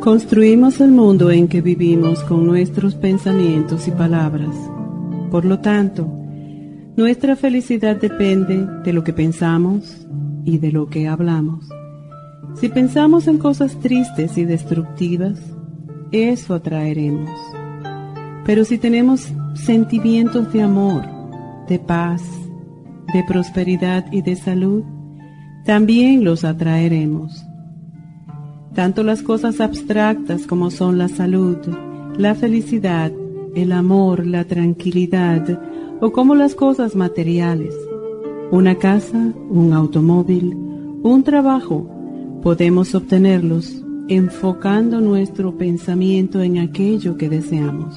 Construimos el mundo en que vivimos con nuestros pensamientos y palabras. Por lo tanto, nuestra felicidad depende de lo que pensamos y de lo que hablamos. Si pensamos en cosas tristes y destructivas, eso atraeremos. Pero si tenemos sentimientos de amor, de paz, de prosperidad y de salud, también los atraeremos. Tanto las cosas abstractas como son la salud, la felicidad, el amor, la tranquilidad, o como las cosas materiales, una casa, un automóvil, un trabajo, podemos obtenerlos enfocando nuestro pensamiento en aquello que deseamos.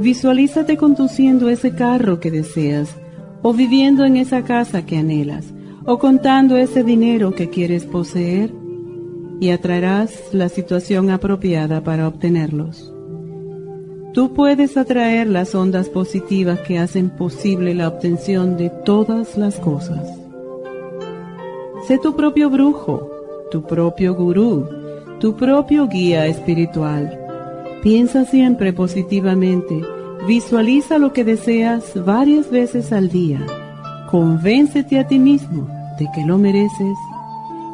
Visualízate conduciendo ese carro que deseas, o viviendo en esa casa que anhelas, o contando ese dinero que quieres poseer y atraerás la situación apropiada para obtenerlos. Tú puedes atraer las ondas positivas que hacen posible la obtención de todas las cosas. Sé tu propio brujo, tu propio gurú, tu propio guía espiritual. Piensa siempre positivamente, visualiza lo que deseas varias veces al día, convéncete a ti mismo de que lo mereces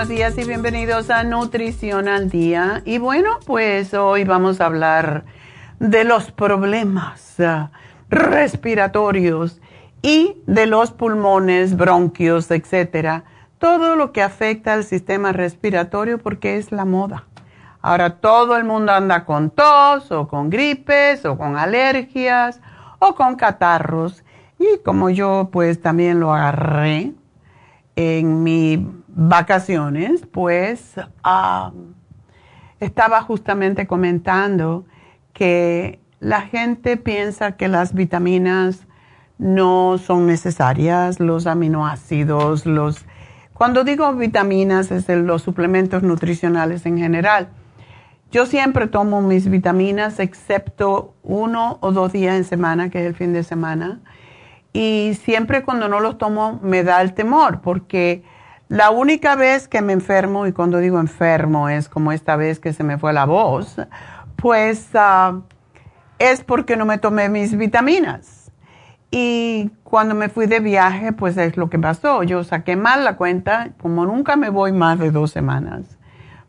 Buenos días y bienvenidos a Nutrición al Día. Y bueno, pues hoy vamos a hablar de los problemas ah, respiratorios y de los pulmones, bronquios, etcétera. Todo lo que afecta al sistema respiratorio porque es la moda. Ahora todo el mundo anda con tos o con gripes o con alergias o con catarros. Y como yo pues también lo agarré en mi vacaciones, pues estaba justamente comentando que la gente piensa que las vitaminas no son necesarias, los aminoácidos, los... Cuando digo vitaminas es los suplementos nutricionales en general. Yo siempre tomo mis vitaminas excepto uno o dos días en semana, que es el fin de semana. Y siempre cuando no los tomo me da el temor porque la única vez que me enfermo, y cuando digo enfermo es como esta vez que se me fue la voz, pues ah, es porque no me tomé mis vitaminas. Y cuando me fui de viaje, pues es lo que pasó. Yo saqué mal la cuenta, como nunca me voy más de dos semanas,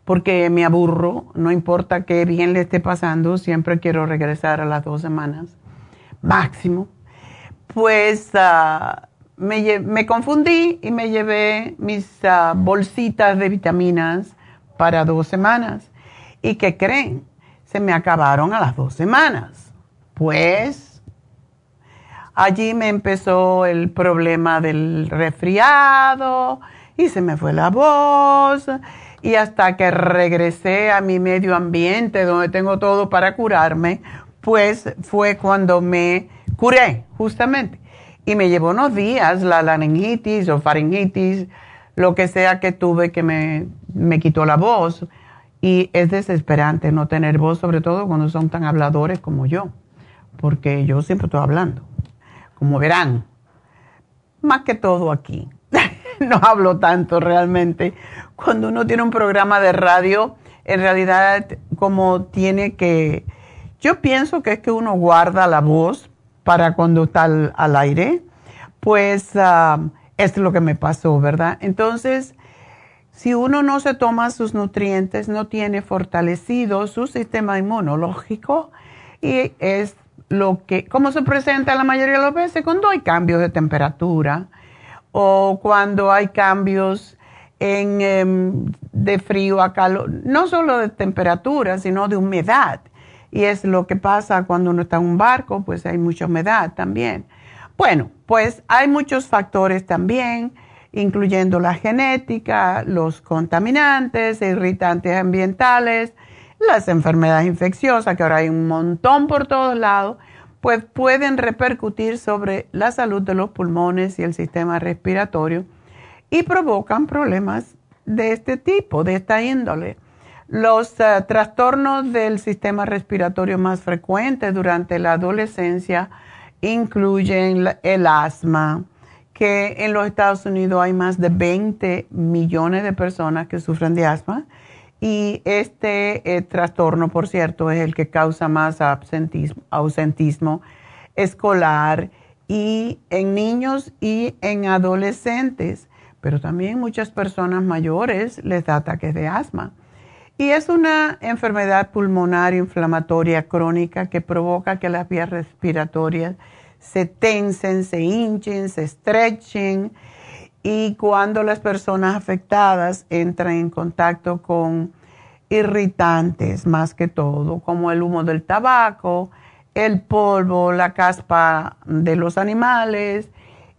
porque me aburro, no importa qué bien le esté pasando, siempre quiero regresar a las dos semanas máximo. Pues ah, me, confundí y me llevé mis ah, bolsitas de vitaminas para dos semanas. ¿Y qué creen? Se me acabaron a las dos semanas. Pues allí me empezó el problema del resfriado y se me fue la voz. Y hasta que regresé a mi medio ambiente donde tengo todo para curarme, pues fue cuando me curé, justamente y me llevó unos días la laringitis o faringitis, lo que sea que tuve que me, me quitó la voz. Y es desesperante no tener voz, sobre todo cuando son tan habladores como yo, porque yo siempre estoy hablando, como verán, más que todo aquí. no hablo tanto realmente. Cuando uno tiene un programa de radio, en realidad como tiene que, yo pienso que es que uno guarda la voz para cuando está al, aire, pues ah, es lo que me pasó, ¿verdad? Entonces, si uno no se toma sus nutrientes, no tiene fortalecido su sistema inmunológico y es lo que, como se presenta la mayoría de las veces cuando hay cambios de temperatura o cuando hay cambios en, em, de frío a calor, no solo de temperatura, sino de humedad. Y es lo que pasa cuando uno está en un barco, pues hay mucha humedad también. Bueno, pues hay muchos factores también, incluyendo la genética, los contaminantes, irritantes ambientales, las enfermedades infecciosas, que ahora hay un montón por todos lados, pues pueden repercutir sobre la salud de los pulmones y el sistema respiratorio y provocan problemas de este tipo, de esta índole. Los eh, trastornos del sistema respiratorio más frecuentes durante la adolescencia incluyen el asma, que en los Estados Unidos hay más de 20 millones de personas que sufren de asma y este eh, trastorno, por cierto, es el que causa más ausentismo, ausentismo escolar y en niños y en adolescentes, pero también muchas personas mayores les da ataques de asma. Y es una enfermedad pulmonar inflamatoria crónica que provoca que las vías respiratorias se tensen, se hinchen, se estrechen. Y cuando las personas afectadas entran en contacto con irritantes, más que todo, como el humo del tabaco, el polvo, la caspa de los animales,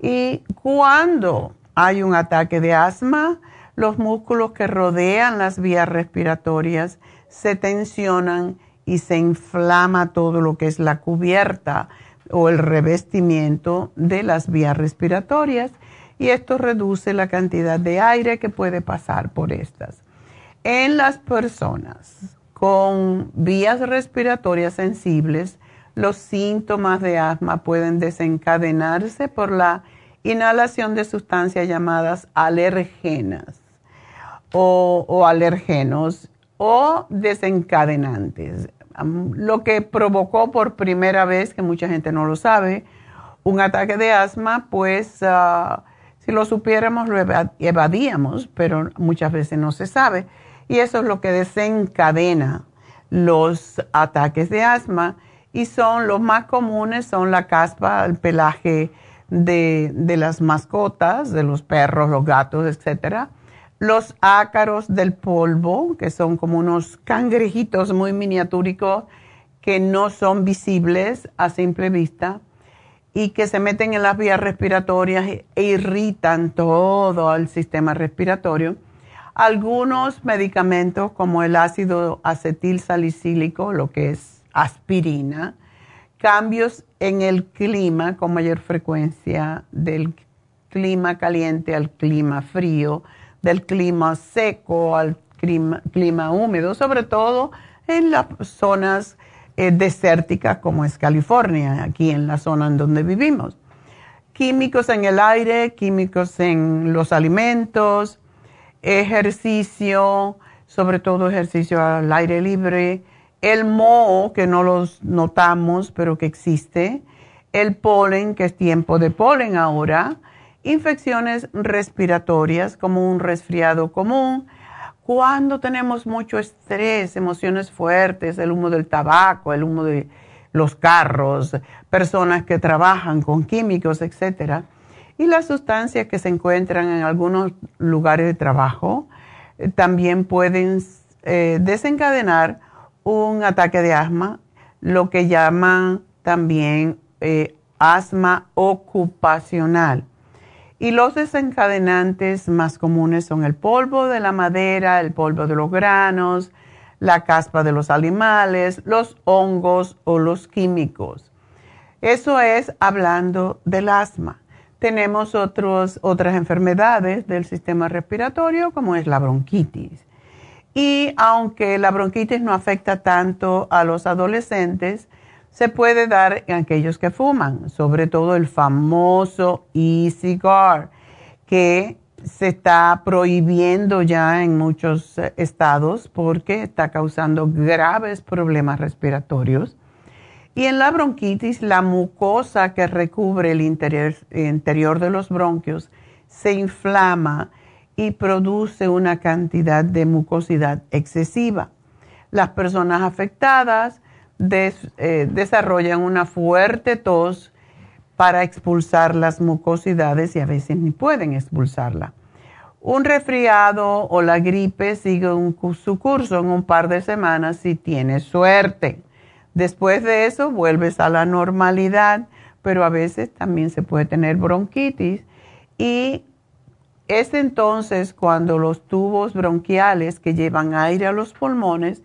y cuando hay un ataque de asma, los músculos que rodean las vías respiratorias se tensionan y se inflama todo lo que es la cubierta o el revestimiento de las vías respiratorias y esto reduce la cantidad de aire que puede pasar por estas. En las personas con vías respiratorias sensibles, los síntomas de asma pueden desencadenarse por la inhalación de sustancias llamadas alergenas o, alergenos o desencadenantes. Lo que provocó por primera vez, que mucha gente no lo sabe, un ataque de asma, pues ah, si lo supiéramos lo evadíamos, pero muchas veces no se sabe. Y eso es lo que desencadena los ataques de asma y son los más comunes, son la caspa, el pelaje de, de las mascotas, de los perros, los gatos, etcétera los ácaros del polvo, que son como unos cangrejitos muy miniatúricos que no son visibles a simple vista y que se meten en las vías respiratorias e irritan todo el sistema respiratorio. Algunos medicamentos como el ácido acetil salicílico, lo que es aspirina, cambios en el clima con mayor frecuencia del clima caliente al clima frío, del clima seco al clima, húmedo, sobre todo en las zonas eh, desérticas como es California, aquí en la zona en donde vivimos. Químicos en el aire, químicos en los alimentos, ejercicio, sobre todo ejercicio al aire libre el moho, que no los notamos, pero que existe, el polen, que es tiempo de polen ahora, infecciones respiratorias como un resfriado común, cuando tenemos mucho estrés, emociones fuertes, el humo del tabaco, el humo de los carros, personas que trabajan con químicos, etcétera, y las sustancias que se encuentran en algunos lugares de trabajo eh, también pueden eh, desencadenar un ataque de asma, lo que llaman también eh, asma ocupacional. Y los desencadenantes más comunes son el polvo de la madera, el polvo de los granos, la caspa de los animales, los hongos o los químicos. Eso es hablando del asma. Tenemos otros, otras enfermedades del sistema respiratorio como es la bronquitis. Y aunque la bronquitis no afecta tanto a los adolescentes, se puede dar en aquellos que fuman, sobre todo el famoso e-cigar, que se está prohibiendo ya en muchos eh, estados porque está causando graves problemas respiratorios. Y en la bronquitis, la mucosa que recubre el interior, interior de los bronquios se inflama y produce una cantidad de mucosidad excesiva. Las personas afectadas eh, desarrollan una fuerte tos para expulsar las mucosidades y a veces ni pueden expulsarla. Un resfriado o la gripe sigue su curso en un par de semanas si tienes suerte. Después de eso vuelves a la normalidad, pero a veces también se puede tener bronquitis y es entonces cuando los tubos bronquiales que llevan aire a los pulmones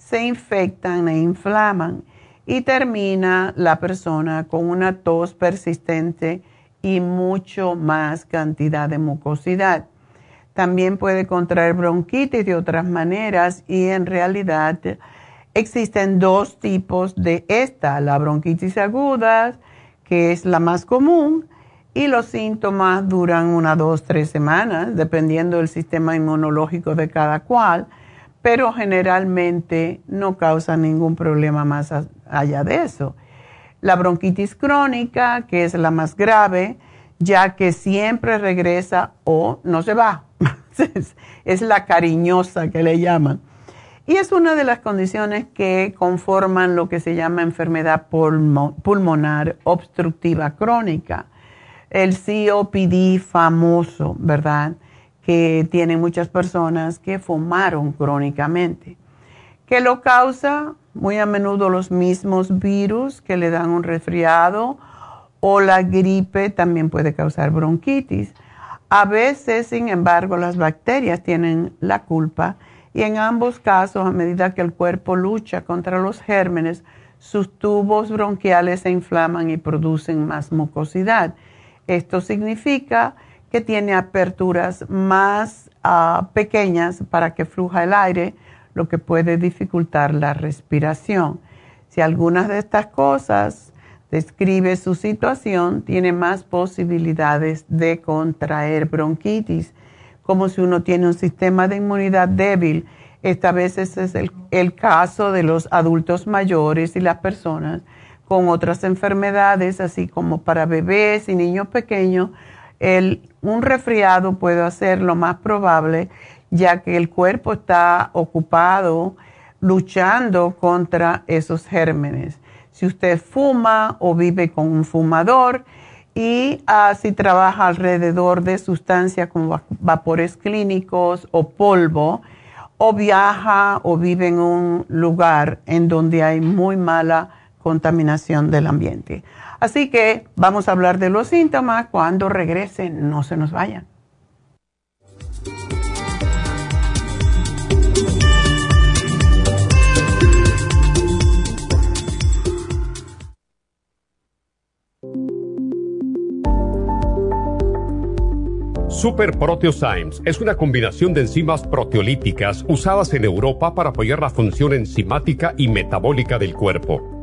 se infectan e inflaman y termina la persona con una tos persistente y mucho más cantidad de mucosidad. También puede contraer bronquitis de otras maneras y en realidad existen dos tipos de esta, la bronquitis aguda, que es la más común, y los síntomas duran una, dos, tres semanas, dependiendo del sistema inmunológico de cada cual pero generalmente no causa ningún problema más allá de eso. La bronquitis crónica, que es la más grave, ya que siempre regresa o no se va. es la cariñosa que le llaman. Y es una de las condiciones que conforman lo que se llama enfermedad pulmonar obstructiva crónica. El COPD famoso, ¿verdad? Que tienen muchas personas que fumaron crónicamente. ¿Qué lo causa? Muy a menudo los mismos virus que le dan un resfriado o la gripe también puede causar bronquitis. A veces, sin embargo, las bacterias tienen la culpa y en ambos casos, a medida que el cuerpo lucha contra los gérmenes, sus tubos bronquiales se inflaman y producen más mucosidad. Esto significa que tiene aperturas más ah, pequeñas para que fluja el aire, lo que puede dificultar la respiración. Si algunas de estas cosas describe su situación, tiene más posibilidades de contraer bronquitis, como si uno tiene un sistema de inmunidad débil. Esta vez es el, el caso de los adultos mayores y las personas con otras enfermedades, así como para bebés y niños pequeños un resfriado puede ser lo más probable, ya que el cuerpo está ocupado luchando contra esos gérmenes. Si usted fuma o vive con un fumador y si trabaja alrededor de sustancias como vapores clínicos o polvo, o viaja o vive en un lugar en donde hay muy mala contaminación del ambiente. Así que vamos a hablar de los síntomas cuando regresen, no se nos vayan. Super Proteosymes es una combinación de enzimas proteolíticas usadas en Europa para apoyar la función enzimática y metabólica del cuerpo.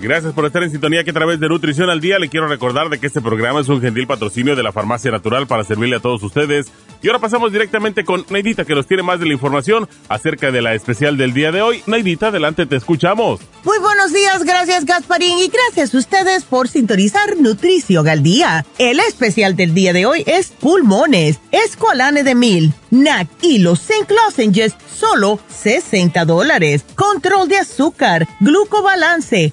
Gracias por estar en sintonía que a través de Nutrición al Día le quiero recordar de que este programa es un gentil patrocinio de la Farmacia Natural para servirle a todos ustedes. Y ahora pasamos directamente con Neidita que nos tiene más de la información acerca de la especial del día de hoy. Neidita, adelante, te escuchamos. Muy buenos días, gracias Gasparín y gracias a ustedes por sintonizar Nutrición al Día. El especial del día de hoy es pulmones, escualane de mil, NAC y los Zinc Lozenges, solo 60 dólares. Control de azúcar, glucobalance,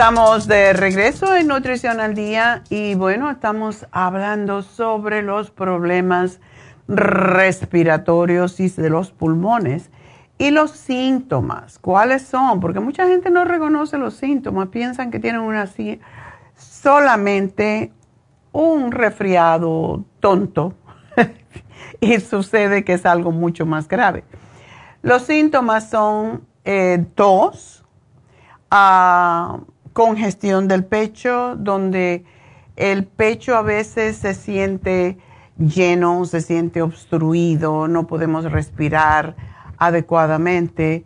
Estamos de regreso en Nutrición al Día y bueno, estamos hablando sobre los problemas respiratorios y de los pulmones y los síntomas. ¿Cuáles son? Porque mucha gente no reconoce los síntomas, piensan que tienen una solamente un resfriado tonto y sucede que es algo mucho más grave. Los síntomas son eh, tos, uh, congestión del pecho, donde el pecho a veces se siente lleno, se siente obstruido, no podemos respirar adecuadamente.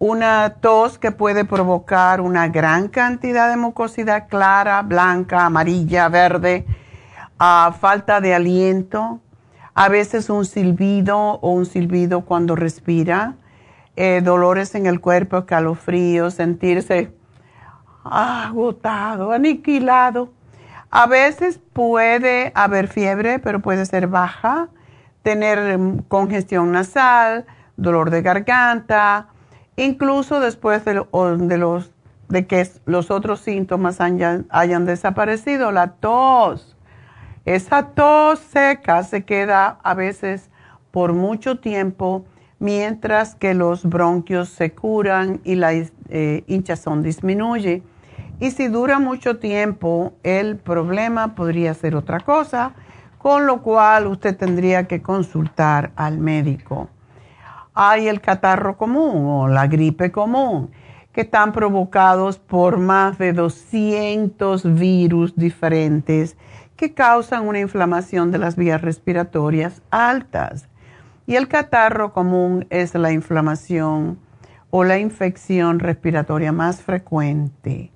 una tos que puede provocar una gran cantidad de mucosidad clara, blanca, amarilla, verde, falta de aliento, a veces un silbido o un silbido cuando respira, eh, dolores en el cuerpo, calofríos, sentirse agotado, aniquilado. A veces puede haber fiebre, pero puede ser baja, tener em, congestión nasal, dolor de garganta, incluso después de, los, de que los otros síntomas hayan, desaparecido, la tos. Esa tos seca se queda a veces por mucho tiempo mientras que los bronquios se curan y la eh, hinchazón disminuye. Y si dura mucho tiempo, el problema podría ser otra cosa, con lo cual usted tendría que consultar al médico. Hay el catarro común o la gripe común, que están provocados por más de 200 virus diferentes que causan una inflamación de las vías respiratorias altas. Y el catarro común es la inflamación o la infección respiratoria más frecuente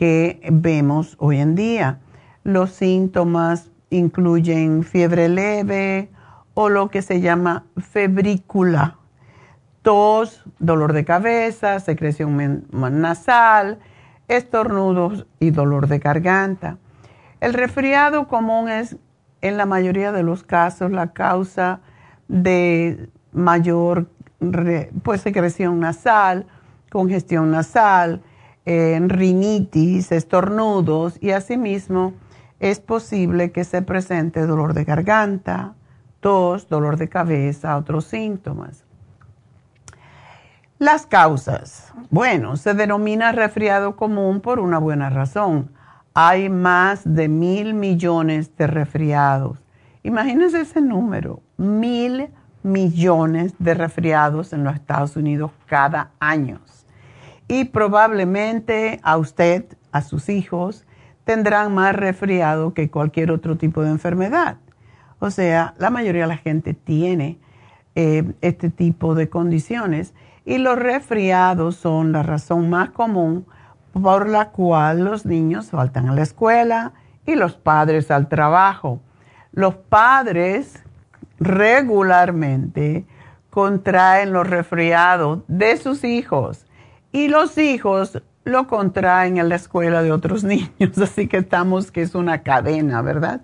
que vemos hoy en día. Los síntomas incluyen fiebre leve o lo que se llama febrícula, tos, dolor de cabeza, secreción nasal, estornudos y dolor de garganta. El resfriado común es en la mayoría de los casos la causa de mayor pues, secreción nasal, congestión nasal, rinitis, estornudos y asimismo es posible que se presente dolor de garganta, tos, dolor de cabeza, otros síntomas. Las causas. Bueno, se denomina resfriado común por una buena razón. Hay más de mil millones de resfriados. Imagínense ese número, mil millones de resfriados en los Estados Unidos cada año. Y probablemente a usted, a sus hijos, tendrán más resfriado que cualquier otro tipo de enfermedad. O sea, la mayoría de la gente tiene eh, este tipo de condiciones y los resfriados son la razón más común por la cual los niños faltan a la escuela y los padres al trabajo. Los padres regularmente contraen los resfriados de sus hijos y los hijos lo contraen en la escuela de otros niños, así que estamos que es una cadena, ¿verdad?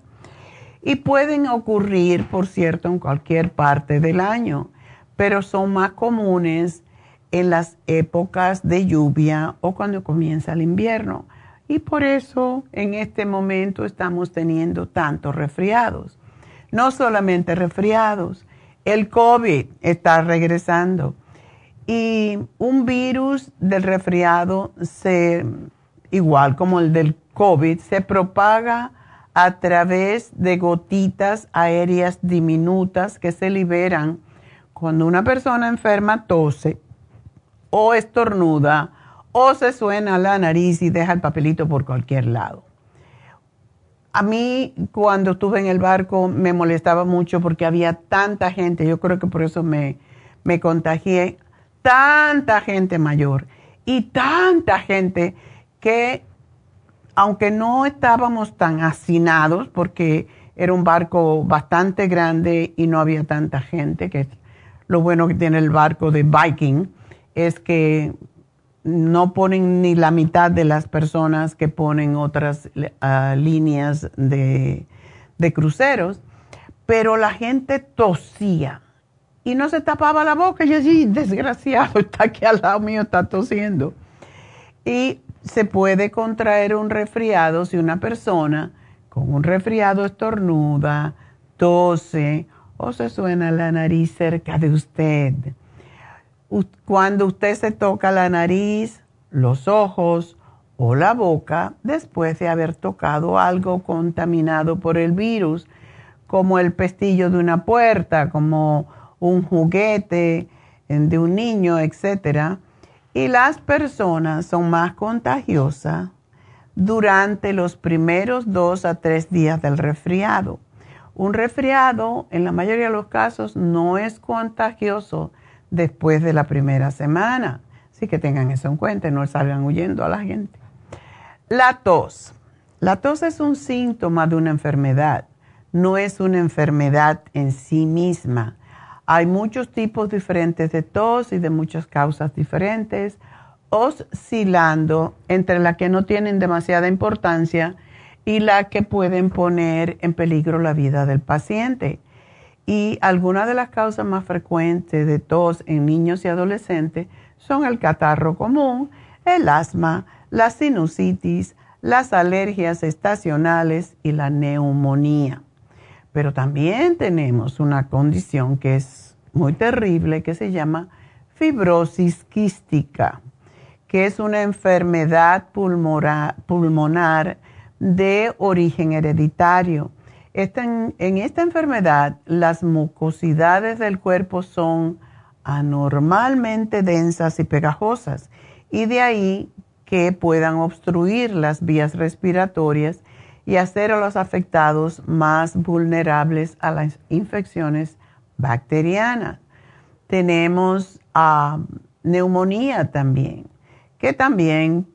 Y pueden ocurrir, por cierto, en cualquier parte del año, pero son más comunes en las épocas de lluvia o cuando comienza el invierno. Y por eso en este momento estamos teniendo tantos resfriados. No solamente resfriados, el COVID está regresando. Y un virus del resfriado, se, igual como el del COVID, se propaga a través de gotitas aéreas diminutas que se liberan cuando una persona enferma tose o estornuda o se suena la nariz y deja el papelito por cualquier lado. A mí cuando estuve en el barco me molestaba mucho porque había tanta gente, yo creo que por eso me, me contagié, tanta gente mayor y tanta gente que aunque no estábamos tan hacinados porque era un barco bastante grande y no había tanta gente, que lo bueno que tiene el barco de Viking, es que no ponen ni la mitad de las personas que ponen otras ah, líneas de, cruceros, pero la gente tosía y no se tapaba la boca. Y así, desgraciado, está aquí al lado mío, está tosiendo. Y se puede contraer un resfriado si una persona con un resfriado estornuda, tose o se suena la nariz cerca de usted cuando usted se toca la nariz, los ojos o la boca después de haber tocado algo contaminado por el virus, como el pestillo de una puerta, como un juguete de un niño, etc. Y las personas son más contagiosas durante los primeros dos a tres días del resfriado. Un resfriado, en la mayoría de los casos, no es contagioso después de la primera semana. Así que tengan eso en cuenta no salgan huyendo a la gente. La tos. La tos es un síntoma de una enfermedad, no es una enfermedad en sí misma. Hay muchos tipos diferentes de tos y de muchas causas diferentes, oscilando entre las que no tienen demasiada importancia y las que pueden poner en peligro la vida del paciente. Y algunas de las causas más frecuentes de tos en niños y adolescentes son el catarro común, el asma, la sinusitis, las alergias estacionales y la neumonía. Pero también tenemos una condición que es muy terrible que se llama fibrosis quística, que es una enfermedad pulmonar de origen hereditario. En, esta enfermedad, las mucosidades del cuerpo son anormalmente densas y pegajosas y de ahí que puedan obstruir las vías respiratorias y hacer a los afectados más vulnerables a las infecciones bacterianas. Tenemos ah, neumonía también, que también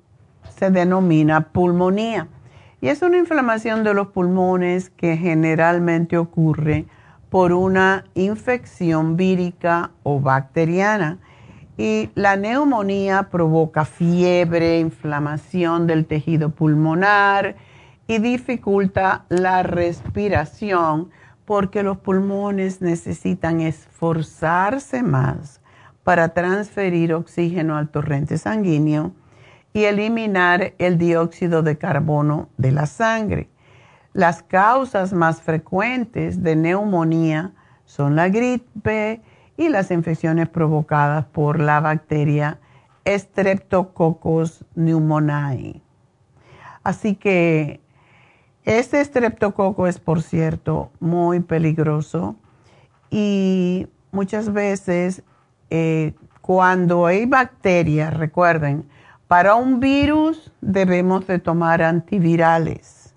se denomina pulmonía Y es una inflamación de los pulmones que generalmente ocurre por una infección vírica o bacteriana. Y la neumonía provoca fiebre, inflamación del tejido pulmonar y dificulta la respiración porque los pulmones necesitan esforzarse más para transferir oxígeno al torrente sanguíneo y eliminar el dióxido de carbono de la sangre. Las causas más frecuentes de neumonía son la gripe y las infecciones provocadas por la bacteria Streptococcus pneumoniae. Así que este streptococo es, por cierto, muy peligroso y muchas veces eh, cuando hay bacterias, recuerden, para un virus debemos de tomar antivirales,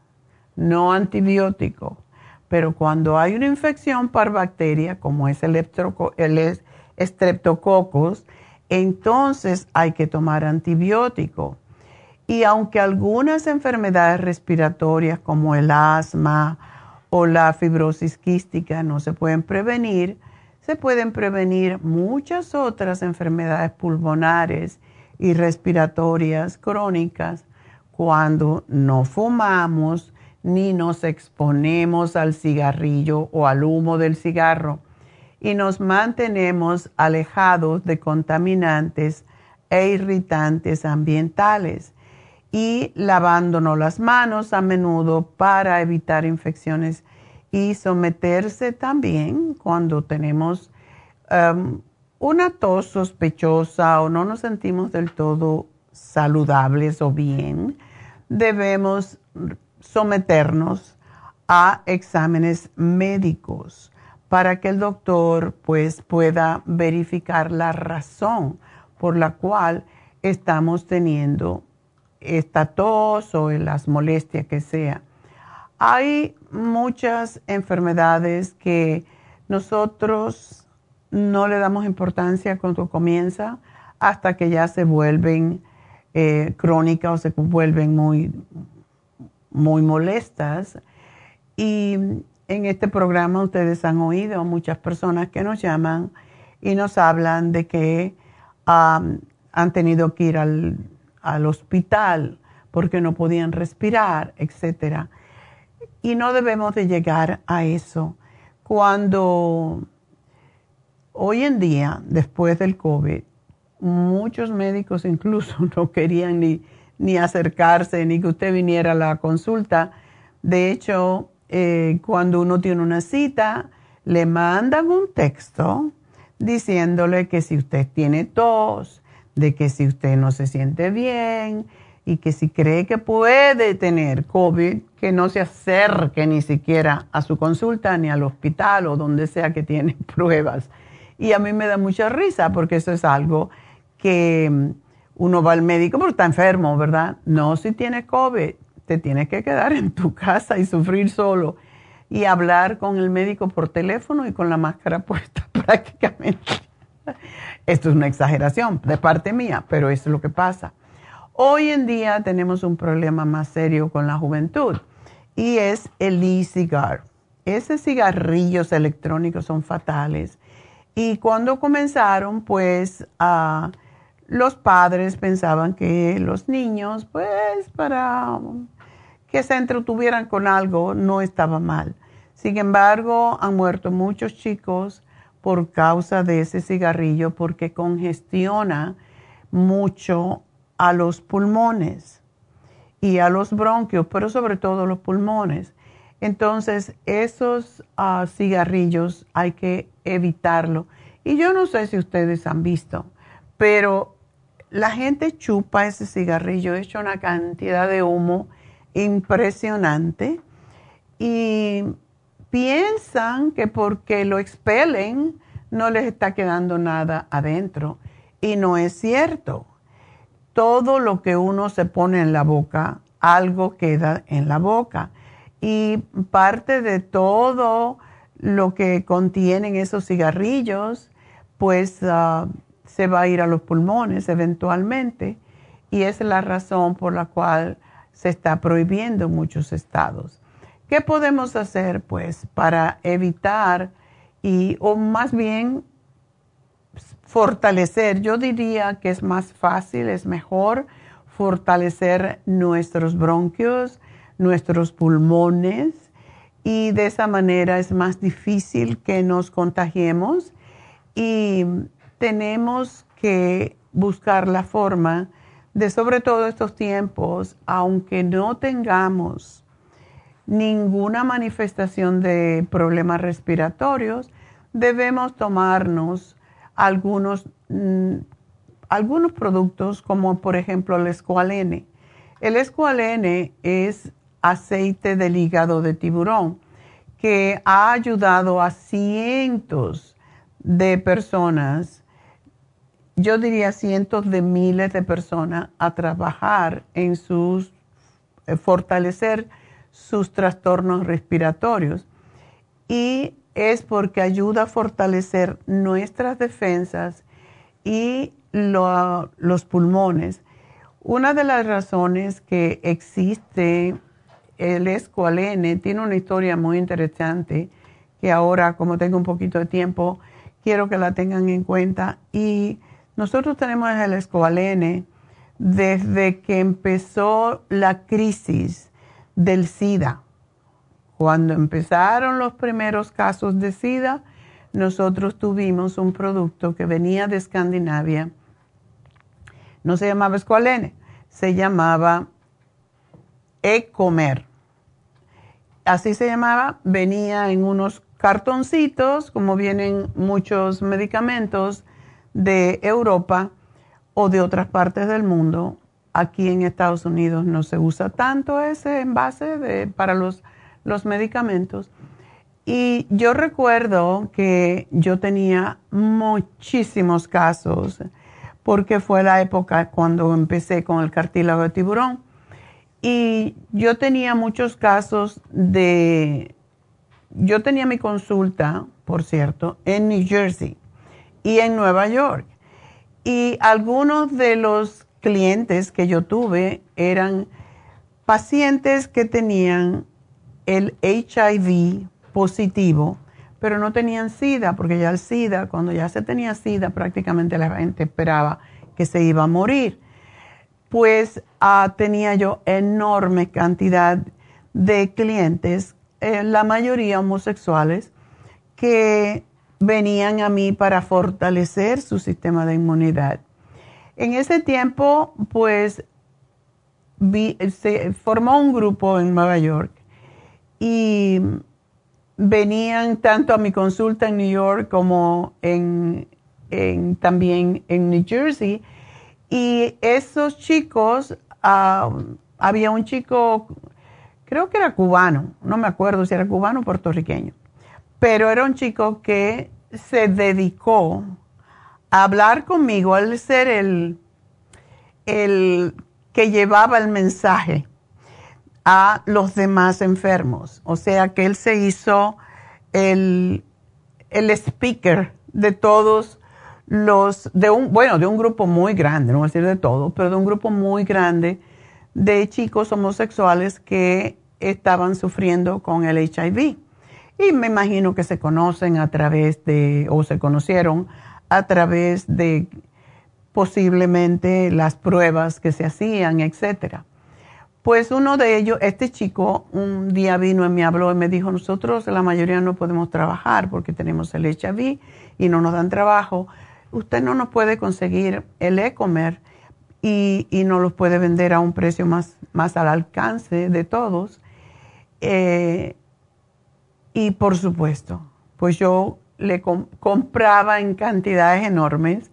no antibióticos. Pero cuando hay una infección por bacteria, como es el, el estreptococcus, entonces hay que tomar antibiótico. Y aunque algunas enfermedades respiratorias como el asma o la fibrosis quística no se pueden prevenir, se pueden prevenir muchas otras enfermedades pulmonares y respiratorias crónicas cuando no fumamos ni nos exponemos al cigarrillo o al humo del cigarro y nos mantenemos alejados de contaminantes e irritantes ambientales y lavándonos las manos a menudo para evitar infecciones y someterse también cuando tenemos um, una tos sospechosa o no nos sentimos del todo saludables o bien, debemos someternos a exámenes médicos para que el doctor pues pueda verificar la razón por la cual estamos teniendo esta tos o las molestias que sea. Hay muchas enfermedades que nosotros no le damos importancia cuando comienza hasta que ya se vuelven eh, crónicas o se vuelven muy, muy molestas. Y en este programa ustedes han oído muchas personas que nos llaman y nos hablan de que han tenido que ir al, al, hospital porque no podían respirar, etc. Y no debemos de llegar a eso. Cuando Hoy en día, después del COVID, muchos médicos incluso no querían ni, ni acercarse, ni que usted viniera a la consulta. De hecho, eh, cuando uno tiene una cita, le mandan un texto diciéndole que si usted tiene tos, de que si usted no se siente bien y que si cree que puede tener COVID, que no se acerque ni siquiera a su consulta ni al hospital o donde sea que tiene pruebas. Y a mí me da mucha risa porque eso es algo que mm, uno va al médico porque está enfermo, ¿verdad? No si tienes COVID, te tienes que quedar en tu casa y sufrir solo y hablar con el médico por teléfono y con la máscara puesta prácticamente. Esto es una exageración de parte mía, pero es lo que pasa. Hoy en día tenemos un problema más serio con la juventud y es el e-cigar. Esos cigarrillos electrónicos son fatales y cuando comenzaron, pues los padres pensaban que los niños, pues para que se entretuvieran con algo, no estaba mal. Sin embargo, han muerto muchos chicos por causa de ese cigarrillo porque congestiona mucho a los pulmones y a los bronquios, pero sobre todo los pulmones. Entonces, esos ah, cigarrillos hay que evitarlo. Y yo no sé si ustedes han visto, pero la gente chupa ese cigarrillo, hecho una cantidad de humo impresionante y piensan que porque lo expelen no les está quedando nada adentro. Y no es cierto. Todo lo que uno se pone en la boca, algo queda en la boca y parte de todo lo que contienen esos cigarrillos, pues ah, se va a ir a los pulmones eventualmente. Y es la razón por la cual se está prohibiendo en muchos estados. ¿Qué podemos hacer pues para evitar y o más bien fortalecer? Yo diría que es más fácil, es mejor fortalecer nuestros bronquios, nuestros pulmones y de esa manera es más difícil que nos contagiemos y tenemos que buscar la forma de sobre todo estos tiempos, aunque no tengamos ninguna manifestación de problemas respiratorios, debemos tomarnos algunos, mm, algunos productos como por ejemplo el escualene. El escualene es aceite del hígado de tiburón que ha ayudado a cientos de personas, yo diría cientos de miles de personas a trabajar en sus, eh, fortalecer sus trastornos respiratorios. Y es porque ayuda a fortalecer nuestras defensas y los pulmones. Una de las razones que existe el escualene tiene una historia muy interesante que ahora, como tengo un poquito de tiempo, quiero que la tengan en cuenta. Y nosotros tenemos el escualene desde que empezó la crisis del SIDA. Cuando empezaron los primeros casos de SIDA, nosotros tuvimos un producto que venía de Escandinavia. No se llamaba escualene, se llamaba e-comer. Así se llamaba, venía en unos cartoncitos, como vienen muchos medicamentos de Europa o de otras partes del mundo. Aquí en Estados Unidos no se usa tanto ese envase de, para los, los medicamentos. Y yo recuerdo que yo tenía muchísimos casos, porque fue la época cuando empecé con el cartílago de tiburón y yo tenía muchos casos de, yo tenía mi consulta, por cierto, en New Jersey y en Nueva York. Y algunos de los clientes que yo tuve eran pacientes que tenían el HIV positivo, pero no tenían SIDA, porque ya el SIDA, cuando ya se tenía SIDA, prácticamente la gente esperaba que se iba a morir pues ah, tenía yo enorme cantidad de clientes, eh, la mayoría homosexuales, que venían a mí para fortalecer su sistema de inmunidad. En ese tiempo, pues, se formó un grupo en Nueva York y venían tanto a mi consulta en New York como en, también en New Jersey. Y esos chicos, ah, había un chico, creo que era cubano, no me acuerdo si era cubano o puertorriqueño, pero era un chico que se dedicó hablar conmigo, al ser el, el que llevaba el mensaje a los demás enfermos. O sea que él se hizo el, el speaker de todos los de un, bueno, de un grupo muy grande, no voy a decir de todo, pero de un grupo muy grande de chicos homosexuales que estaban sufriendo con el HIV. Y me imagino que se conocen a través de, o se conocieron a través de posiblemente las pruebas que se hacían, etcétera. Pues uno de ellos, este chico, un día vino y me habló y me dijo, nosotros la mayoría no podemos trabajar porque tenemos el HIV y no nos dan trabajo, usted no nos puede conseguir el e-comer y, y no los puede vender a un precio más, más al alcance de todos. Eh, y por supuesto, pues yo le compraba en cantidades enormes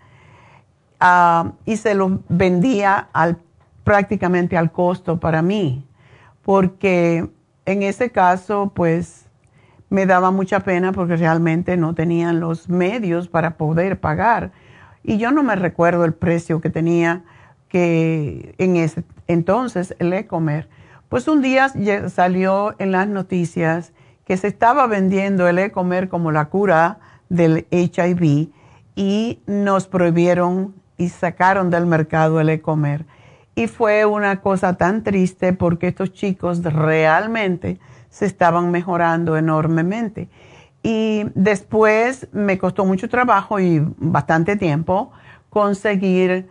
ah, y se los vendía al, prácticamente al costo para mí, porque en ese caso, pues me daba mucha pena porque realmente no tenían los medios para poder pagar. Y yo no me recuerdo el precio que tenía que en ese entonces el e-comer. Pues un día salió en las noticias que se estaba vendiendo el e-comer como la cura del HIV y nos prohibieron y sacaron del mercado el e-comer. Y fue una cosa tan triste porque estos chicos realmente se estaban mejorando enormemente. Y después me costó mucho trabajo y bastante tiempo conseguir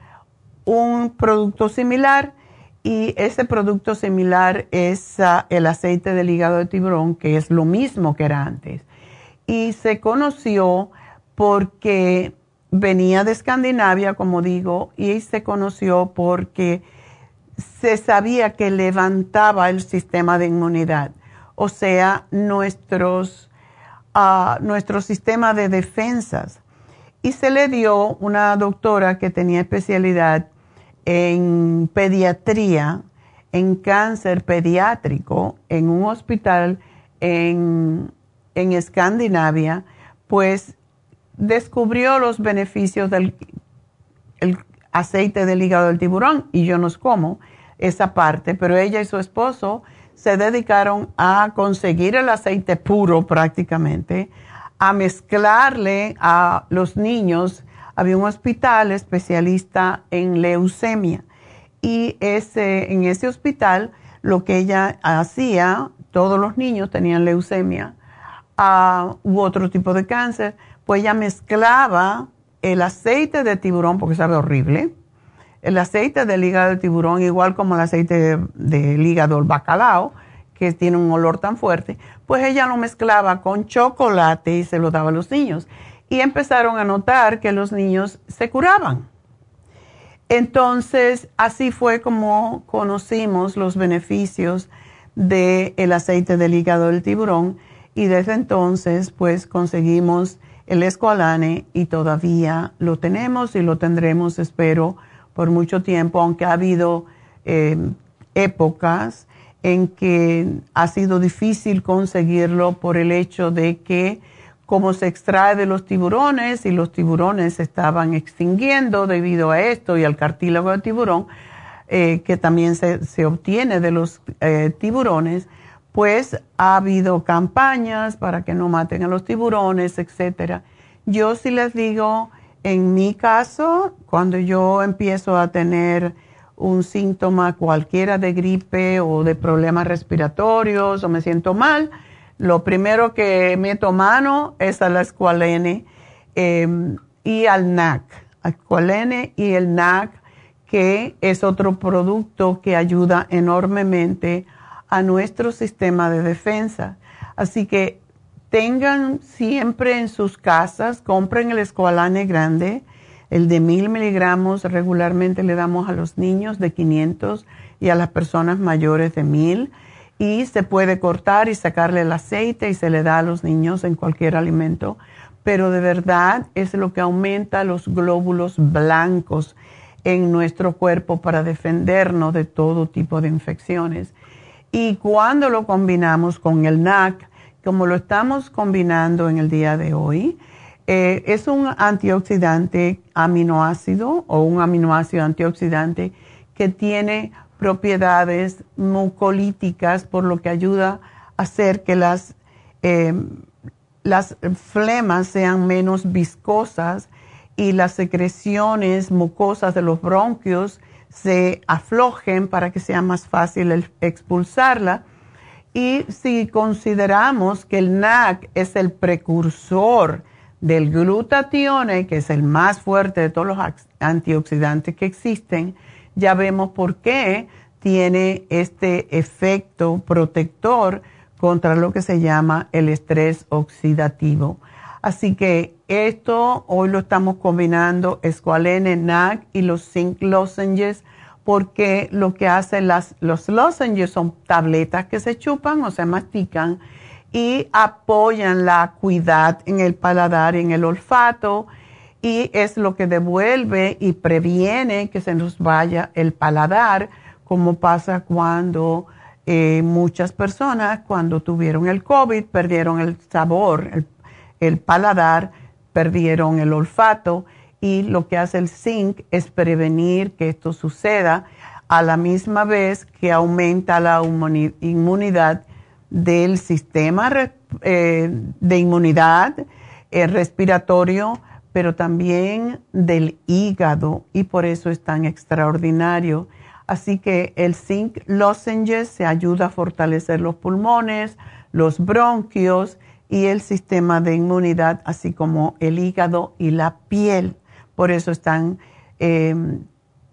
un producto similar y ese producto similar es ah, el aceite del hígado de tiburón, que es lo mismo que era antes. Y se conoció porque venía de Escandinavia, como digo, y se conoció porque se sabía que levantaba el sistema de inmunidad, o sea, nuestros, uh, nuestro sistema de defensas. Y se le dio una doctora que tenía especialidad en pediatría, en cáncer pediátrico, en un hospital en, en Escandinavia, pues descubrió los beneficios del aceite del hígado del tiburón y yo no como esa parte, pero ella y su esposo se dedicaron a conseguir el aceite puro prácticamente, a mezclarle a los niños. Había un hospital especialista en leucemia y ese, en ese hospital lo que ella hacía, todos los niños tenían leucemia uh, u otro tipo de cáncer, pues ella mezclaba el aceite de tiburón, porque sabe horrible, el aceite del hígado de tiburón, igual como el aceite del hígado del bacalao, que tiene un olor tan fuerte, pues ella lo mezclaba con chocolate y se lo daba a los niños. Y empezaron a notar que los niños se curaban. Entonces, así fue como conocimos los beneficios del aceite del hígado del tiburón y desde entonces, pues conseguimos el escualane y todavía lo tenemos y lo tendremos, espero, por mucho tiempo, aunque ha habido eh, épocas en que ha sido difícil conseguirlo por el hecho de que como se extrae de los tiburones y los tiburones se estaban extinguiendo debido a esto y al cartílago de tiburón, eh, que también se, se, obtiene de los eh, tiburones, pues ha habido campañas para que no maten a los tiburones, etcétera. Yo sí les digo, en mi caso, cuando yo empiezo a tener un síntoma cualquiera de gripe o de problemas respiratorios o me siento mal, lo primero que meto mano es a la escualene em, y al NAC. Escualene y el NAC, que es otro producto que ayuda enormemente a nuestro sistema de defensa. Así que tengan siempre en sus casas, compren el escualane grande, el de mil miligramos regularmente le damos a los niños de 500 y a las personas mayores de mil y se puede cortar y sacarle el aceite y se le da a los niños en cualquier alimento, pero de verdad es lo que aumenta los glóbulos blancos en nuestro cuerpo para defendernos de todo tipo de infecciones. Y cuando lo combinamos con el NAC, como lo estamos combinando en el día de hoy, eh, es un antioxidante aminoácido o un aminoácido antioxidante que tiene propiedades mucolíticas, por lo que ayuda a hacer que las, em, las flemas sean menos viscosas y las secreciones mucosas de los bronquios se aflojen para que sea más fácil expulsarla. Y si consideramos que el NAC es el precursor del glutatione, que es el más fuerte de todos los antioxidantes que existen, ya vemos por qué tiene este efecto protector contra lo que se llama el estrés oxidativo. Así que esto hoy lo estamos combinando escualene, NAC y los zinc lozenges porque lo que hacen las, los lozenges son tabletas que se chupan o se mastican y apoyan la acuidad en el paladar, en el olfato y es lo que devuelve y previene que se nos vaya el paladar, como pasa cuando eh, muchas personas cuando tuvieron el COVID perdieron el sabor, el, el paladar, perdieron el olfato y lo que hace el zinc es prevenir que esto suceda a la misma vez que aumenta la inmunidad del sistema eh, de inmunidad eh, respiratorio, pero también del hígado y por eso es tan extraordinario. Así que el zinc lozenges se ayuda a fortalecer los pulmones, los bronquios y el sistema de inmunidad, así como el hígado y la piel. Por eso es tan, em,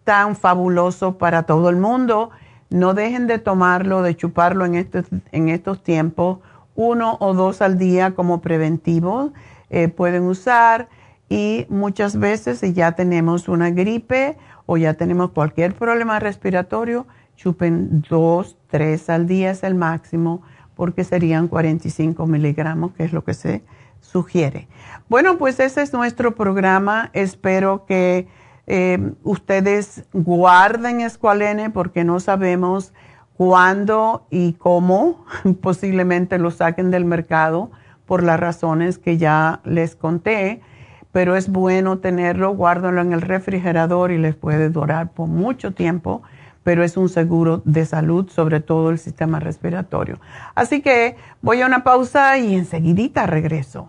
tan fabuloso para todo el mundo. No dejen de tomarlo, de chuparlo en estos, en estos tiempos, uno o dos al día como preventivo. Eh, pueden usar y muchas veces si ya tenemos una gripe o ya tenemos cualquier problema respiratorio, chupen dos, tres al día es el máximo porque serían 45 miligramos, que es lo que se sugiere. Bueno, pues ese es nuestro programa. Espero que eh, ustedes guarden Escualene porque no sabemos cuándo y cómo posiblemente lo saquen del mercado por las razones que ya les conté, pero es bueno tenerlo, guárdenlo en el refrigerador y les puede durar por mucho tiempo pero es un seguro de salud, sobre todo el sistema respiratorio. Así que voy a una pausa y enseguidita regreso.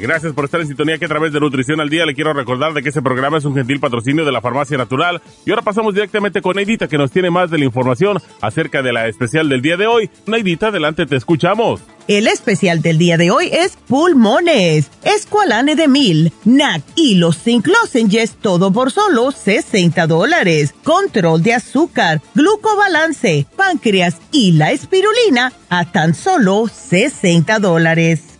Gracias por estar en sintonía que a través de Nutrición al Día le quiero recordar de que este programa es un gentil patrocinio de la Farmacia Natural. Y ahora pasamos directamente con Neidita que nos tiene más de la información acerca de la especial del día de hoy. Neidita, adelante, te escuchamos. El especial del día de hoy es pulmones, escualane de mil, NAC y los zinc lozenges, todo por solo 60 dólares. Control de azúcar, glucobalance, páncreas y la espirulina a tan solo 60 dólares.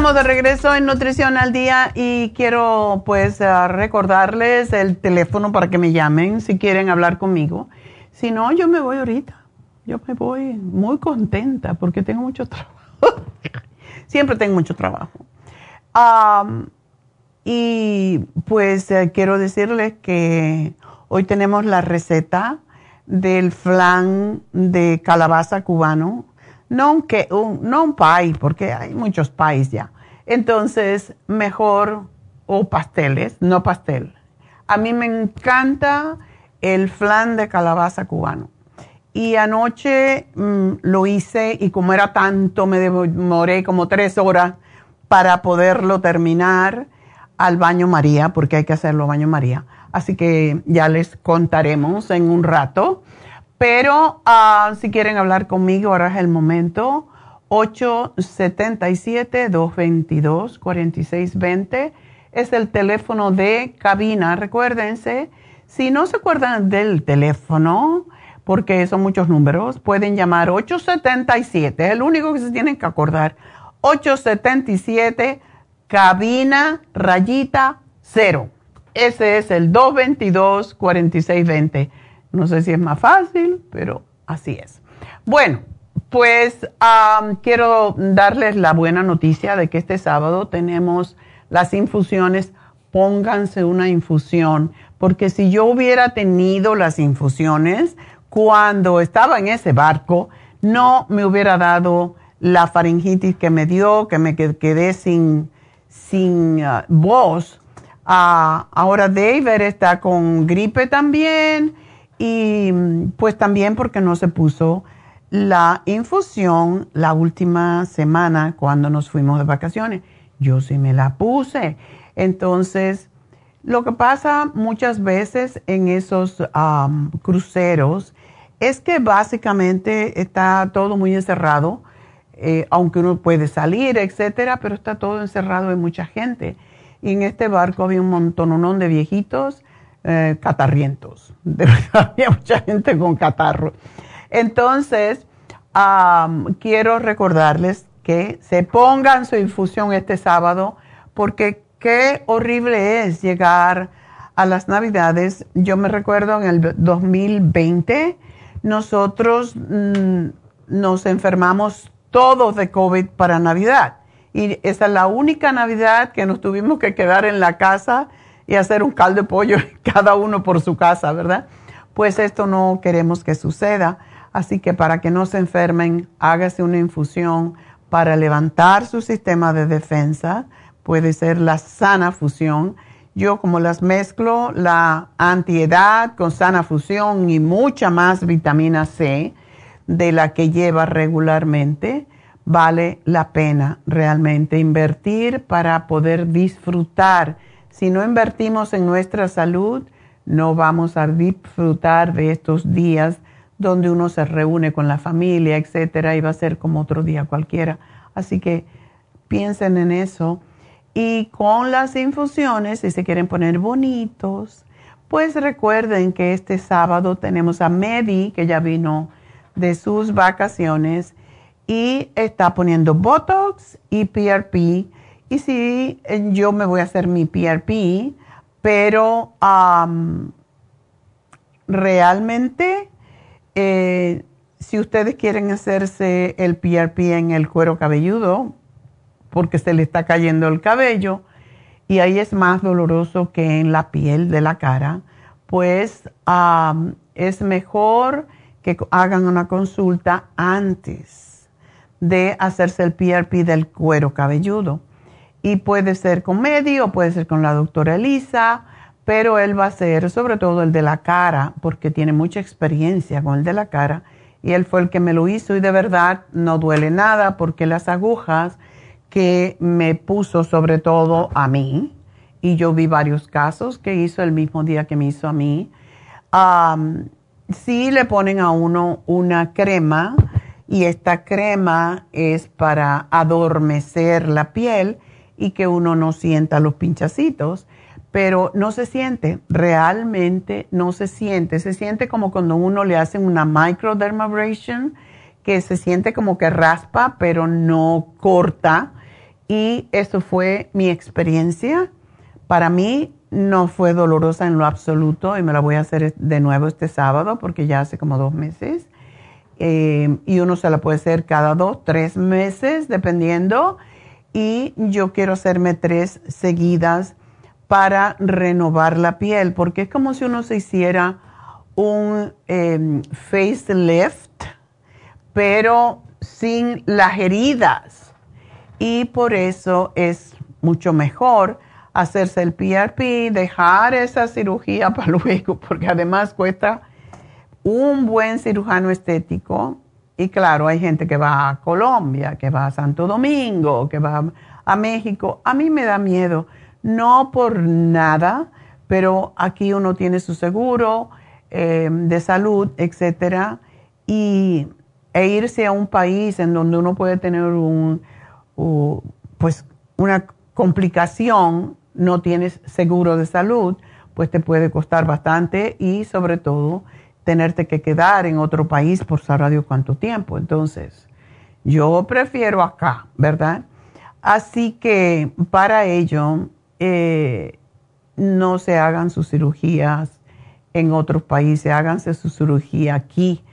Estamos de regreso en Nutrición al Día y quiero pues eh, recordarles el teléfono para que me llamen si quieren hablar conmigo. Si no, yo me voy ahorita. Yo me voy muy contenta porque tengo mucho trabajo. Siempre tengo mucho trabajo. y pues eh, quiero decirles que hoy tenemos la receta del flan de calabaza cubano no un, que, un, no un pie, porque hay muchos pies ya. Entonces, mejor, o pasteles, no pastel. A mí me encanta el flan de calabaza cubano. Y anoche mm, lo hice y como era tanto, me demoré como tres horas para poderlo terminar al baño María, porque hay que hacerlo baño María. Así que ya les contaremos en un rato. Pero ah, si quieren hablar conmigo, ahora es el momento. 877-222-4620 es el teléfono de cabina. Recuérdense, si no se acuerdan del teléfono, porque son muchos números, pueden llamar 877, es el único que se tienen que acordar. 877 cabina rayita cero. Ese es el 222-4620. No sé si es más fácil, pero así es. Bueno, pues quiero darles la buena noticia de que este sábado tenemos las infusiones. Pónganse una infusión, porque si yo hubiera tenido las infusiones cuando estaba en ese barco, no me hubiera dado la faringitis que me dio, que me quedé sin, sin ah, voz. Ah, ahora David está con gripe también y pues también porque no se puso la infusión la última semana cuando nos fuimos de vacaciones. Yo sí me la puse. Entonces, lo que pasa muchas veces en esos cruceros es que básicamente está todo muy encerrado, eh, aunque uno puede salir, etcétera, pero está todo encerrado de mucha gente. Y en este barco había un montón de viejitos eh, catarrientos. De verdad, había mucha gente con catarro. Entonces, quiero recordarles que se pongan su infusión este sábado, porque qué horrible es llegar a las navidades. Yo me recuerdo en el 2020, nosotros mm, nos enfermamos todos de COVID para Navidad. Y esa es la única Navidad que nos tuvimos que quedar en la casa y hacer un caldo de pollo cada uno por su casa, ¿verdad? Pues esto no queremos que suceda. Así que para que no se enfermen, hágase una infusión para levantar su sistema de defensa. Puede ser la sana fusión. Yo como las mezclo, la antiedad con sana fusión y mucha más vitamina C de la que lleva regularmente, vale la pena realmente invertir para poder disfrutar si no invertimos en nuestra salud, no vamos a disfrutar de estos días donde uno se reúne con la familia, etcétera, y va a ser como otro día cualquiera. Así que piensen en eso. Y con las infusiones, si se quieren poner bonitos, pues recuerden que este sábado tenemos a Medi, que ya vino de sus vacaciones y está poniendo Botox y PRP y sí, yo me voy a hacer mi PRP, pero realmente, eh, si ustedes quieren hacerse el PRP en el cuero cabelludo, porque se le está cayendo el cabello, y ahí es más doloroso que en la piel de la cara, pues es mejor que hagan una consulta antes de hacerse el PRP del cuero cabelludo y puede ser con Medi o puede ser con la doctora Elisa, pero él va a ser sobre todo el de la cara porque tiene mucha experiencia con el de la cara y él fue el que me lo hizo y de verdad no duele nada porque las agujas que me puso sobre todo a mí, y yo vi varios casos que hizo el mismo día que me hizo a mí, sí le ponen a uno una crema y esta crema es para adormecer la piel y que uno no sienta los pinchacitos, pero no se siente, realmente no se siente. Se siente como cuando uno le hacen una microdermabrasion, que se siente como que raspa, pero no corta. Y eso fue mi experiencia. Para mí no fue dolorosa en lo absoluto y me la voy a hacer de nuevo este sábado porque ya hace como dos meses. Eh, y uno se la puede hacer cada dos, tres meses, dependiendo y yo quiero hacerme tres seguidas para renovar la piel, porque es como si uno se hiciera un em, facelift, pero sin las heridas. Y por eso es mucho mejor hacerse el PRP, dejar esa cirugía para luego, porque además cuesta un buen cirujano estético. Y claro, hay gente que va a Colombia, que va a Santo Domingo, que va a México. A mí me da miedo, no por nada, pero aquí uno tiene su seguro eh, de salud, etcétera, y e irse a un país en donde uno puede tener un, pues una complicación, no tienes seguro de salud, pues te puede costar bastante y sobre todo tenerte que quedar en otro país por saber Dios cuánto tiempo. Entonces, yo prefiero acá, ¿verdad? Así que para ello, eh, no se hagan sus cirugías en otros países, háganse su cirugía aquí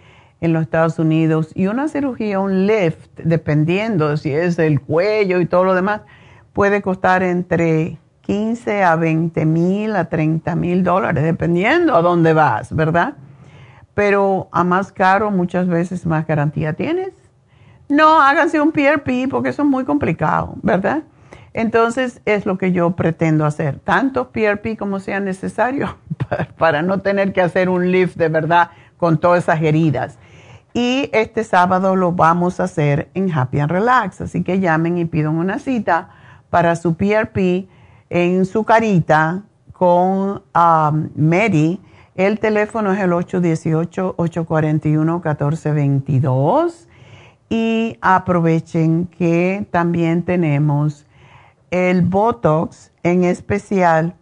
en los Estados Unidos y una cirugía, un lift, dependiendo si es el cuello y todo lo demás, puede costar entre 15 a 20 mil a 30 mil dólares, dependiendo a dónde vas, ¿verdad? Pero a más caro muchas veces más garantía tienes. No, háganse un PRP porque eso es muy complicado, ¿verdad? Entonces es lo que yo pretendo hacer, tanto PRP como sea necesario para no tener que hacer un lift de verdad con todas esas heridas. Y este sábado lo vamos a hacer en Happy and Relax. Así que llamen y pidan una cita para su PRP en su carita con um, Mary. El teléfono es el 818-841-1422. Y aprovechen que también tenemos el Botox en especial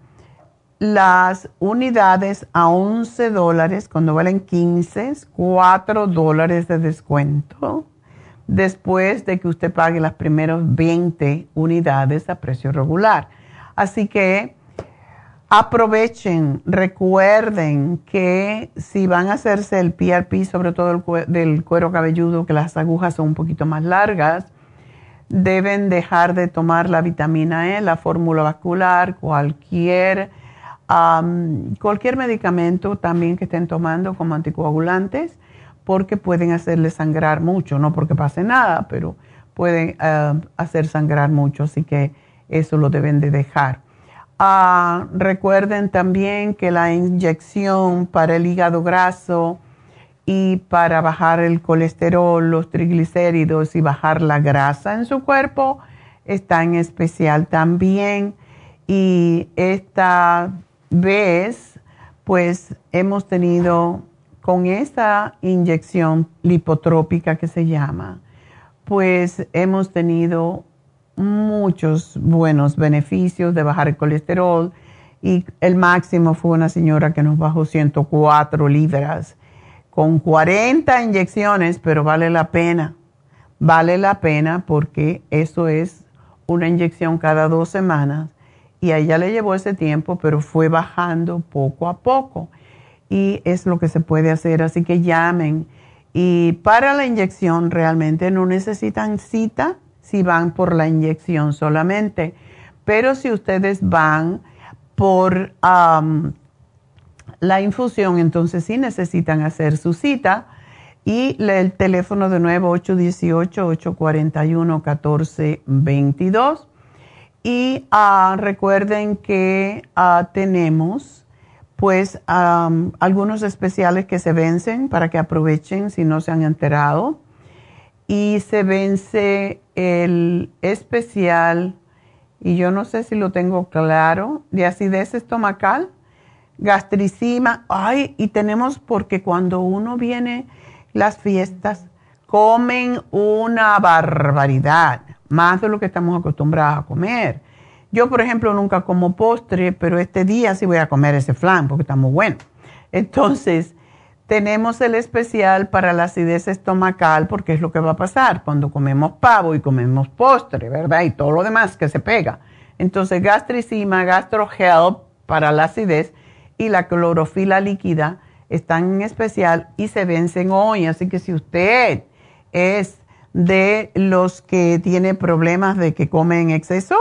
las unidades a 11 dólares, cuando valen 15, 4 dólares de descuento, después de que usted pague las primeras 20 unidades a precio regular. Así que aprovechen, recuerden que si van a hacerse el PRP, sobre todo el del cuero cabelludo, que las agujas son un poquito más largas, deben dejar de tomar la vitamina E, la fórmula vascular, cualquier cualquier medicamento también que estén tomando como anticoagulantes, porque pueden hacerle sangrar mucho, no porque pase nada, pero pueden hacer sangrar mucho, así que eso lo deben de dejar. Ah, recuerden también que la inyección para el hígado graso y para bajar el colesterol, los triglicéridos y bajar la grasa en su cuerpo está en especial también. Y esta vez, pues hemos tenido con esta inyección lipotrópica que se llama, pues hemos tenido muchos buenos beneficios de bajar el colesterol y el máximo fue una señora que nos bajó 104 libras con 40 inyecciones, pero vale la pena, vale la pena porque eso es una inyección cada dos semanas y a ella le llevó ese tiempo, pero fue bajando poco a poco. Y es lo que se puede hacer, así que llamen. Y para la inyección realmente no necesitan cita si van por la inyección solamente. Pero si ustedes van por la infusión, entonces sí necesitan hacer su cita. Y el teléfono de nuevo 818-841-1422 y ah, recuerden que ah, tenemos pues algunos especiales que se vencen para que aprovechen si no se han enterado. Y se vence el especial, y yo no sé si lo tengo claro, de acidez estomacal, gastricima. Ay, y tenemos porque cuando uno viene las fiestas, comen una barbaridad más de lo que estamos acostumbrados a comer. Yo, por ejemplo, nunca como postre, pero este día sí voy a comer ese flan porque está muy bueno. Entonces, tenemos el especial para la acidez estomacal porque es lo que va a pasar cuando comemos pavo y comemos postre, ¿verdad? Y todo lo demás que se pega. Entonces, gastricima, gastrohelp para la acidez y la clorofila líquida están en especial y se vencen hoy. Así que si usted es de los que tiene problemas de que come en exceso,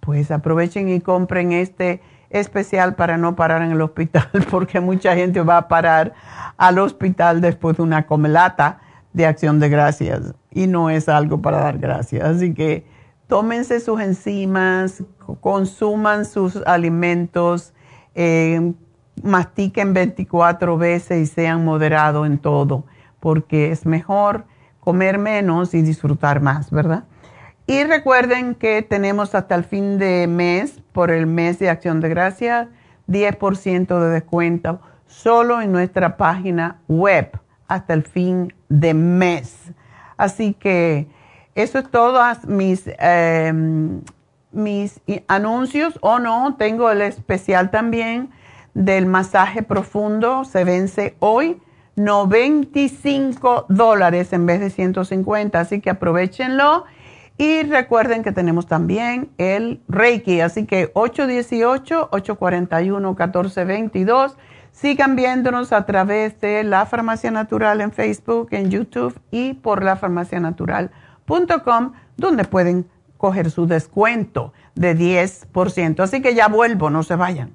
pues aprovechen y compren este especial para no parar en el hospital, porque mucha gente va a parar al hospital después de una comelata de acción de gracias. y no es algo para dar gracias. Así que tómense sus enzimas, consuman sus alimentos, eh, mastiquen 24 veces y sean moderados en todo, porque es mejor comer menos y disfrutar más, ¿verdad? Y recuerden que tenemos hasta el fin de mes, por el mes de acción de gracias, 10% de descuento solo en nuestra página web hasta el fin de mes. Así que eso es todo mis, em, mis anuncios. O no, tengo el especial también del masaje profundo. Se vence hoy 95 dólares en vez de 150. Así que aprovechenlo. Y recuerden que tenemos también el Reiki. Así que 818-841-1422. Sigan viéndonos a través de La Farmacia Natural en Facebook, en YouTube y por lafarmacianatural.com, donde pueden coger su descuento de 10%. Así que ya vuelvo, no se vayan.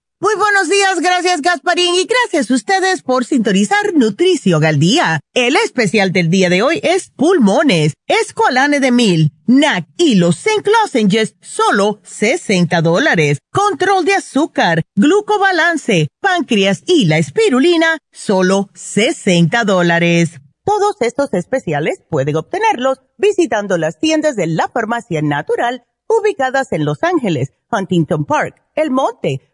Muy buenos días, gracias Gasparín y gracias a ustedes por sintonizar Nutrición al Día. El especial del día de hoy es pulmones, escualane de mil, NAC y los Zinc Lozenges, solo 60 dólares. Control de azúcar, glucobalance, páncreas y la espirulina, solo 60 dólares. Todos estos especiales pueden obtenerlos visitando las tiendas de la farmacia natural ubicadas en Los Ángeles, Huntington Park, El Monte,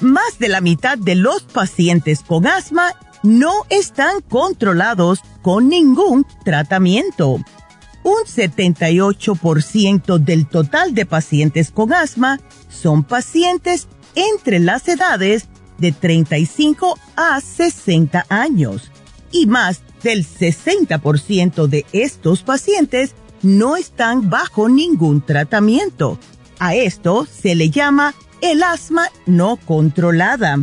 Más de la mitad de los pacientes con asma no están controlados con ningún tratamiento. Un 78% del total de pacientes con asma son pacientes entre las edades de 35 a 60 años y más del 60% de estos pacientes no están bajo ningún tratamiento. A esto se le llama el asma no controlada.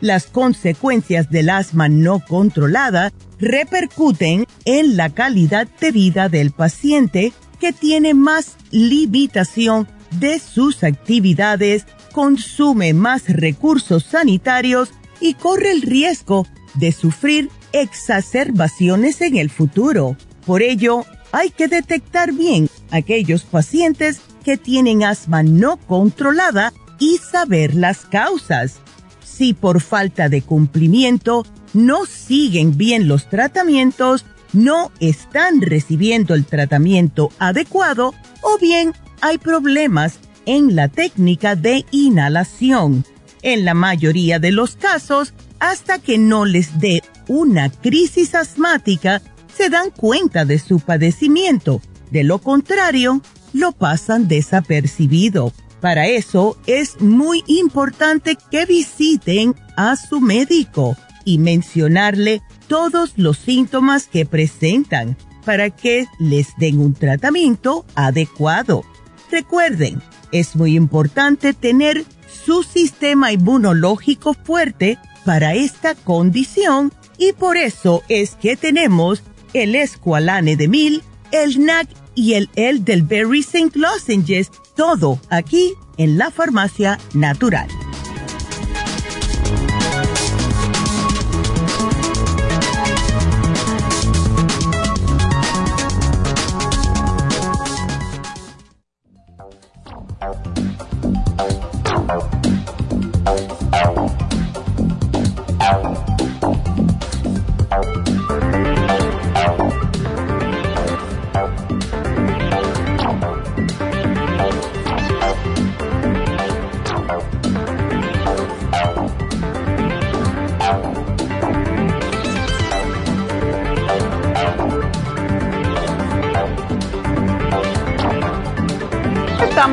Las consecuencias del asma no controlada repercuten en la calidad de vida del paciente que tiene más limitación de sus actividades, consume más recursos sanitarios y corre el riesgo de sufrir exacerbaciones en el futuro. Por ello, hay que detectar bien aquellos pacientes que tienen asma no controlada y saber las causas. Si por falta de cumplimiento no siguen bien los tratamientos, no están recibiendo el tratamiento adecuado o bien hay problemas en la técnica de inhalación. En la mayoría de los casos, hasta que no les dé una crisis asmática, se dan cuenta de su padecimiento. De lo contrario, lo pasan desapercibido. Para eso es muy importante que visiten a su médico y mencionarle todos los síntomas que presentan para que les den un tratamiento adecuado. Recuerden, es muy importante tener su sistema inmunológico fuerte para esta condición y por eso es que tenemos el Esqualane de Mil, el NAC y el Elderberry St. Lozenges, todo aquí en la farmacia natural.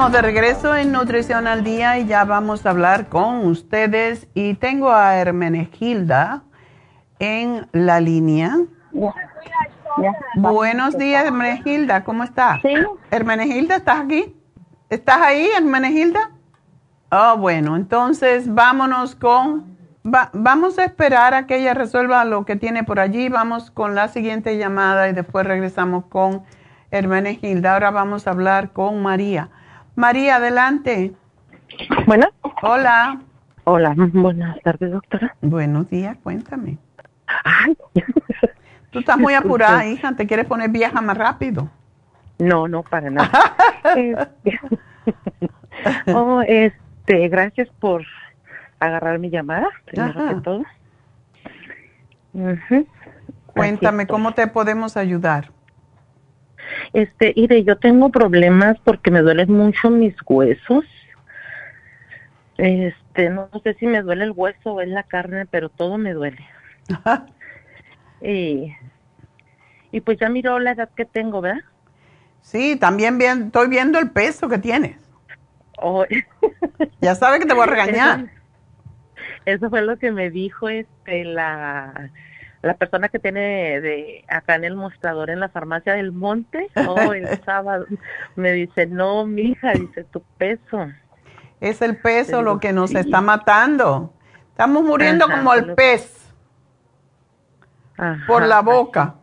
Estamos de regreso en Nutrición al Día y ya vamos a hablar con ustedes. Y tengo a Hermenegilda en la línea. Buenos días, Hermenegilda, ¿cómo estás? Sí. Hermenegilda, ¿estás aquí? ¿Estás ahí, Hermenegilda? Oh, bueno, entonces vámonos con... vamos a esperar a que ella resuelva lo que tiene por allí. Vamos con la siguiente llamada y después regresamos con Hermenegilda. Ahora vamos a hablar con María. María, adelante. Bueno. Hola. Hola, buenas tardes, doctora. Buenos días, cuéntame. Ay. Tú estás muy apurada, hija, ¿te quieres poner vieja más rápido? No, no, para nada. Este, oh, este, gracias por agarrar mi llamada, primero que todo. Cuéntame, ¿cómo te podemos ayudar? Este, mire, yo tengo problemas porque me duelen mucho mis huesos. Este, no sé si me duele el hueso o es la carne, pero todo me duele. y, y pues ya miró la edad que tengo, ¿verdad? Sí, también bien, estoy viendo el peso que tienes. Oh. ya sabe que te voy a regañar. Eso, eso, fue lo que me dijo este la la persona que tiene de acá en el mostrador en la farmacia del monte, oh, el sábado, me dice, no, mija, dice, tu peso. Es el peso lo que nos está matando. Estamos muriendo como el pez. por la boca.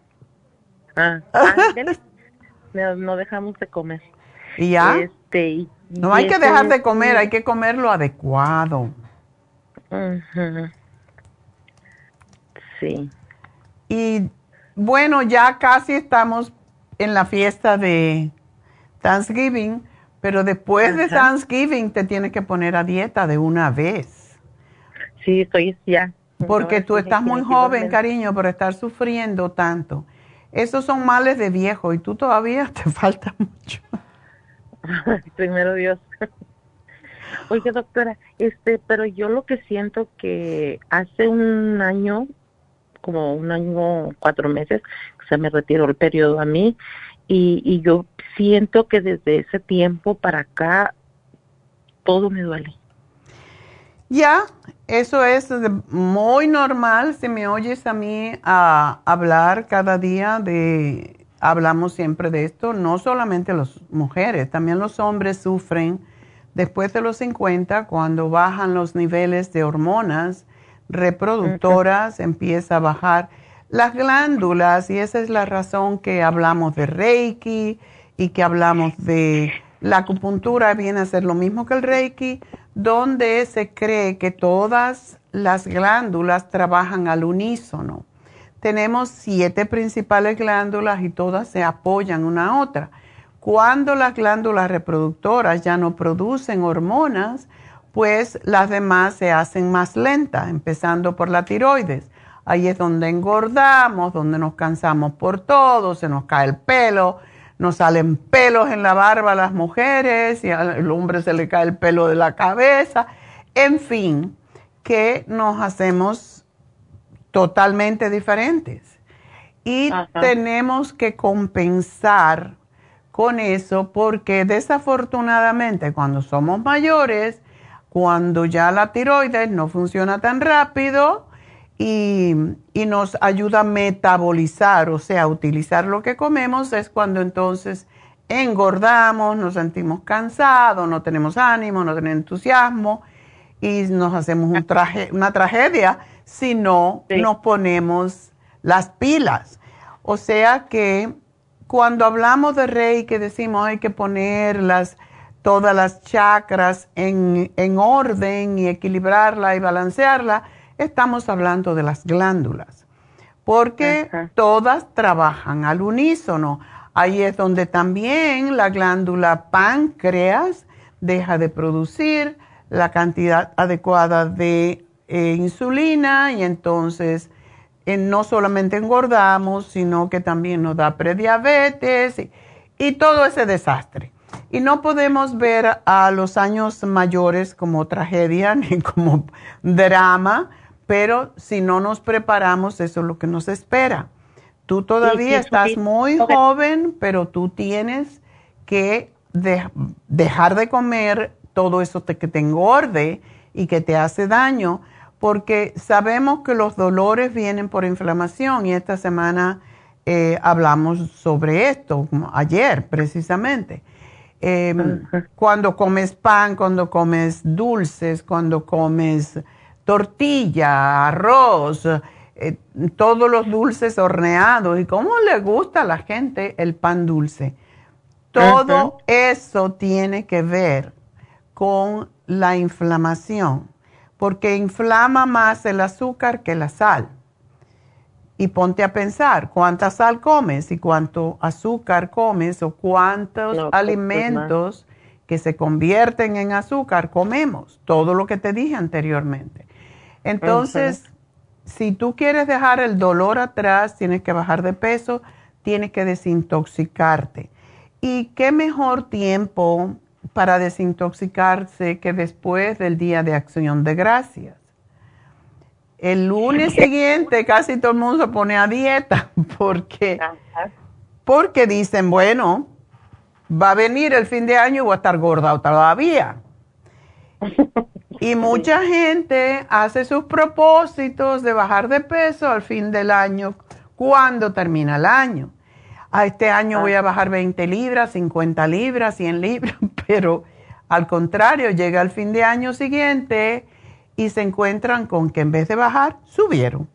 Ah, no, dejamos de comer. ¿Y ya? Este, no hay que dejar de comer, hay que comer lo adecuado. Sí. Y bueno, ya casi estamos en la fiesta de Thanksgiving, pero después de Thanksgiving te tienes que poner a dieta de una vez. Sí, estoy ya. Porque tú estás muy joven, cariño, por estar sufriendo tanto. Esos son males de viejo y tú todavía te falta mucho. Primero Dios. Oye, doctora, este, pero yo lo que siento que hace un año como un año, cuatro meses, se me retiró el periodo a mí y, y yo siento que desde ese tiempo para acá todo me duele. Ya, eso es muy normal. Si me oyes a mí a hablar cada día de, hablamos siempre de esto, no solamente las mujeres, también los hombres sufren después de los 50 cuando bajan los niveles de hormonas reproductoras, empieza a bajar las glándulas y esa es la razón que hablamos de Reiki y que hablamos de la acupuntura viene a ser lo mismo que el Reiki, donde se cree que todas las glándulas trabajan al unísono. Tenemos siete principales glándulas y todas se apoyan una a otra. Cuando las glándulas reproductoras ya no producen hormonas, pues las demás se hacen más lentas, empezando por la tiroides. ahí es donde engordamos, donde nos cansamos por todo, se nos cae el pelo, nos salen pelos en la barba a las mujeres y al hombre se le cae el pelo de la cabeza, en fin, que nos hacemos totalmente diferentes. Y tenemos que compensar con eso porque desafortunadamente cuando somos mayores, cuando ya la tiroides no funciona tan rápido y, nos ayuda a metabolizar, o sea, utilizar lo que comemos, es cuando entonces engordamos, nos sentimos cansados, no tenemos ánimo, no tenemos entusiasmo y nos hacemos un traje, una tragedia si no nos ponemos las pilas. O sea que cuando hablamos de Reiki decimos hay que poner las, todas las chakras en, orden y equilibrarla y balancearla, estamos hablando de las glándulas, porque todas trabajan al unísono. Ahí es donde también la glándula páncreas deja de producir la cantidad adecuada de eh, insulina y entonces no solamente engordamos, sino que también nos da prediabetes y, todo ese desastre. Y no podemos ver a los años mayores como tragedia ni como drama, pero si no nos preparamos, eso es lo que nos espera. Tú todavía estás muy joven, pero tú tienes que dejar de comer todo eso que te engorde y que te hace daño porque sabemos que los dolores vienen por inflamación y esta semana eh, hablamos sobre esto, ayer precisamente. Em, cuando comes pan, cuando comes dulces, cuando comes tortilla, arroz, eh, todos los dulces horneados y cómo le gusta a la gente el pan dulce. Todo eso tiene que ver con la inflamación porque inflama más el azúcar que la sal. Y ponte a pensar cuánta sal comes y cuánto azúcar comes o cuántos pues, alimentos que se convierten en azúcar comemos, todo lo que te dije anteriormente. Entonces, si tú quieres dejar el dolor atrás, tienes que bajar de peso, tienes que desintoxicarte. ¿Y qué mejor tiempo para desintoxicarse que después del día de acción de gracias. El lunes siguiente casi todo el mundo se pone a dieta porque, porque dicen, bueno, va a venir el fin de año y voy a estar gorda todavía. Y mucha gente hace sus propósitos de bajar de peso al fin del año, cuando termina el año. A este año voy a bajar 20 libras, 50 libras, 100 libras, pero al contrario, llega el fin de año siguiente y se encuentran con que en vez de bajar, subieron.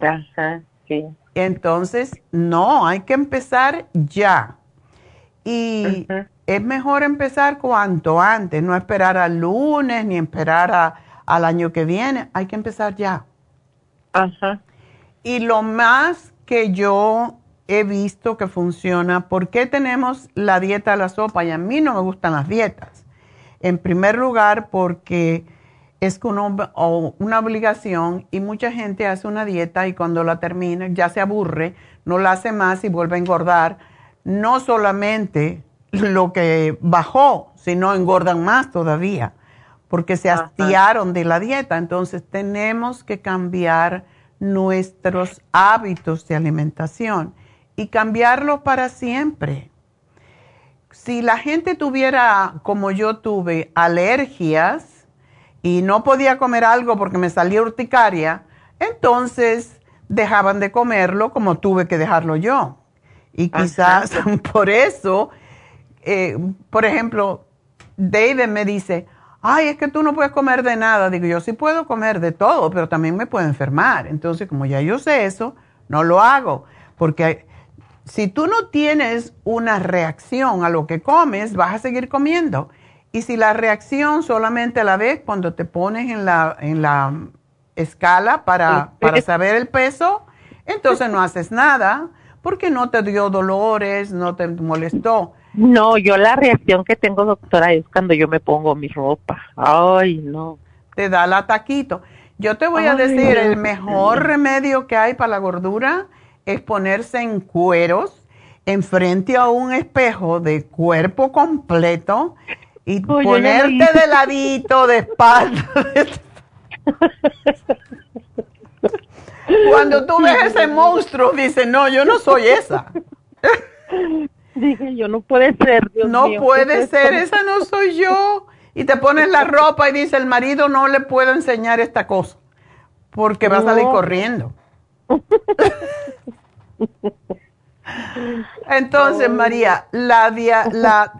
Ajá, sí. Entonces, no, hay que empezar ya. Y es mejor empezar cuanto antes, no esperar al lunes ni esperar al año que viene, hay que empezar ya. Ajá. Y lo más que yo he visto que funciona. ¿Por qué tenemos la dieta de la sopa? Y a mí no me gustan las dietas. En primer lugar, porque es una, una obligación y mucha gente hace una dieta y cuando la termina ya se aburre, no la hace más y vuelve a engordar. No solamente lo que bajó, sino engordan más todavía, porque se hastiaron de la dieta. Entonces tenemos que cambiar nuestros hábitos de alimentación y cambiarlo para siempre. Si la gente tuviera, como yo tuve, alergias y no podía comer algo porque me salía urticaria, entonces dejaban de comerlo como tuve que dejarlo yo. Y quizás por eso, eh, por ejemplo, David me dice, ay, es que tú no puedes comer de nada. Digo, yo sí puedo comer de todo, pero también me puedo enfermar. Entonces, como ya yo sé eso, no lo hago, porque si tú no tienes una reacción a lo que comes, vas a seguir comiendo. Y si la reacción solamente la ves cuando te pones en la, en la escala para, para saber el peso, entonces no haces nada porque no te dio dolores, no te molestó. No, yo la reacción que tengo, doctora, es cuando yo me pongo mi ropa. Ay, no. Te da el ataquito. Yo te voy a decir, el mejor remedio que hay para la gordura es ponerse en cueros enfrente a un espejo de cuerpo completo y ponerte de ladito, de espalda. Cuando tú ves ese monstruo, dices, no, yo no soy esa. Dije, yo no puede ser. no puede ser, esa no soy yo. Y te pones la ropa y dice, el marido no le puedo enseñar esta cosa, porque va a salir corriendo. Entonces, María, la,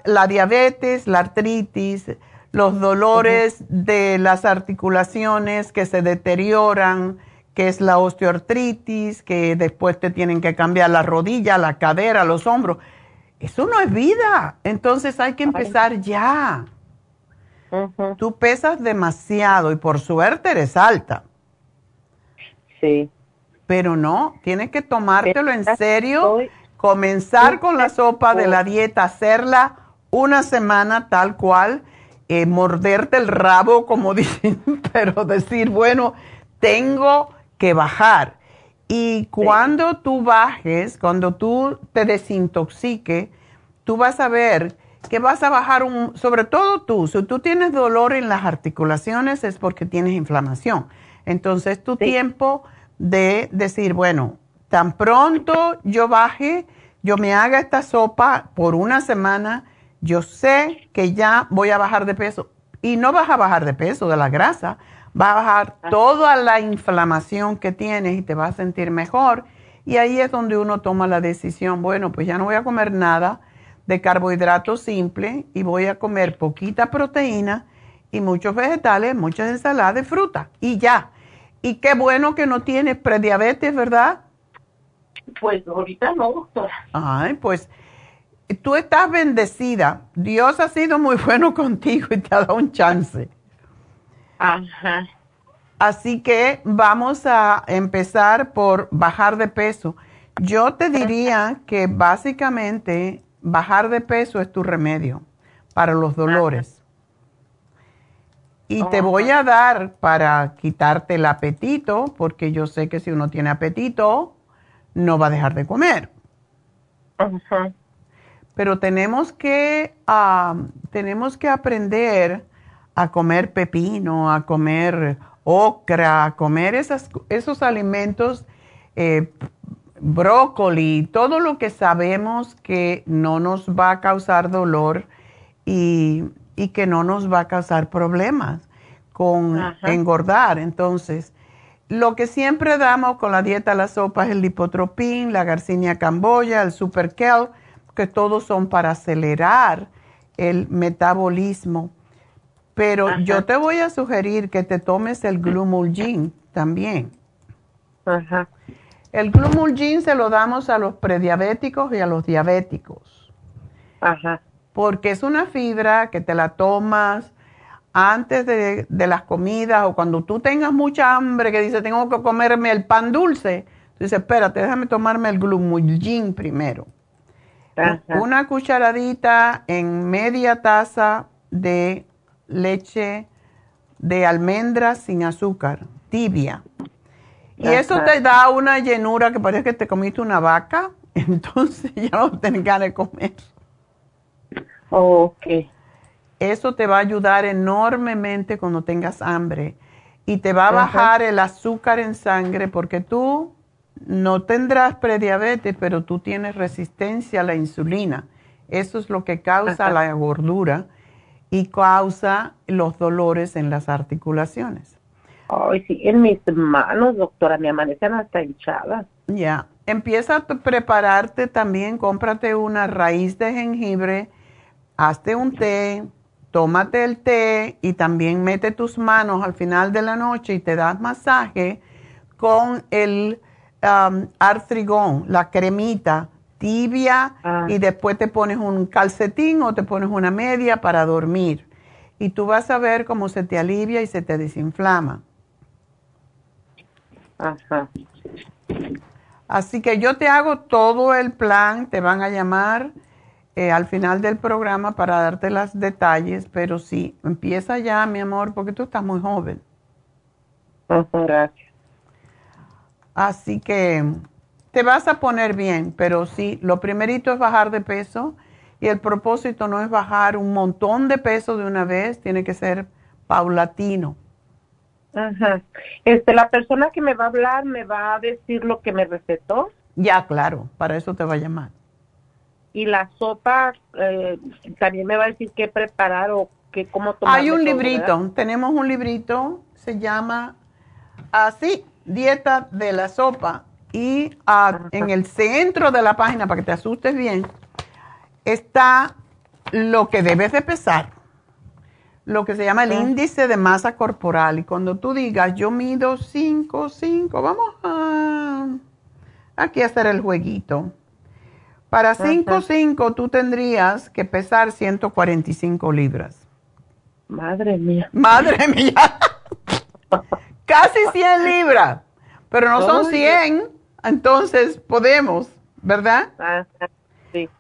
la, diabetes, la artritis, los dolores de las articulaciones que se deterioran, que es la osteoartritis, que después te tienen que cambiar la rodilla, la cadera, los hombros. Eso no es vida. Entonces hay que empezar ya. Tú pesas demasiado y por suerte eres alta. Sí. Pero no, tienes que tomártelo en serio, comenzar con la sopa de la dieta, hacerla una semana tal cual, eh, morderte el rabo, como dicen, pero decir, bueno, tengo que bajar. Y cuando tú bajes, cuando tú te desintoxiques, tú vas a ver que vas a bajar un, sobre todo tú, si tú tienes dolor en las articulaciones es porque tienes inflamación. Entonces tu tiempo de decir, bueno, tan pronto yo baje, yo me haga esta sopa por una semana, yo sé que ya voy a bajar de peso. Y no vas a bajar de peso de la grasa, va a bajar ah. toda la inflamación que tienes y te vas a sentir mejor. Y ahí es donde uno toma la decisión, bueno, pues ya no voy a comer nada de carbohidrato simple y voy a comer poquita proteína y muchos vegetales, muchas ensaladas de fruta y ya. Y qué bueno que no tienes prediabetes, ¿verdad? Pues ahorita no, doctora. Ay, pues tú estás bendecida. Dios ha sido muy bueno contigo y te ha dado un chance. Ajá. Así que vamos a empezar por bajar de peso. Yo te diría que básicamente bajar de peso es tu remedio para los dolores. Y te voy a dar para quitarte el apetito, porque yo sé que si uno tiene apetito, no va a dejar de comer. Pero tenemos que, ah, tenemos que aprender a comer pepino, a comer ocra, a comer esas, esos alimentos eh, brócoli, todo lo que sabemos que no nos va a causar dolor y, que no nos va a causar problemas con engordar. Entonces, lo que siempre damos con la dieta la sopa es el lipotropín, la garcinia camboya, el super que todos son para acelerar el metabolismo. Pero yo te voy a sugerir que te tomes el glumulgin también. Ajá. El glumulgin se lo damos a los prediabéticos y a los diabéticos. Ajá. Porque es una fibra que te la tomas antes de, las comidas o cuando tú tengas mucha hambre que dice tengo que comerme el pan dulce. Tú dices, espérate, déjame tomarme el glumulgin primero. Una cucharadita en media taza de leche de almendras sin azúcar, tibia. Y eso te da una llenura que parece que te comiste una vaca, entonces ya no tienes ganas de comer. Ok. Eso te va a ayudar enormemente cuando tengas hambre y te va a bajar el azúcar en sangre porque tú no tendrás prediabetes, pero tú tienes resistencia a la insulina. Eso es lo que causa la gordura y causa los dolores en las articulaciones. Ay, sí, en mis manos, doctora, me amanecen hasta hinchadas. Ya, empieza a prepararte también, cómprate una raíz de jengibre, hazte un té, tómate el té y también mete tus manos al final de la noche y te das masaje con el um, artrigón, la cremita tibia ah. y después te pones un calcetín o te pones una media para dormir. Y tú vas a ver cómo se te alivia y se te desinflama. Ajá. Así que yo te hago todo el plan, te van a llamar eh, al final del programa para darte los detalles, pero sí, empieza ya, mi amor, porque tú estás muy joven. Gracias. Así que te vas a poner bien, pero sí, lo primerito es bajar de peso y el propósito no es bajar un montón de peso de una vez, tiene que ser paulatino. Ajá. Este, la persona que me va a hablar me va a decir lo que me recetó. Ya, claro, para eso te va a llamar. Y la sopa eh, también me va a decir qué preparar o qué, cómo tomar. Hay un librito, tenemos un librito, se llama así, dieta de la sopa. Y ah, en el centro de la página, para que te asustes bien, está lo que debes de pesar, lo que se llama el índice de masa corporal. Y cuando tú digas, yo mido 5, 5, vamos a aquí hacer el jueguito. Para 5, 5 tú tendrías que pesar 145 libras. Madre mía. Madre mía. Casi 100 libras. Pero no son 100, entonces podemos, ¿verdad?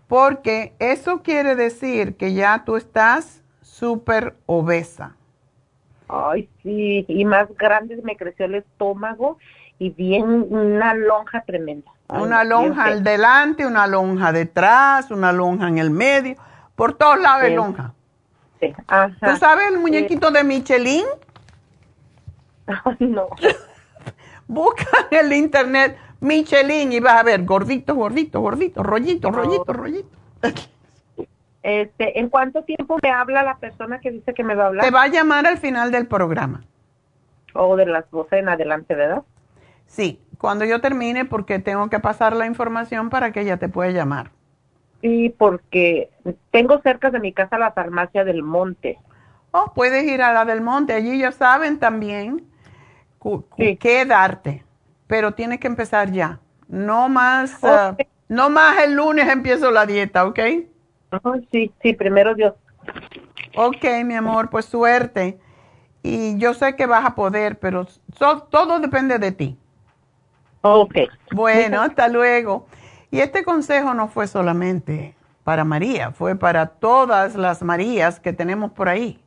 Porque eso quiere decir que ya tú estás súper obesa. Ay, sí, y más grande me creció el estómago y bien una lonja tremenda. Una lonja al delante, una lonja detrás, una lonja en el medio, por todos lados de lonja. Sí. ¿Tú sabes el muñequito de Michelin? no. Busca en el internet Michelin y vas a ver gordito, gordito, gordito, rollito, rollito, rollito. Este, ¿En cuánto tiempo me habla la persona que dice que me va a hablar? Te va a llamar al final del programa. O de las 12 en adelante, ¿verdad? Sí, cuando yo termine porque tengo que pasar la información para que ella te pueda llamar. Sí, porque tengo cerca de mi casa la farmacia del monte. Oh, puedes ir a la del monte. Allí ya saben también qué darte pero tiene que empezar ya. No más, ah, no más el lunes empiezo la dieta, ¿ok? sí, sí, primero Dios. Ok, mi amor, pues suerte. Y yo sé que vas a poder, pero todo depende de ti. Ok. Bueno, hasta luego. Y este consejo no fue solamente para María, fue para todas las Marías que tenemos por ahí,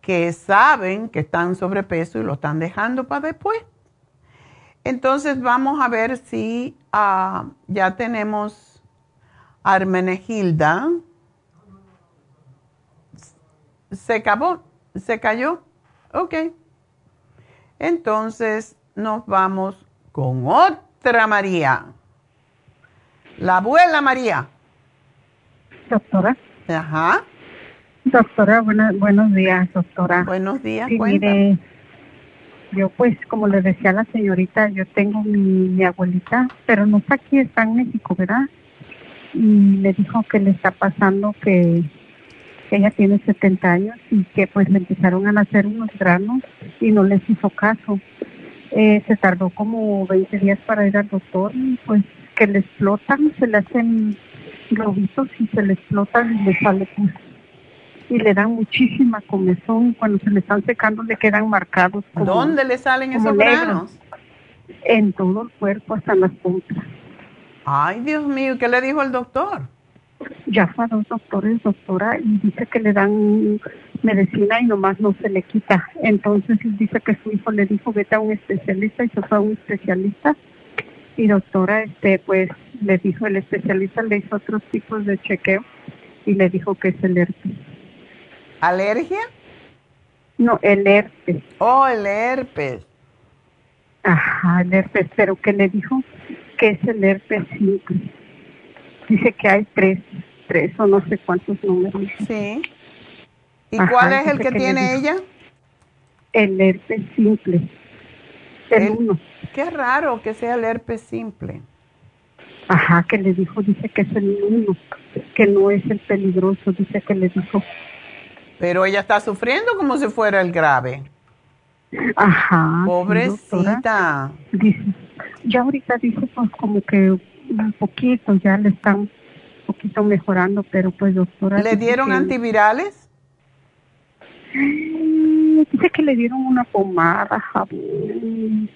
que saben que están sobrepeso y lo están dejando para después. Entonces vamos a ver si ah, ya tenemos Armenegilda. Se acabó, se cayó. Ok. Entonces nos vamos con otra María. La abuela María. Doctora. Ajá. Doctora, buenos días, doctora. Buenos días, yo pues, como le decía a la señorita, yo tengo mi, abuelita, pero no está aquí, está en México, ¿verdad? Y le dijo que le está pasando que, ella tiene 70 años y que pues le empezaron a nacer unos granos y no les hizo caso. Eh, se tardó como 20 días para ir al doctor y pues que le explotan, se le hacen globitos y se le explotan y le sale pues y le dan muchísima comezón. Cuando se le están secando le quedan marcados. ¿Dónde le salen esos granos? En todo el cuerpo, hasta las puntas. Ay, Dios mío, ¿qué le dijo el doctor? Ya fue a dos doctores, doctora, y dice que le dan medicina y nomás no se le quita. Entonces dice que su hijo le dijo, vete a un especialista y se fue a un especialista. Y doctora, este, pues le dijo, el especialista le hizo otros tipos de chequeo y le dijo que es el herpes. ¿Alergia? No, el herpes. Oh, el herpes. Ajá, el herpes, pero ¿qué le dijo? Que es el herpes simple. Dice que hay tres, tres o no sé cuántos números. Sí. ¿Y cuál es el que, tiene ella? El herpes simple. El, uno. Qué raro que sea el herpes simple. Ajá, que le dijo, dice que es el uno, que no es el peligroso, dice que le dijo pero ella está sufriendo como si fuera el grave. Ajá. Pobrecita. dice, ya ahorita dice pues como que un poquito, ya le están un poquito mejorando, pero pues doctora. ¿Le dieron antivirales? Mm, dice que le dieron una pomada, jabón,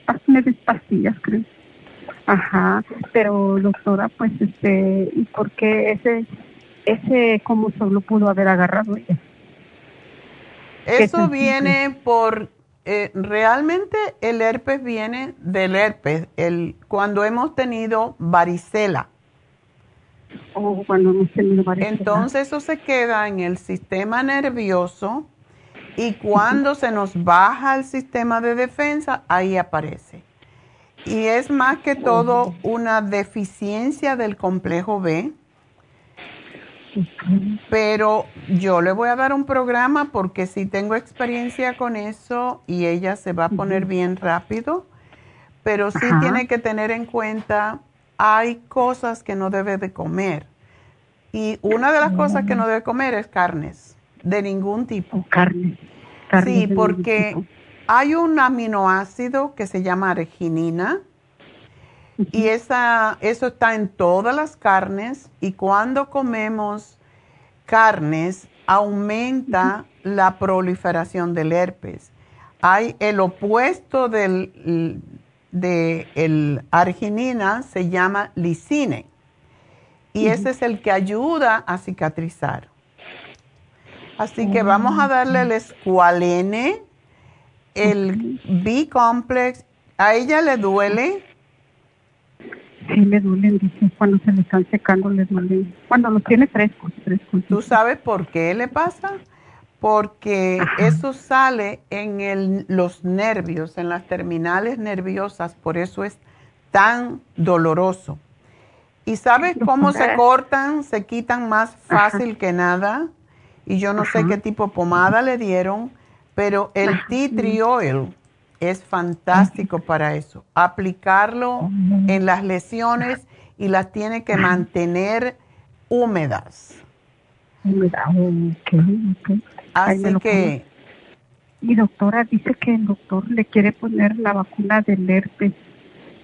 pastillas, creo. Ajá, pero doctora, pues este, ¿y por qué ese, ese, cómo solo pudo haber agarrado ella? Eso viene por eh, realmente el herpes viene del herpes, el, cuando hemos tenido varicela. O cuando hemos tenido varicela. Entonces eso se queda en el sistema nervioso y cuando se nos baja el sistema de defensa, ahí aparece. Y es más que todo una deficiencia del complejo B. Pero yo le voy a dar un programa porque si tengo experiencia con eso y ella se va a poner bien rápido. Pero sí tiene que tener en cuenta, hay cosas que no debe de comer. Y una de las cosas que no debe comer es carnes, de ningún tipo. Carne. sí, porque hay un aminoácido que se llama arginina y esa, eso está en todas las carnes y cuando comemos carnes aumenta la proliferación del herpes. Hay el opuesto del de el arginina se llama lisine y ese es el que ayuda a cicatrizar. Así que vamos a darle el escualene, el B-complex. ¿A ella le duele? Sí, le duelen, dice, cuando se le están secando le duelen. Cuando los tiene frescos, frescos. ¿Tú sabes por qué le pasa? Porque eso sale en el, los nervios, en las terminales nerviosas, por eso es tan doloroso. ¿Y sabes cómo se cortan, se quitan más fácil que nada? Y yo no sé qué tipo de pomada le dieron, pero el tea tree oil es fantástico para eso. Aplicarlo en las lesiones y las tiene que mantener húmedas. Así que... Mi doctora dice que el doctor le quiere poner la vacuna del herpes.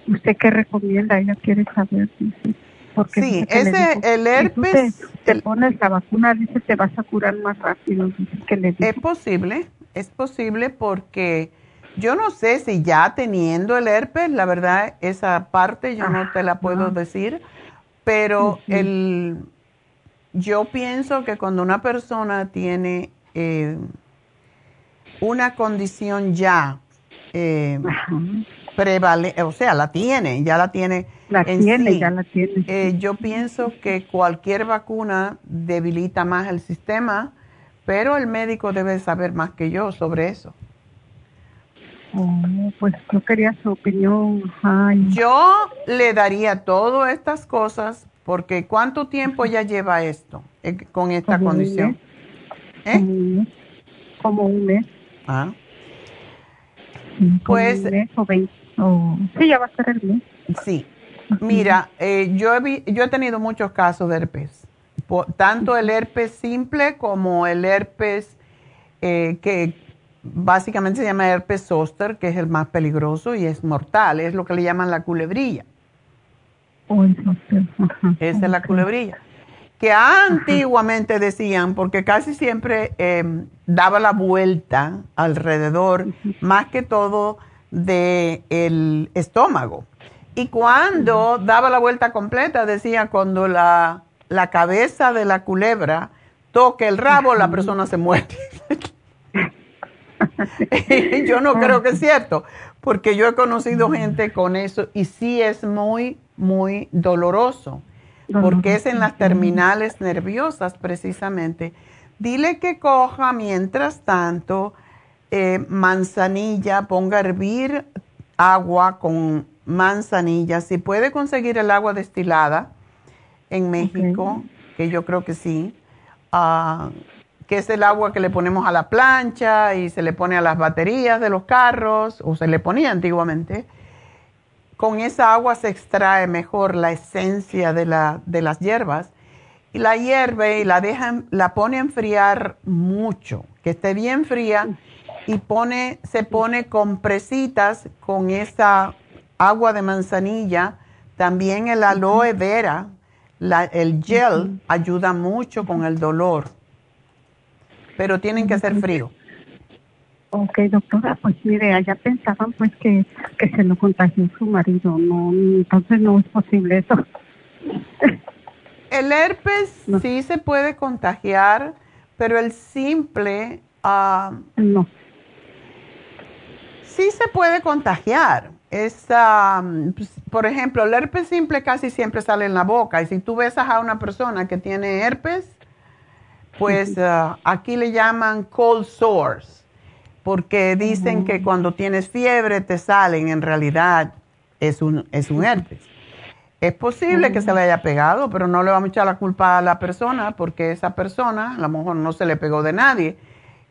¿Usted qué recomienda? Ella quiere saber, dice. Porque sí, ese, el herpes... Si te, pones la vacuna, dice, te vas a curar más rápido. que le es posible, es posible porque yo no sé si ya teniendo el herpes, la verdad, esa parte yo no te la puedo decir, pero el, yo pienso que cuando una persona tiene eh, una condición ya eh, o sea, la tiene, ya la tiene. La tiene, ya la tiene. Eh, yo pienso que cualquier vacuna debilita más el sistema, pero el médico debe saber más que yo sobre eso. Oh, pues yo quería su opinión. Yo le daría todas estas cosas porque ¿cuánto tiempo ya lleva esto eh, con esta condición? ¿Eh? Como un mes. Ah. pues. sí, ya va a ser el mes. Sí. Mira, eh, yo, he, yo he tenido muchos casos de herpes. tanto el herpes simple como el herpes eh, que básicamente se llama herpes zoster, que es el más peligroso y es mortal, es lo que le llaman la culebrilla. Oh, Esa es la culebrilla. Que antiguamente decían, porque casi siempre em, daba la vuelta alrededor, más que todo del el estómago. Y cuando daba la vuelta completa, decía, cuando la, la cabeza de la culebra toque el rabo, la persona se muere. yo no creo que es cierto, porque yo he conocido gente con eso y sí es muy, muy doloroso, porque es en las terminales nerviosas precisamente. Dile que coja mientras tanto eh, manzanilla, ponga a hervir agua con manzanilla. Si puede conseguir el agua destilada en México, que yo creo que sí, uh, que es el agua que le ponemos a la plancha y se le pone a las baterías de los carros, o se le ponía antiguamente. Con esa agua se extrae mejor la esencia de, la, de las hierbas y la hierve y la, deja, la pone a enfriar mucho, que esté bien fría y pone, se pone compresitas con esa agua de manzanilla, también el aloe vera, el gel ayuda mucho con el dolor pero tienen que hacer frío. Ok, doctora, pues mire, allá pensaban pues que, que se lo contagió su marido, no, entonces no es posible eso. El herpes sí se puede contagiar, pero el simple... Uh, no. Sí se puede contagiar. Es, um, pues, por ejemplo, el herpes simple casi siempre sale en la boca. Y si tú besas a una persona que tiene herpes, pues uh, aquí le llaman cold sores, porque dicen que cuando tienes fiebre te salen, en realidad es un, es un herpes. Es posible que se le haya pegado, pero no le vamos a echar la culpa a la persona porque esa persona a lo mejor no se le pegó de nadie.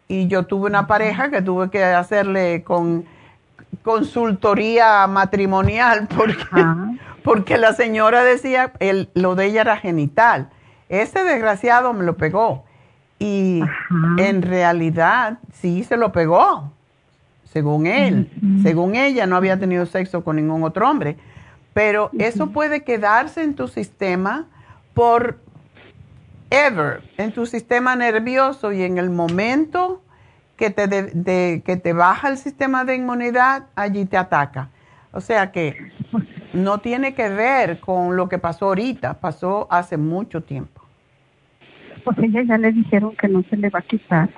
Y yo tuve una pareja que tuve que hacerle con consultoría matrimonial porque, porque la señora decía el, lo de ella era genital. Ese desgraciado me lo pegó. Y en realidad sí se lo pegó, según él. Según ella no había tenido sexo con ningún otro hombre pero eso puede quedarse en tu sistema por ever, en tu sistema nervioso y en el momento que te, que te baja el sistema de inmunidad, allí te ataca. O sea que no tiene que ver con lo que pasó ahorita, pasó hace mucho tiempo. Pues ella ya le dijeron que no se le va a quitar.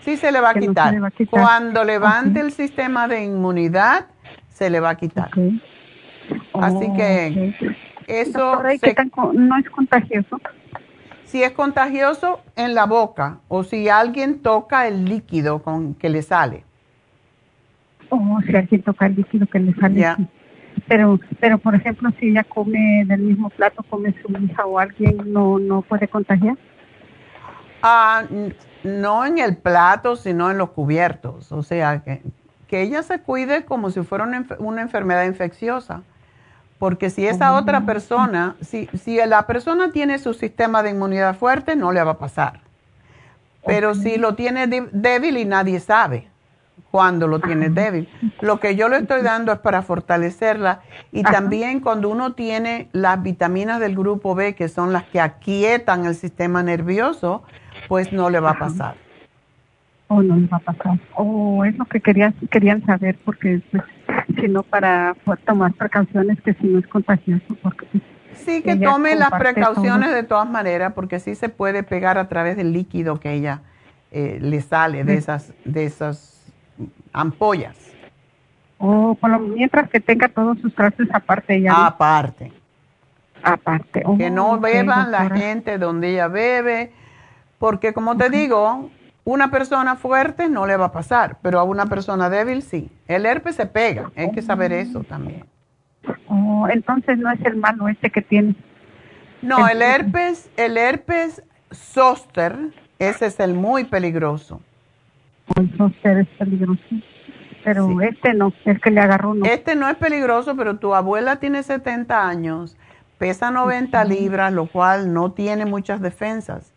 Sí se le va, a quitar. Cuando levante el sistema de inmunidad, se le va a quitar. Así oh, que eso... ¿No es contagioso? Si es contagioso en la boca o si alguien toca el líquido con que le sale. O si alguien toca el líquido que le sale. Pero, pero por ejemplo, si ella come del mismo plato, come su hija o alguien, ¿no, no puede contagiar? Ah, no en el plato, sino en los cubiertos. O sea, que, que ella se cuide como si fuera una, una enfermedad infecciosa. Porque si esa otra persona, si, si la persona tiene su sistema de inmunidad fuerte, no le va a pasar. Pero si lo tiene débil y nadie sabe cuando lo tiene débil. Lo que yo le estoy dando es para fortalecerla y también cuando uno tiene las vitaminas del grupo B, que son las que aquietan el sistema nervioso, pues no le va a pasar. O no le va a pasar. O es lo que querían, querían saber porque pues, sino para tomar precauciones que si no es contagioso. Porque, pues, sí, que tome las precauciones de todas maneras, porque sí se puede pegar a través del líquido que ella eh, le sale de esas, de esas ampollas. O por lo mientras que tenga todos sus trastes aparte ya. Aparte. Aparte. que no beban la gente donde ella bebe, porque como te digo, una persona fuerte no le va a pasar, pero a una persona débil sí. El herpes se pega, hay que saber eso también. Oh, entonces no es el malo este que tiene. No, el herpes, el herpes zóster, ese es el muy peligroso. El zóster es peligroso. Pero este no, el que le agarró no. Este no es peligroso, pero tu abuela tiene 70 años, pesa 90 libras, lo cual no tiene muchas defensas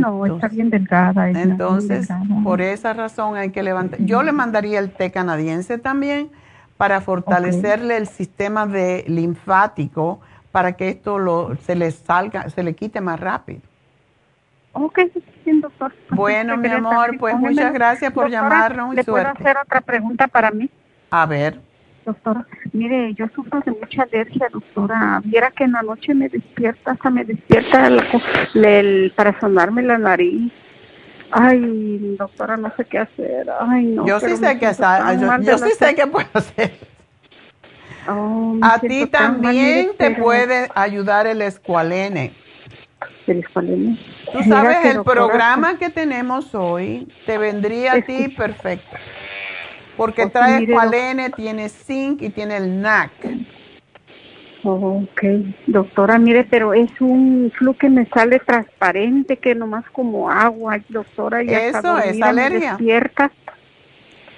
no, está bien delgada. Entonces, por esa razón hay que levantar. Yo le mandaría el té canadiense también para fortalecerle el sistema de linfático para que esto lo, se le salga, se le quite más rápido. Ok, bien, doctor. Bueno, mi amor, pues muchas gracias por llamarnos. ¿Le puedo hacer otra pregunta para mí? A ver. Doctora, mire, yo sufro de mucha alergia, doctora. Viera que en la noche me despierta, hasta me despierta el, para sonarme la nariz. Ay, doctora, no sé qué hacer. Ay, no. Yo sí sé qué hacer. Yo, sí sé qué puedo hacer. Oh, A ti también te puede ayudar el escualene. El escualene. Tú sabes, el programa que tenemos hoy te vendría a ti perfecto. Porque trae escualene, tiene zinc y tiene el NAC. ok, doctora, mire, pero es un flu que me sale transparente, que nomás como agua, doctora. Y Eso es alergia. Me despierta,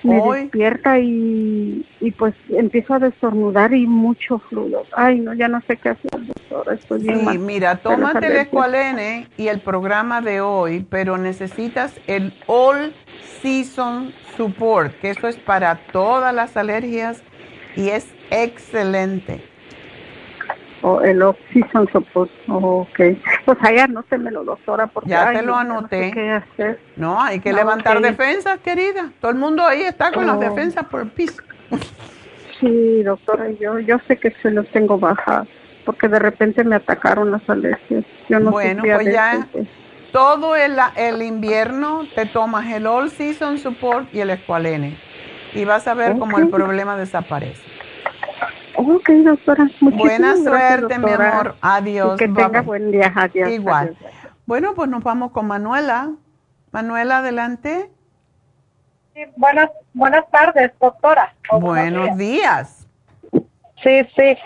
me despierta y, y pues empiezo a destornudar y mucho fluido. Ay, no, ya no sé qué hacer, doctora. Estoy sí, mira, tómate el escualene y el programa de hoy, pero necesitas el All Season Support, que eso es para todas las alergias y es excelente. Oh, el Oxygen Support, oh, ok. Pues allá lo doctora, porque... Ya te lo anoté. No, hay que levantar defensas, querida. Todo el mundo ahí está con las oh. defensas por el piso. sí, doctora, yo, yo sé que se los tengo bajas, porque de repente me atacaron las alergias. Yo no bueno, pues ya... todo el, el, invierno te tomas el All Season Support y el Esqualene. y vas a ver cómo el problema desaparece. Ok, doctora. Buena suerte, mi amor. Adiós. que tenga buen día. Adiós. Igual. Bueno, pues nos vamos con Manuela. Manuela, adelante. Sí, buenas, buenas tardes, doctora. Buenos días. Sí, sí.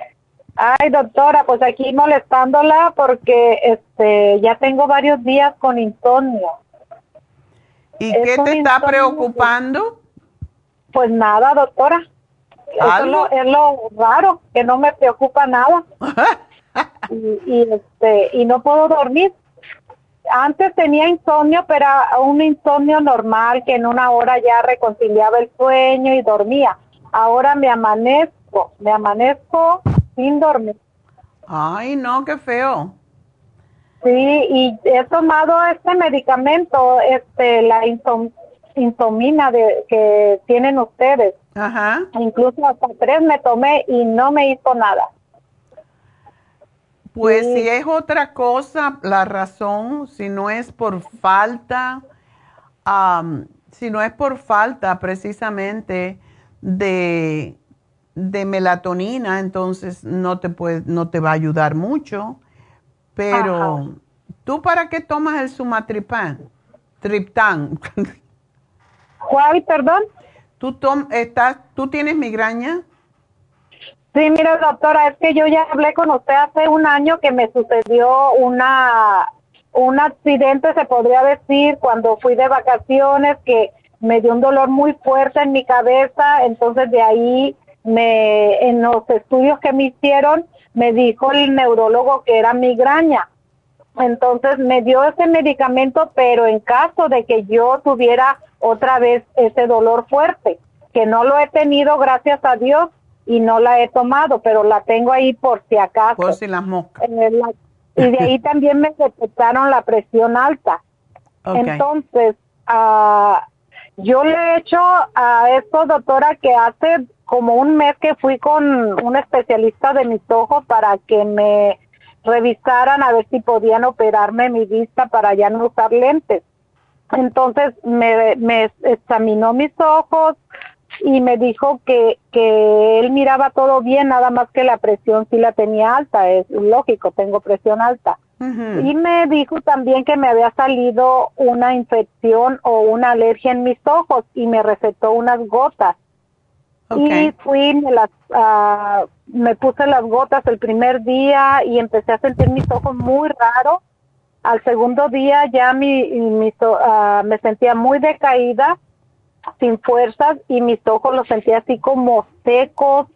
Ay, doctora, pues aquí molestándola porque este ya tengo varios días con insomnio. ¿Y qué te está preocupando? Pues nada, doctora. es lo, es lo raro, que no me preocupa nada. y, y, este y no puedo dormir. Antes tenía insomnio, pero un insomnio normal que en una hora ya reconciliaba el sueño y dormía. Ahora me amanezco, me amanezco sin dormir. Ay, no, qué feo. Sí, y he tomado este medicamento, este, la insomina de, que tienen ustedes. Ajá. Incluso hasta tres me tomé y no me hizo nada. Pues si es otra cosa, la razón, si no es por falta, si no es por falta precisamente de, de melatonina, entonces no te puede, no te va a ayudar mucho. Pero, ¿tú para qué tomas el sumatripán? Triptán. ¿Cuál, perdón? ¿Tú, tom, estás, ¿Tú tienes migraña? Sí, mire, doctora, es que yo ya hablé con usted hace un año que me sucedió una un accidente, se podría decir, cuando fui de vacaciones, que me dio un dolor muy fuerte en mi cabeza, entonces de ahí me en los estudios que me hicieron me dijo el neurólogo que era migraña. Entonces me dio ese medicamento, pero en caso de que yo tuviera otra vez ese dolor fuerte, que no lo he tenido, gracias a Dios, y no la he tomado, pero la tengo ahí por si acaso. Por si las moscas. y de ahí también me detectaron la presión alta. Entonces, uh, yo le he hecho a esto, doctora, que hace como un mes que fui con un especialista de mis ojos para que me revisaran a ver si podían operarme mi vista para ya no usar lentes. Entonces me, me examinó mis ojos y me dijo que, que él miraba todo bien, nada más que la presión sí la tenía alta, es lógico, tengo presión alta. Y me dijo también que me había salido una infección o una alergia en mis ojos y me recetó unas gotas. Y fui, me, las, uh, me puse las gotas el primer día y empecé a sentir mis ojos muy raros. Al segundo día ya mi, mi uh, me sentía muy decaída, sin fuerzas y mis ojos los sentía así como secos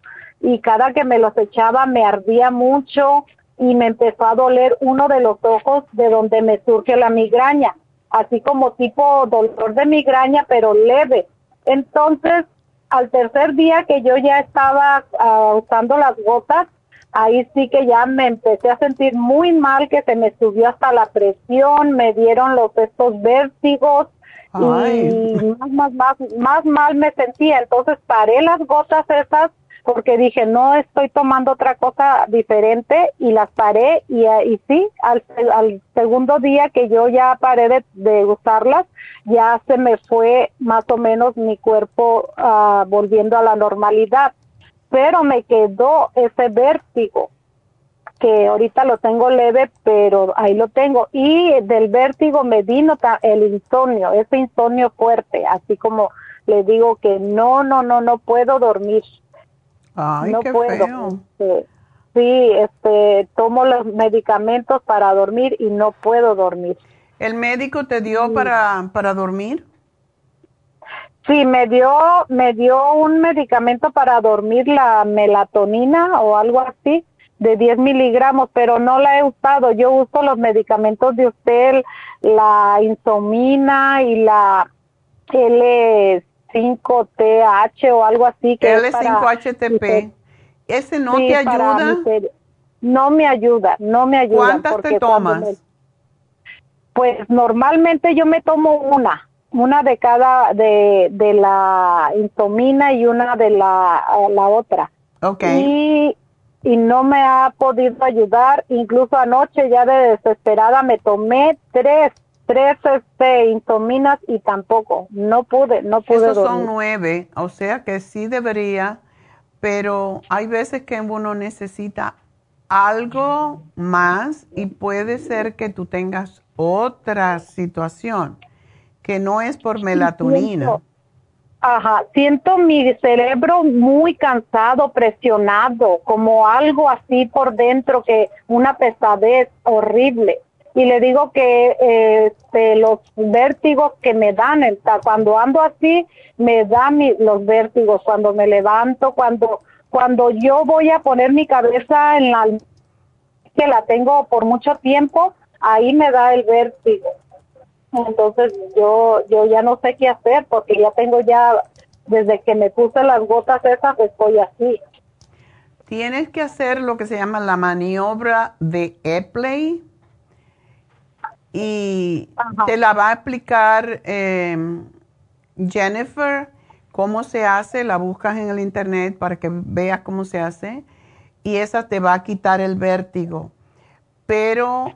y cada que me los echaba me ardía mucho y me empezó a doler uno de los ojos de donde me surge la migraña, así como tipo dolor de migraña pero leve. Entonces al tercer día que yo ya estaba uh, usando las gotas, ahí sí que ya me empecé a sentir muy mal, que se me subió hasta la presión, me dieron los estos vértigos y más, más, más, más mal me sentía. Entonces paré las gotas esas porque dije, no estoy tomando otra cosa diferente y las paré y, y sí, al, al segundo día que yo ya paré de, de usarlas, ya se me fue más o menos mi cuerpo uh, volviendo a la normalidad, pero me quedó ese vértigo que ahorita lo tengo leve, pero ahí lo tengo. Y del vértigo me vino el insomnio, ese insomnio fuerte, así como le digo que no, no, no, no puedo dormir. Ay, qué Feo. Este, sí, este, tomo los medicamentos para dormir y no puedo dormir. ¿El médico te dio para, para dormir? Sí, me dio, me dio un medicamento para dormir, la melatonina o algo así, de 10 miligramos, pero no la he usado. Yo uso los medicamentos de usted, la insomina y la L5TH o algo así. Que L5HTP. ¿Ese no te ayuda? No me ayuda, no me ayuda. ¿Cuántas te tomas? Pues normalmente yo me tomo una, una de cada, de, de la insomina y una de la, la otra. Okay. Y, y no me ha podido ayudar, incluso anoche ya de desesperada me tomé tres tres este, intominas y tampoco, no pude, no pude Esos son nueve, o sea que sí debería, pero hay veces que uno necesita algo más y puede ser que tú tengas otra situación que no es por melatonina. Ajá, siento mi cerebro muy cansado, presionado, como algo así por dentro, que una pesadez horrible. Y le digo que este, los vértigos que me dan, cuando ando así, me dan los vértigos, cuando me levanto, cuando, cuando yo voy a poner mi cabeza en la que la tengo por mucho tiempo, ahí me da el vértigo. Entonces yo, yo ya no sé qué hacer porque ya tengo ya, desde que me puse las gotas esas, estoy así. Tienes que hacer lo que se llama la maniobra de Epley y te la va a explicar em, Jennifer cómo se hace, la buscas en el internet para que veas cómo se hace y esa te va a quitar el vértigo. Pero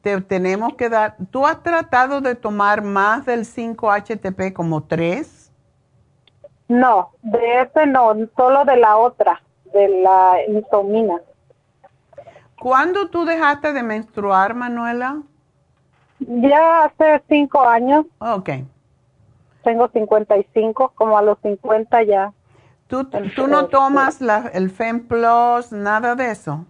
te tenemos que dar, ¿tú has tratado de tomar más del 5-HTP como 3? No, de ese no, solo de la otra, de la insomina. ¿Cuándo tú dejaste de menstruar, Manuela? Ya hace cinco años. Ok. Tengo 55, como a los 50 ya. ¿Tú, tú no tomas la, el FemPlus, nada de eso?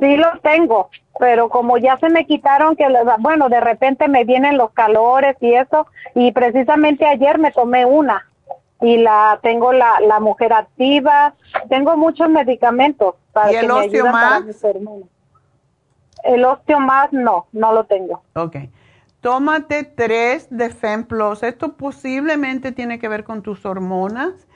Sí lo tengo, pero como ya se me quitaron que, bueno, de repente me vienen los calores y eso, y precisamente ayer me tomé una y la tengo la, la mujer activa, tengo muchos medicamentos para ¿Y el que me para El osteomas no, no lo tengo. Ok. Tómate tres de FemPlus. Esto posiblemente tiene que ver con tus hormonas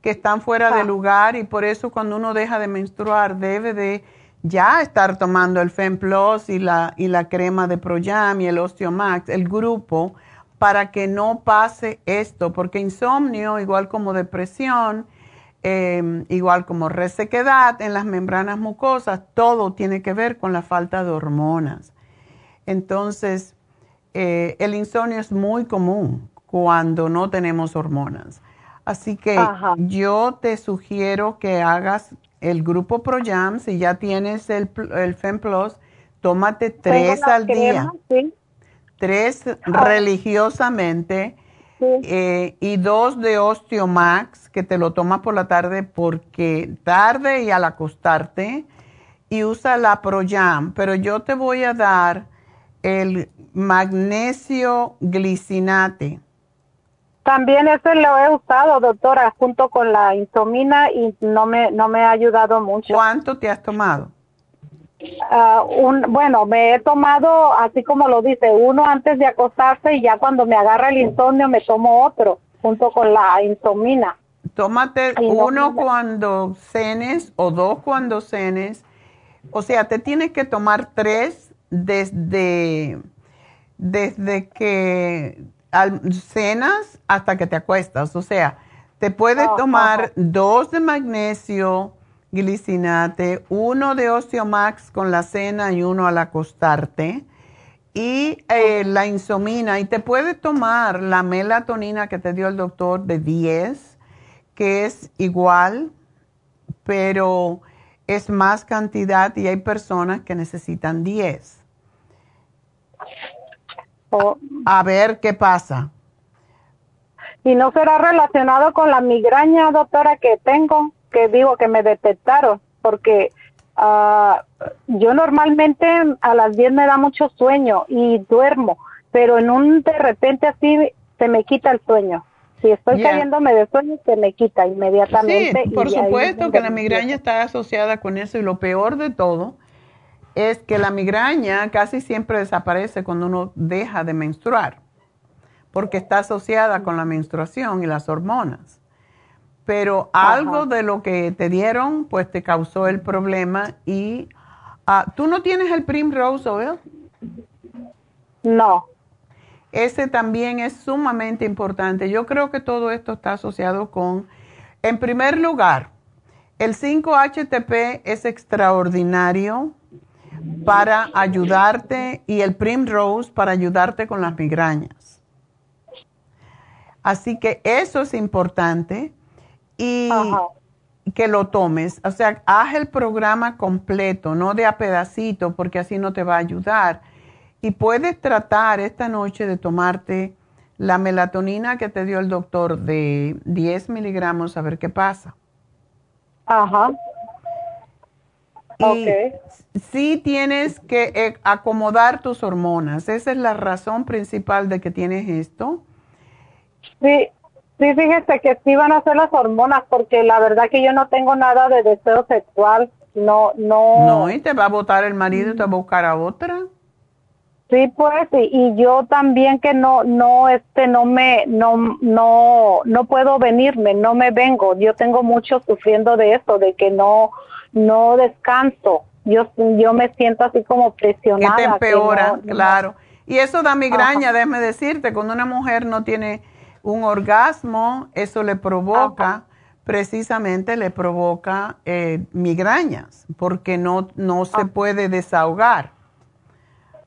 que están fuera de ah. lugar y por eso cuando uno deja de menstruar debe de ya estar tomando el FemPlus y la, y la crema de Proyam y el Osteomax, el grupo, para que no pase esto, porque insomnio, igual como depresión, em, igual como resequedad en las membranas mucosas, todo tiene que ver con la falta de hormonas. Entonces, eh, el insomnio es muy común cuando no tenemos hormonas. Así que yo te sugiero que hagas el grupo ProYam, si ya tienes el, el FemPlus, tómate tres al día. Tres religiosamente eh, y dos de Osteomax, que te lo tomas por la tarde porque tarde y al acostarte. Y usa la ProYam, pero yo te voy a dar el magnesio glicinate también ese lo he usado, doctora, junto con la insomina y no me, no me ha ayudado mucho. ¿Cuánto te has tomado? Ah, un, bueno, me he tomado, así como lo dice, uno antes de acostarse y ya cuando me agarra el insomnio me tomo otro, junto con la insomina. Tómate uno cuando cenes o dos cuando cenes. O sea, te tienes que tomar tres desde, desde que cenas hasta que te acuestas. O sea, te puedes oh, tomar dos de magnesio glicinate, uno de Osteomax con la cena y uno al acostarte. Y eh, la insomina. Y te puedes tomar la melatonina que te dio el doctor de 10, que es igual, pero es más cantidad y hay personas que necesitan 10 a ver qué pasa. ¿Y no será relacionado con la migraña, doctora, que tengo? Que digo que me detectaron, porque uh, yo normalmente a las 10 me da mucho sueño y duermo, pero en un de repente así se me quita el sueño. Si estoy cayéndome de sueño, se me quita inmediatamente. Sí, por supuesto que la migraña está asociada con eso y lo peor de todo es que la migraña casi siempre desaparece cuando uno deja de menstruar, porque está asociada con la menstruación y las hormonas. Pero algo de lo que te dieron, pues te causó el problema y ah, ¿tú no tienes el Primrose Oil? No. Ese también es sumamente importante. Yo creo que todo esto está asociado con, en primer lugar, el 5-HTP es extraordinario para ayudarte y el Primrose para ayudarte con las migrañas. Así que eso es importante y que lo tomes. O sea, haz el programa completo, no de a pedacito, porque así no te va a ayudar. Y puedes tratar esta noche de tomarte la melatonina que te dio el doctor de 10 miligramos a ver qué pasa. Ajá. Y sí tienes que eh, acomodar tus hormonas. Esa es la razón principal de que tienes esto. Sí, sí, fíjese que sí van a ser las hormonas porque la verdad que yo no tengo nada de deseo sexual. No, no. No, y te va a votar el marido y te va a buscar a otra. Sí, pues, y, y, yo también que no, no, este, no me, no, no, no puedo venirme, no me vengo. Yo tengo mucho sufriendo de eso, de que no, no descanso. Yo, yo me siento así como presionada. Que te empeora, claro. Y eso da migraña, déjame decirte, cuando una mujer no tiene un orgasmo, eso le provoca, precisamente le provoca eh, migrañas, porque no, no se ah. puede desahogar.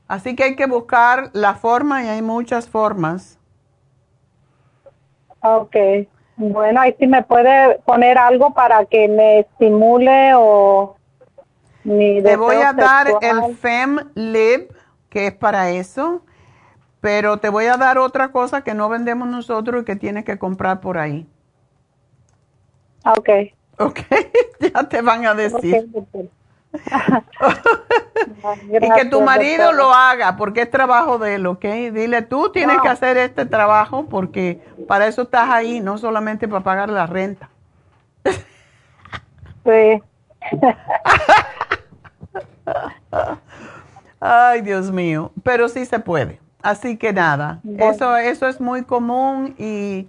Así que hay que buscar la forma y hay muchas formas. Ok. Bueno, ahí sí me puede poner algo para que me estimule o mi Te voy a dar el FemLib, que es para eso, pero te voy a dar otra cosa que no vendemos nosotros y que tienes que comprar por ahí. Ok. Ok, ya te van a decir. y que tu marido lo haga porque es trabajo de él, ¿ok? Dile, tú tienes que hacer este trabajo porque para eso estás ahí, no solamente para pagar la renta. Sí. Ay, Dios mío, pero sí se puede. Así que nada, eso, eso es muy común y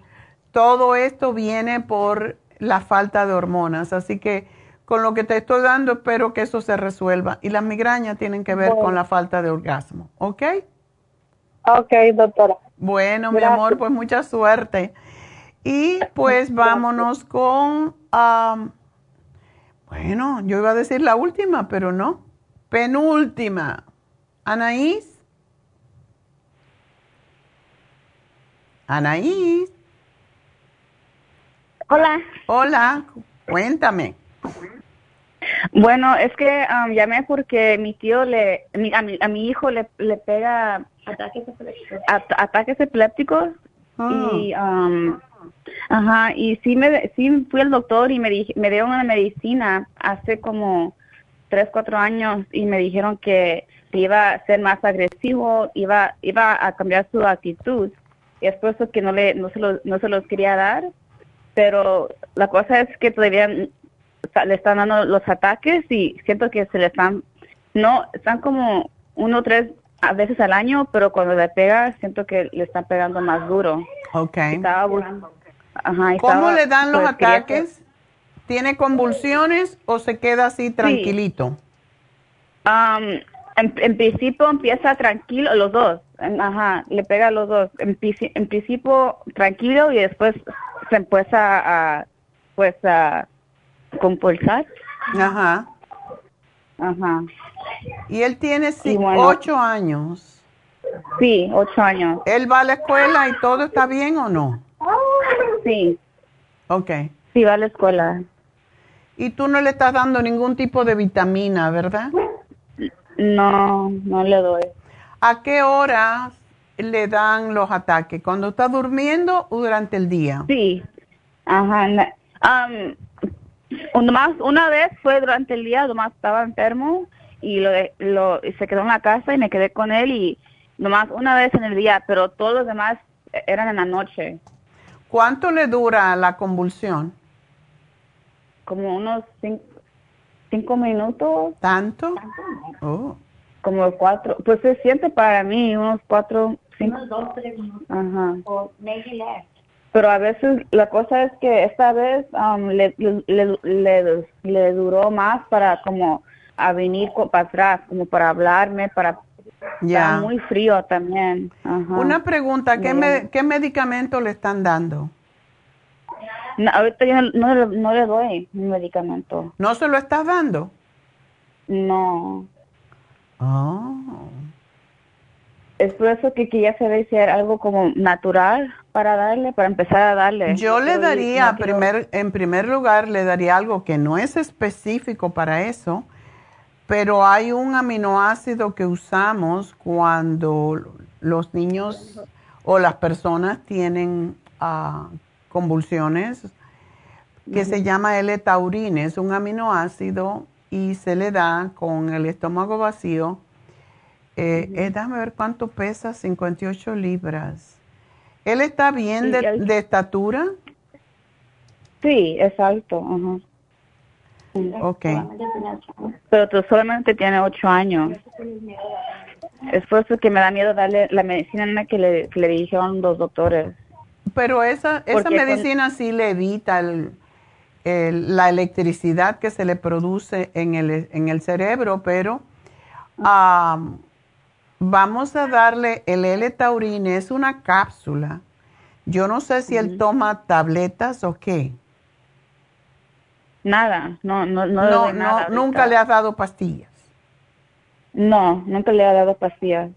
todo esto viene por la falta de hormonas. Así que con lo que te estoy dando, espero que eso se resuelva. Y las migrañas tienen que ver con la falta de orgasmo, ¿ok? Ok, doctora. Bueno, mi amor, pues mucha suerte. Y pues vámonos con, bueno, yo iba a decir la última, pero no. Penúltima. Anaís. Anaís. Hola. Hola, cuéntame. Bueno, es que um, llamé porque mi tío le, a, mi, a mi hijo le, le pega ataques epilépticos, ataques epilépticos ah. y, um, ajá, y sí me, sí fui al doctor y me, di, me dio una medicina hace como tres, cuatro años y me dijeron que iba a ser más agresivo, iba, iba a cambiar su actitud es por eso que no le, no se los, no se los quería dar, pero la cosa es que todavía le están dando los ataques y siento que se le están, no, están como uno o tres a veces al año, pero cuando le pega siento que le están pegando más duro. Ok. Ajá, ¿Cómo le dan los pues, ataques? ¿Tiene convulsiones o se queda así tranquilito? en, principio empieza tranquilo, los dos, ajá, le pega a los dos. En, en principio tranquilo y después se empieza a, pues, a compulsar. Ajá. Ajá. Y él tiene ocho años. Sí, ocho años. ¿Él va a la escuela y todo está bien o no? Sí. Ok. Sí, va a la escuela. Y tú no le estás dando ningún tipo de vitamina, ¿verdad? No, no le doy. ¿A qué horas le dan los ataques? ¿Cuando está durmiendo o durante el día? Sí. Ajá. Um, una vez fue durante el día, nomás estaba enfermo y lo, lo se quedó en la casa y me quedé con él y nomás una vez en el día, pero todos los demás eran en la noche. ¿Cuánto le dura la convulsión? Como unos cinco, minutos. ¿Tanto? Oh. Como cuatro, pues se siente para mí unos cuatro, cinco. Unos dos, tres minutos. Ajá. O maybe less pero a veces la cosa es que esta vez um, le, le, le, duró más para como a venir para atrás, como para hablarme, para... Ya. muy frío también. Una pregunta, ¿qué, ¿qué medicamento le están dando? No, ahorita yo no, no, le doy medicamento. ¿No se lo estás dando? No. Oh. Es por eso que quería saber si era algo como natural para darle, para empezar a darle. Yo le daría, primer, en primer lugar, le daría algo que no es específico para eso, pero hay un aminoácido que usamos cuando los niños o las personas tienen uh, convulsiones que se llama L-taurine, es un aminoácido y se le da con el estómago vacío. Eh, eh, déjame ver cuánto pesa, 58 libras. ¿Él está bien de, estatura? Sí, es alto. Ok. Pero tú solamente tiene 8 años. Es por eso que me da miedo darle la medicina que le, que le dijeron los doctores. Pero esa, esa medicina sí le evita el, la electricidad que se le produce en el, en el cerebro, pero vamos a darle el L-taurine, es una cápsula. Yo no sé si él toma tabletas o qué. Nada, no, no, no, no nunca le has dado pastillas. No, nunca le ha dado pastillas.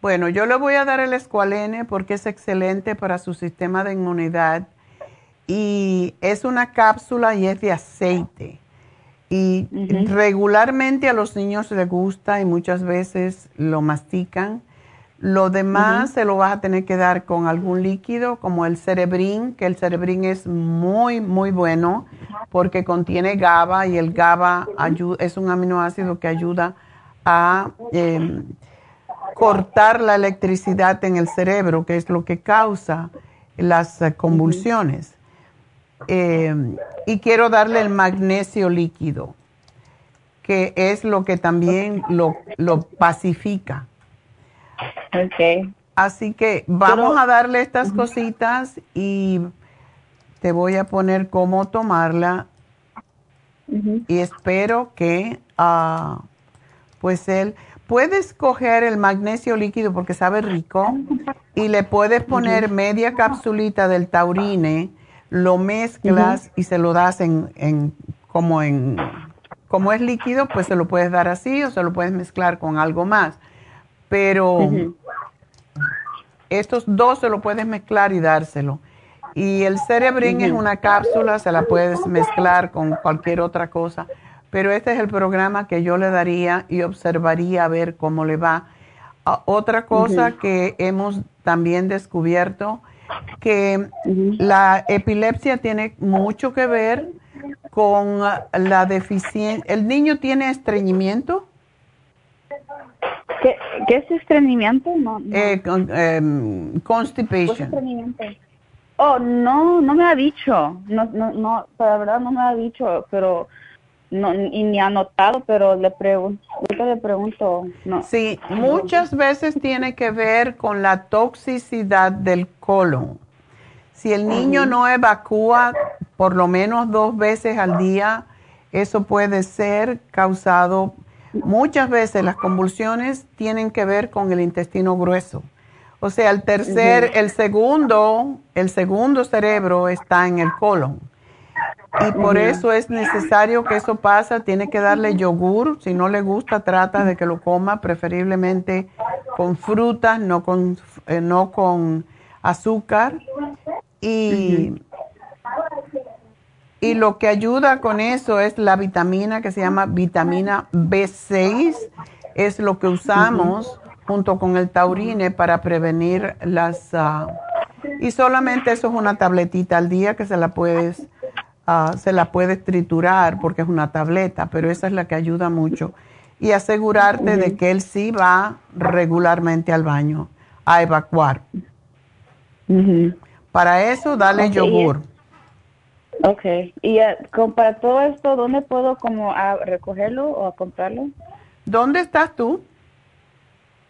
Bueno, yo le voy a dar el escualene porque es excelente para su sistema de inmunidad y es una cápsula y es de aceite. Y regularmente a los niños les gusta y muchas veces lo mastican. Lo demás se lo vas a tener que dar con algún líquido como el cerebrín, que el cerebrín es muy, muy bueno porque contiene GABA y el GABA es un aminoácido que ayuda a em, cortar la electricidad en el cerebro, que es lo que causa las eh, convulsiones. Em, y quiero darle el magnesio líquido, que es lo que también lo, lo pacifica. Okay. Así que vamos a darle estas cositas y te voy a poner cómo tomarla. Y espero que, uh, pues él, puedes coger el magnesio líquido porque sabe rico y le puedes poner media capsulita del taurine lo mezclas y se lo das en, en, como en, como es líquido, pues se lo puedes dar así o se lo puedes mezclar con algo más. Pero estos dos se lo puedes mezclar y dárselo. Y el cerebrín es una cápsula, se la puedes mezclar con cualquier otra cosa. Pero este es el programa que yo le daría y observaría a ver cómo le va. Ah, otra cosa que hemos también descubierto que la epilepsia tiene mucho que ver con la deficiencia. ¿El niño tiene estreñimiento? ¿Qué, es estreñimiento? No, Eh, em, constipation. Oh, no, no me ha dicho. No, no, no, la verdad no me ha dicho, pero no, y ni ha notado, pero le pregunto, le pregunto, no. Sí, muchas veces tiene que ver con la toxicidad del colon. Si el niño no evacúa por lo menos dos veces al día, eso puede ser causado, muchas veces las convulsiones tienen que ver con el intestino grueso. O sea, el tercer, el segundo, el segundo cerebro está en el colon y por eso es necesario que eso pase. Tiene que darle yogur. Si no le gusta, trata de que lo coma, preferiblemente con frutas, no con, eh, no con azúcar. Y, y lo que ayuda con eso es la vitamina que se llama vitamina B6. Es lo que usamos junto con el taurine para prevenir las... Ah, y solamente eso es una tabletita al día que se la puedes Ah, se la puedes triturar porque es una tableta, pero esa es la que ayuda mucho. Y asegurarte de que él sí va regularmente al baño a evacuar. Para eso, dale yogur. Ok. Y uh, para todo esto, ¿dónde puedo como a recogerlo o a comprarlo? ¿Dónde estás tú?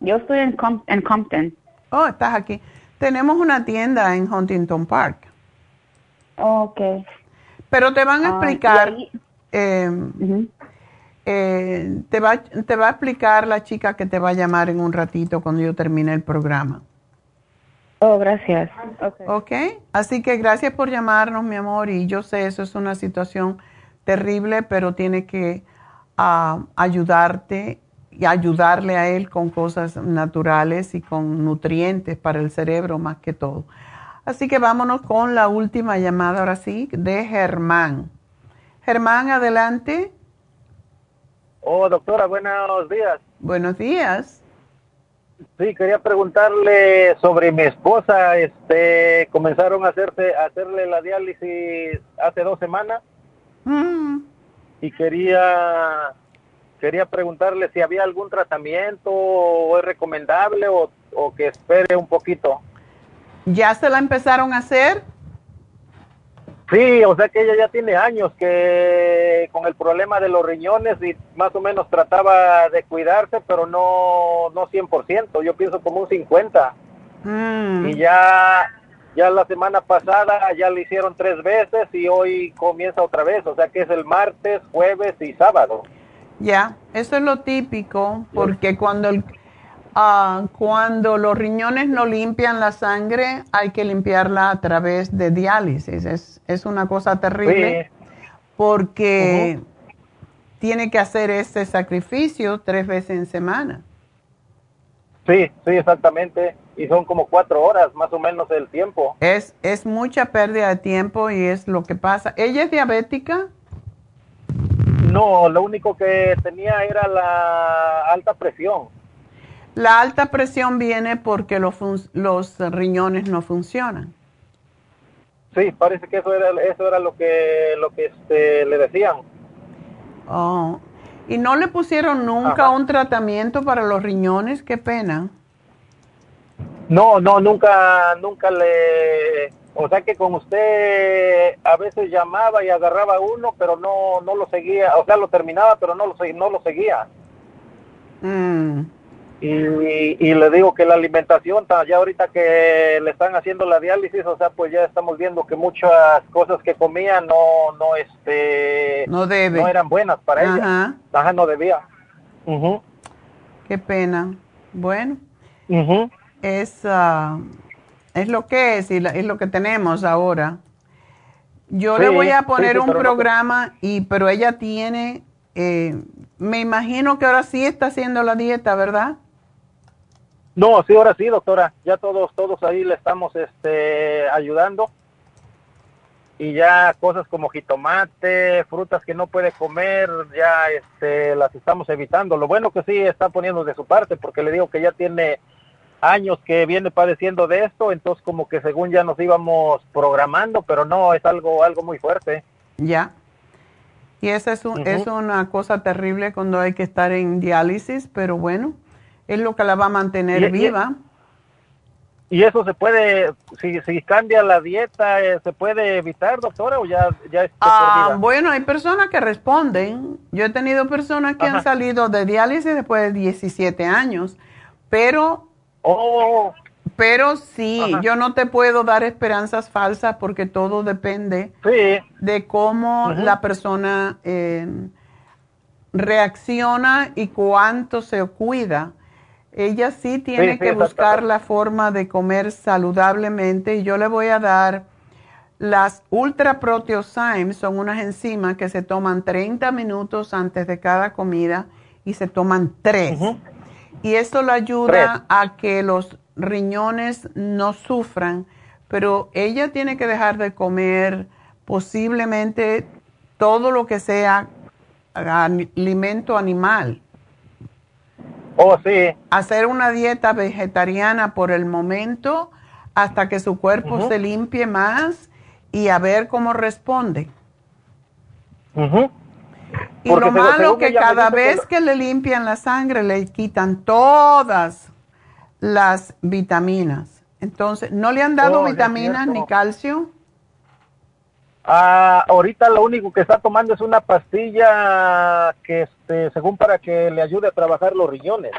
Yo estoy en, en Compton. Oh, estás aquí. Tenemos una tienda en Huntington Park. ok. Pero te van a explicar, em, eh, te, va, te va a explicar la chica que te va a llamar en un ratito cuando yo termine el programa. Oh, gracias. Okay. ok, así que gracias por llamarnos, mi amor, y yo sé, eso es una situación terrible, pero tiene que ah, ayudarte y ayudarle a él con cosas naturales y con nutrientes para el cerebro más que todo. Así que vámonos con la última llamada ahora sí de Germán. Germán, adelante. Oh, doctora, buenos días. Buenos días. Sí, quería preguntarle sobre mi esposa. Este, comenzaron a hacerse, a hacerle la diálisis hace dos semanas. Mm. Y quería, quería preguntarle si había algún tratamiento o es recomendable o, o que espere un poquito. ¿Ya se la empezaron a hacer? Sí, o sea que ella ya tiene años que con el problema de los riñones y más o menos trataba de cuidarse, pero no, no 100%, yo pienso como un 50%. Mm. Y ya, ya la semana pasada ya le hicieron tres veces y hoy comienza otra vez, o sea que es el martes, jueves y sábado. Ya, eso es lo típico, porque cuando el Ah, cuando los riñones no limpian la sangre, hay que limpiarla a través de diálisis. Es, es una cosa terrible porque tiene que hacer ese sacrificio tres veces en semana. Sí, sí, exactamente. Y son como cuatro horas más o menos el tiempo. Es, es mucha pérdida de tiempo y es lo que pasa. ¿Ella es diabética? No, lo único que tenía era la alta presión. La alta presión viene porque los, los riñones no funcionan. Sí, parece que eso era, eso era lo que, lo que este, le decían. Oh. ¿Y no le pusieron nunca un tratamiento para los riñones? Qué pena. No, no, nunca, nunca le... O sea que con usted a veces llamaba y agarraba uno, pero no, no lo seguía. O sea, lo terminaba, pero no lo, no lo seguía. Mm. Y, le digo que la alimentación, ya ahorita que le están haciendo la diálisis, o sea, pues ya estamos viendo que muchas cosas que comía no, no, este, no, debe. no eran buenas para ella. Ajá, no debía. Qué pena. Bueno, es, ah, es lo que es y es lo que tenemos ahora. Yo le voy a poner un programa, y pero ella tiene, eh, me imagino que ahora sí está haciendo la dieta, ¿verdad? No, sí, ahora sí, doctora. Ya todos, todos ahí le estamos este, ayudando. Y ya cosas como jitomate, frutas que no puede comer, ya este, las estamos evitando. Lo bueno que sí está poniendo de su parte, porque le digo que ya tiene años que viene padeciendo de esto, entonces como que según ya nos íbamos programando, pero no, es algo, algo muy fuerte. Ya. Y esa es, es una cosa terrible cuando hay que estar en diálisis, pero bueno, es lo que la va a mantener viva. Y, eso se puede, si, si cambia la dieta, eh, ¿se puede evitar, doctora, o ya, ya ah, Bueno, hay personas que responden. Yo he tenido personas que han salido de diálisis después de 17 años, pero... Oh. Pero sí, yo no te puedo dar esperanzas falsas porque todo depende de cómo la persona eh, reacciona y cuánto se cuida ella sí tiene que buscar la forma de comer saludablemente y yo le voy a dar las Ultra Proteosymes, son unas enzimas que se toman 30 minutos antes de cada comida y se toman tres. Y esto le ayuda a que los riñones no sufran, pero ella tiene que dejar de comer posiblemente todo lo que sea alimento animal Oh, sí. Hacer una dieta vegetariana por el momento hasta que su cuerpo se limpie más y a ver cómo responde. Y lo malo que cada vez que, le limpian la sangre le quitan todas las vitaminas. Entonces, ¿no le han dado oh, vitaminas ni calcio? Ah, ahorita lo único que está tomando es una pastilla que, este, según para que le ayude a trabajar los riñones.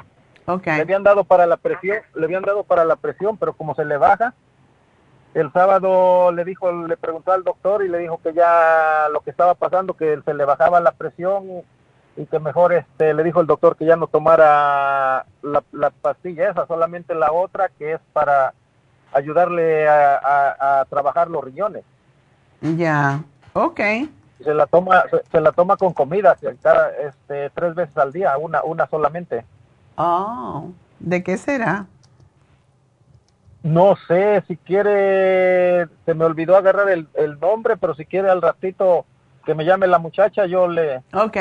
Okay. Le habían dado para la presión, le habían dado para la presión, pero como se le baja, el sábado le dijo, le preguntó al doctor y le dijo que ya lo que estaba pasando, que se le bajaba la presión y que mejor, este, le dijo el doctor que ya no tomara la, pastilla esa, solamente la otra que es para ayudarle a trabajar los riñones. Ya, ok. se la toma se, la toma con comida cada este tres veces al día una una solamente. Oh de qué será no sé si quiere se me olvidó agarrar el, el nombre pero si quiere al ratito que me llame la muchacha yo le Ok.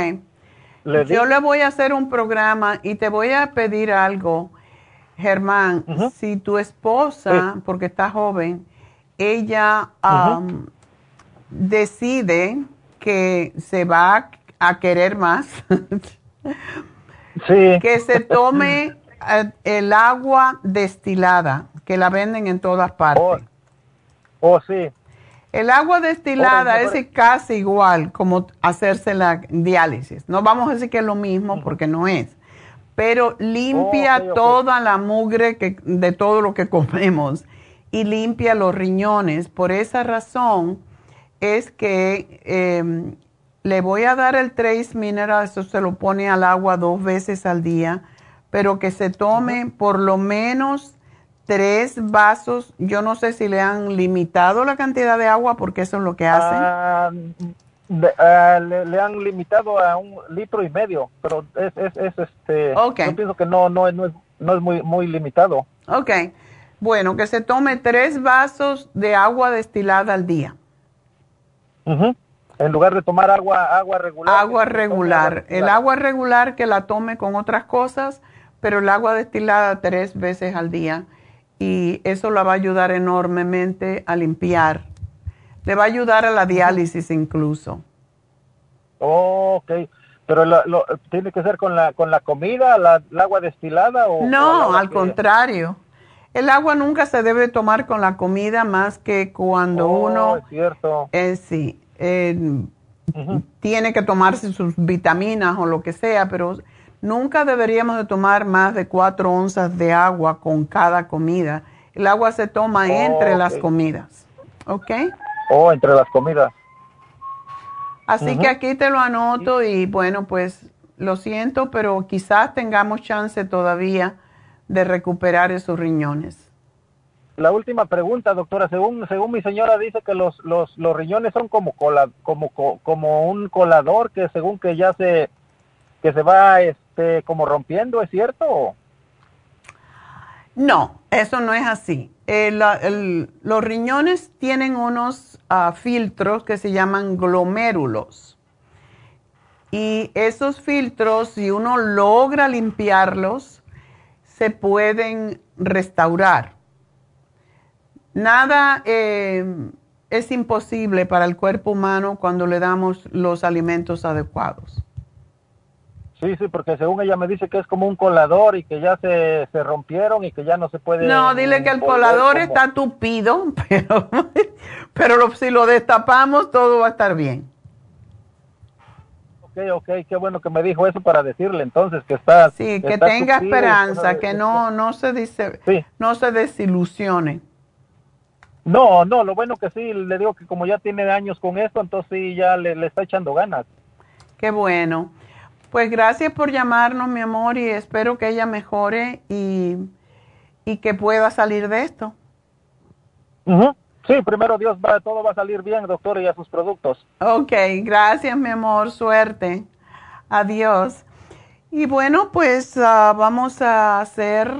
yo le voy a hacer un programa y te voy a pedir algo Germán. Si tu esposa porque está joven ella decide que se va a querer más, que se tome eh, el agua destilada, que la venden en todas partes. Oh, oh sí. El agua destilada es casi igual como hacerse la diálisis. No vamos a decir que es lo mismo porque no es, pero limpia oh, toda la mugre que, de todo lo que comemos y limpia los riñones. Por esa razón es que em, le voy a dar el Trace Mineral, eso se lo pone al agua dos veces al día, pero que se tome por lo menos tres vasos. Yo no sé si le han limitado la cantidad de agua porque eso es lo que hacen. Ah, ah, le, han limitado a un litro y medio, pero es, es, es este. Yo pienso que no, no, no es, no es muy, muy limitado. Ok. Bueno, que se tome tres vasos de agua destilada al día. En lugar de tomar agua, agua regular. Agua regular. el agua regular que la tome con otras cosas, pero el agua destilada tres veces al día. Y eso la va a ayudar enormemente a limpiar. Le va a ayudar a la diálisis incluso. ok. Pero lo, tiene que ser con la, con la comida, la, el agua destilada o... No, al contrario. El agua nunca se debe tomar con la comida más que cuando oh, uno es cierto. Eh, sí, tiene que tomarse sus vitaminas o lo que sea, pero nunca deberíamos de tomar más de cuatro onzas de agua con cada comida. El agua se toma oh, entre las comidas, ¿ok? Oh, entre las comidas. Así que aquí te lo anoto y bueno, pues lo siento, pero quizás tengamos chance todavía de recuperar esos riñones. La última pregunta, doctora, según según mi señora dice que los los, los riñones son como cola, como como un colador que según que ya se que se va este como rompiendo, ¿es cierto? No, eso no es así. los riñones tienen unos ah, filtros que se llaman glomérulos. Y esos filtros, si uno logra limpiarlos, se pueden restaurar. Nada eh, es imposible para el cuerpo humano cuando le damos los alimentos adecuados. Sí, sí, porque según ella me dice que es como un colador y que ya se, rompieron y que ya no se puede... No, dile que el colador está tupido, pero, pero si lo destapamos todo va a estar bien ok, ok, qué bueno que me dijo eso para decirle entonces que está... Sí, que tenga esperanza, que no, no, se dice, no se desilusione. No, no, lo bueno que sí, le digo que como ya tiene años con esto, entonces sí, ya le, le está echando ganas. Qué bueno. Pues gracias por llamarnos, mi amor, y espero que ella mejore y, y que pueda salir de esto. Sí, primero Dios, va, todo va a salir bien, doctor, y a sus productos. Ok, gracias, mi amor, suerte. Adiós. Y bueno, pues ah, vamos a hacer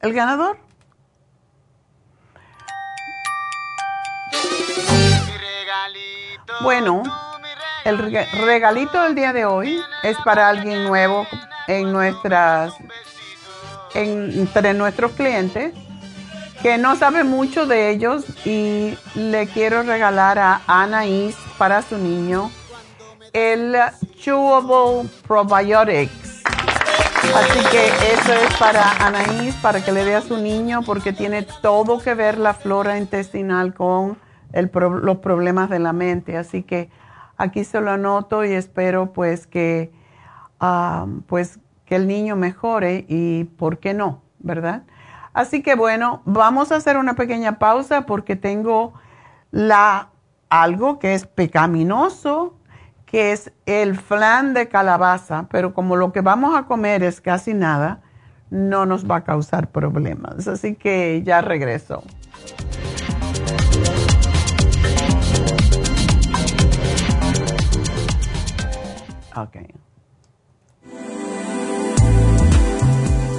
el ganador. Bueno, el regalito del día de hoy es para alguien nuevo en nuestras, entre nuestros clientes que no sabe mucho de ellos y le quiero regalar a Anaís para su niño el Chewable Probiotics. Así que eso es para Anaís, para que le dé a su niño, porque tiene todo que ver la flora intestinal con los problemas de la mente. Así que aquí se lo anoto y espero pues que, ah, pues que el niño mejore y por qué no, ¿verdad? Así que bueno, vamos a hacer una pequeña pausa porque tengo la algo que es pecaminoso, que es el flan de calabaza, pero como lo que vamos a comer es casi nada, no nos va a causar problemas. Así que ya regreso. Okay.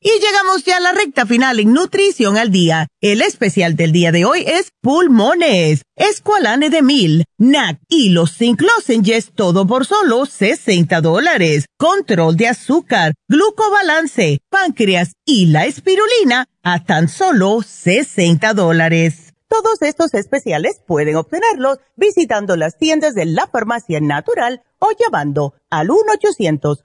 Y llegamos ya a la recta final en Nutrición al Día. El especial del día de hoy es pulmones, escualane de mil, NAC y los zinc lozenges, todo por solo 60 dólares. Control de azúcar, glucobalance, páncreas y la espirulina a tan solo 60 dólares. Todos estos especiales pueden obtenerlos visitando las tiendas de la farmacia natural o llamando al 1 800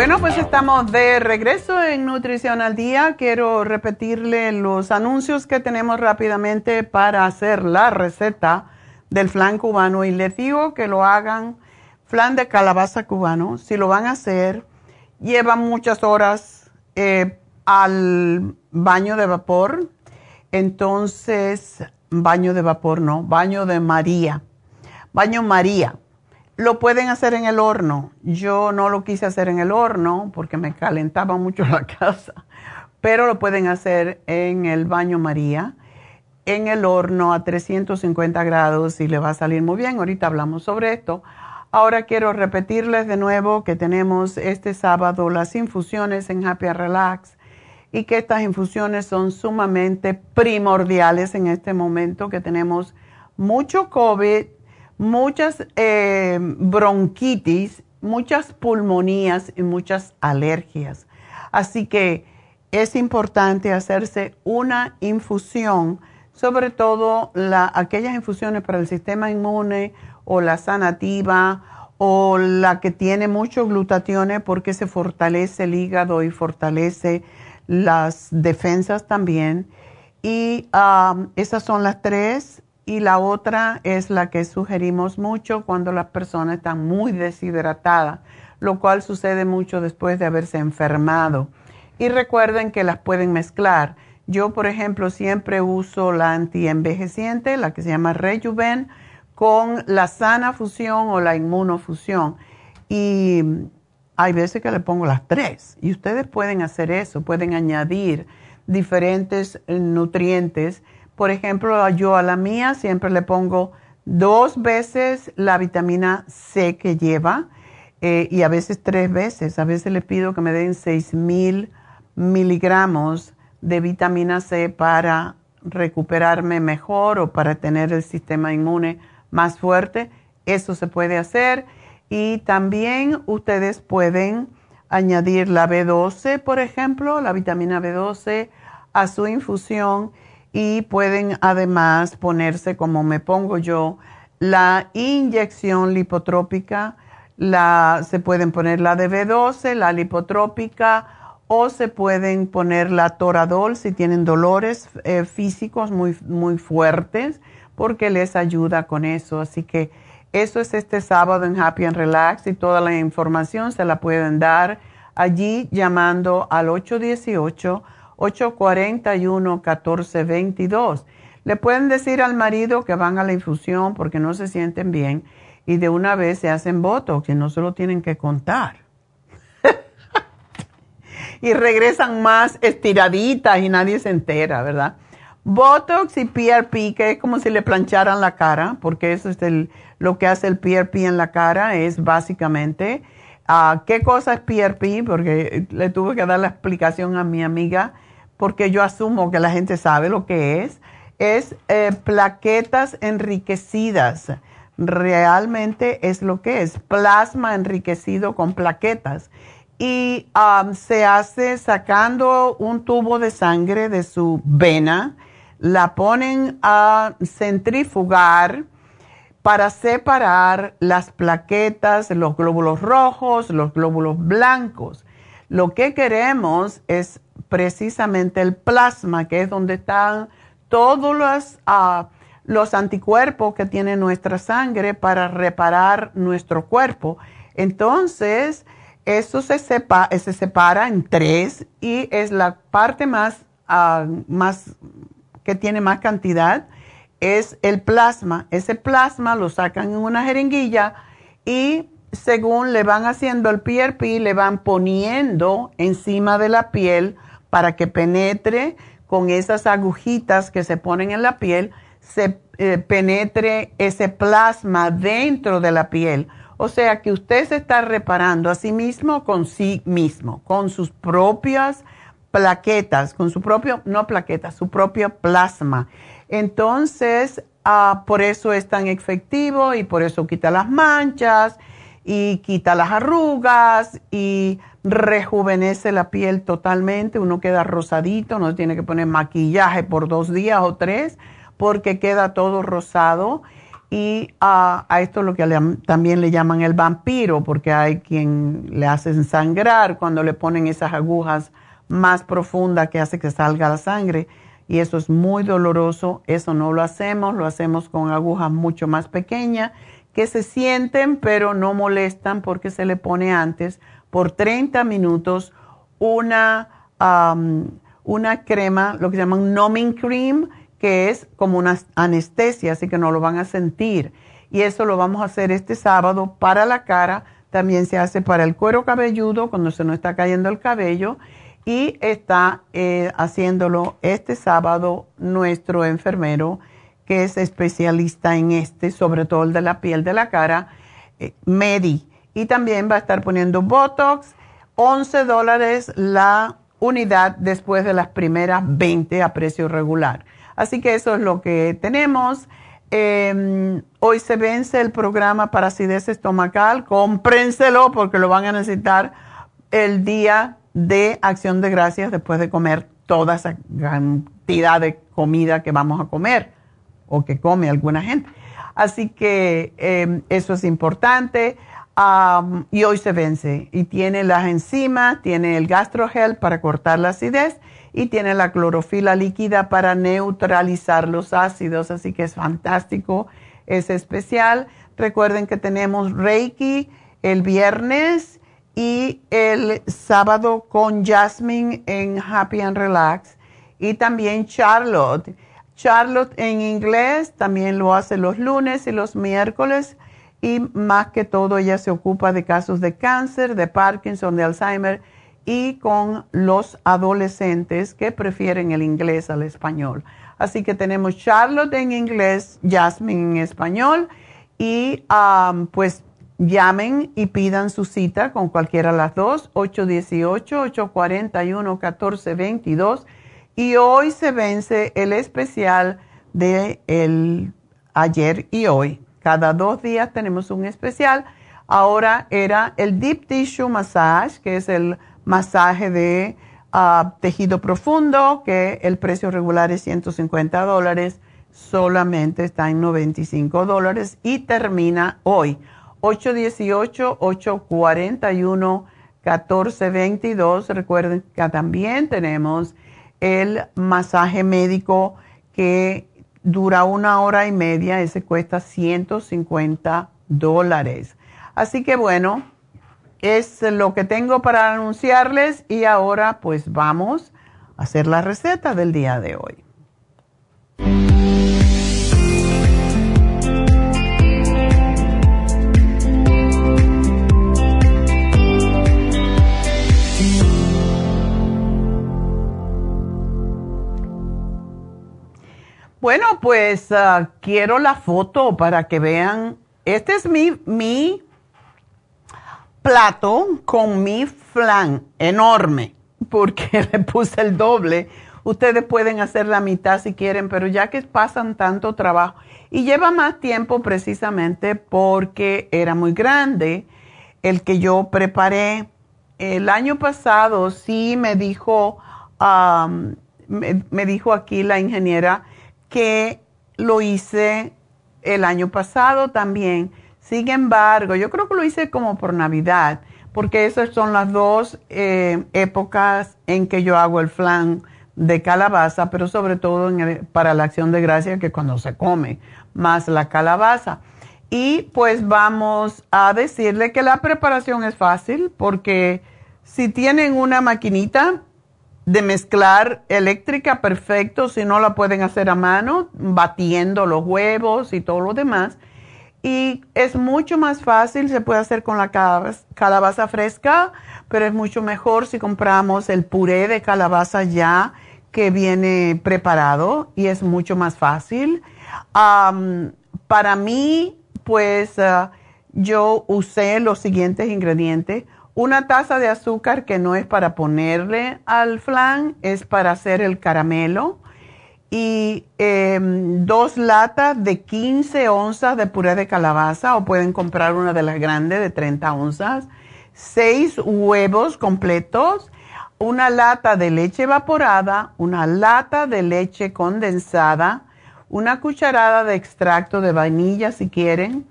Bueno, pues estamos de regreso en Nutrición al Día. Quiero repetirle los anuncios que tenemos rápidamente para hacer la receta del flan cubano y les digo que lo hagan flan de calabaza cubano. Si lo van a hacer, lleva muchas horas eh, al baño de vapor. Entonces, baño de vapor no, baño de María. Baño María lo pueden hacer en el horno. Yo no lo quise hacer en el horno porque me calentaba mucho la casa, pero lo pueden hacer en el baño María, en el horno a 350 grados y le va a salir muy bien. Ahorita hablamos sobre esto. Ahora quiero repetirles de nuevo que tenemos este sábado las infusiones en Happy Relax y que estas infusiones son sumamente primordiales en este momento que tenemos mucho COVID muchas eh, bronquitis, muchas pulmonías y muchas alergias. Así que es importante hacerse una infusión, sobre todo aquellas infusiones para el sistema inmune o la sanativa o la que tiene mucho glutatión porque se fortalece el hígado y fortalece las defensas también. Y ah, esas son las tres y la otra es la que sugerimos mucho cuando las personas están muy deshidratadas, lo cual sucede mucho después de haberse enfermado. Y recuerden que las pueden mezclar. Yo, por ejemplo, siempre uso la antienvejeciente, la que se llama Rejuven, con la sana fusión o la inmunofusión. Y hay veces que le pongo las tres. Y ustedes pueden hacer eso, pueden añadir diferentes nutrientes por ejemplo, yo a la mía siempre le pongo dos veces la vitamina C que lleva eh, y a veces tres veces. A veces le pido que me den 6 mil miligramos de vitamina C para recuperarme mejor o para tener el sistema inmune más fuerte. Eso se puede hacer. Y también ustedes pueden añadir la B12, por ejemplo, la vitamina B12 a su infusión y pueden además ponerse, como me pongo yo, la inyección lipotrópica, la, se pueden poner la de B12, la lipotrópica, o se pueden poner la toradol si tienen dolores eh, físicos muy, muy fuertes, porque les ayuda con eso. Así que eso es este sábado en Happy and Relax y toda la información se la pueden dar allí llamando al 818-841-1422. Le pueden decir al marido que van a la infusión porque no se sienten bien y de una vez se hacen votos, que no se lo tienen que contar. y regresan más estiraditas y nadie se entera, ¿verdad? Botox y PRP, que es como si le plancharan la cara, porque eso es el, lo que hace el PRP en la cara, es básicamente, uh, ¿qué cosa es PRP? Porque le tuve que dar la explicación a mi amiga, porque yo asumo que la gente sabe lo que es. Es eh, plaquetas enriquecidas. Realmente es lo que es, plasma enriquecido con plaquetas y se hace sacando un tubo de sangre de su vena la ponen a centrifugar para separar las plaquetas, los glóbulos rojos, los glóbulos blancos. Lo que queremos es precisamente el plasma, que es donde están todos los, ah, los anticuerpos que tiene nuestra sangre para reparar nuestro cuerpo. Entonces, eso se, se separa en tres y es la parte más, ah, más que tiene más cantidad es el plasma. Ese plasma lo sacan en una jeringuilla y según le van haciendo el PRP, le van poniendo encima de la piel para que penetre con esas agujitas que se ponen en la piel, se eh, penetre ese plasma dentro de la piel. O sea que usted se está reparando a sí mismo con sí mismo, con sus propias plaquetas, con su propio, no plaquetas, su propio plasma. Entonces, ah, por eso es tan efectivo y por eso quita las manchas y quita las arrugas y rejuvenece la piel totalmente. Uno queda rosadito, no tiene que poner maquillaje por dos días o tres porque queda todo rosado. Y a esto lo que también le llaman el vampiro, porque hay quien le hace sangrar cuando le ponen esas agujas más profunda que hace que salga la sangre y eso es muy doloroso. Eso no lo hacemos, lo hacemos con agujas mucho más pequeñas que se sienten pero no molestan porque se le pone antes por 30 minutos una, una crema, lo que se llama un numbing cream, que es como una anestesia, así que no lo van a sentir. Y eso lo vamos a hacer este sábado para la cara. También se hace para el cuero cabelludo cuando se nos está cayendo el cabello y está eh, haciéndolo este sábado nuestro enfermero que es especialista en este, sobre todo el de la piel de la cara, eh, Medi. Y también va a estar poniendo Botox, 11 dólares la unidad después de las primeras 20 a precio regular. Así que eso es lo que tenemos. Em, hoy se vence el programa para acidez estomacal. Cómprenselo porque lo van a necesitar el día de acción de gracias después de comer toda esa cantidad de comida que vamos a comer o que come alguna gente. Así que em, eso es importante. Y hoy se vence y tiene las enzimas, tiene el gastrogel para cortar la acidez y tiene la clorofila líquida para neutralizar los ácidos. Así que es fantástico, es especial. Recuerden que tenemos Reiki el viernes y el sábado con Jasmine en Happy and Relax y también Charlotte. Charlotte en inglés también lo hace los lunes y los miércoles y más que todo ella se ocupa de casos de cáncer, de Parkinson, de Alzheimer y con los adolescentes que prefieren el inglés al español. Así que tenemos Charlotte en inglés, Jasmine en español y pues Llamen y pidan su cita con cualquiera de las dos, 818-841-1422. Y hoy se vence el especial de el ayer y hoy. Cada dos días tenemos un especial. Ahora era el Deep Tissue Massage, que es el masaje de ah, tejido profundo, que el precio regular es 150 dólares, solamente está en 95 dólares y termina hoy. 818-841-1422. Recuerden que también tenemos el masaje médico que dura una hora y media. Ese cuesta 150 dólares. Así que bueno, es lo que tengo para anunciarles y ahora pues vamos a hacer la receta del día de hoy. Bueno, pues ah, quiero la foto para que vean. Este es mi, mi plato con mi flan enorme, porque le puse el doble. Ustedes pueden hacer la mitad si quieren, pero ya que pasan tanto trabajo y lleva más tiempo precisamente porque era muy grande el que yo preparé. El año pasado sí me dijo, me dijo aquí la ingeniera, que lo hice el año pasado también. Sin embargo, yo creo que lo hice como por Navidad, porque esas son las dos eh, épocas en que yo hago el flan de calabaza, pero sobre todo para la acción de gracia, que cuando se come más la calabaza. Y pues vamos a decirle que la preparación es fácil, porque si tienen una maquinita, de mezclar eléctrica, perfecto, si no la pueden hacer a mano, batiendo los huevos y todo lo demás. Y es mucho más fácil, se puede hacer con la calabaza, fresca, pero es mucho mejor si compramos el puré de calabaza ya que viene preparado y es mucho más fácil. para mí, pues ah, yo usé los siguientes ingredientes una taza de azúcar que no es para ponerle al flan, es para hacer el caramelo. Y em, dos latas de 15 onzas de puré de calabaza o pueden comprar una de las grandes de 30 onzas. Seis huevos completos. Una lata de leche evaporada. Una lata de leche condensada. Una cucharada de extracto de vainilla si quieren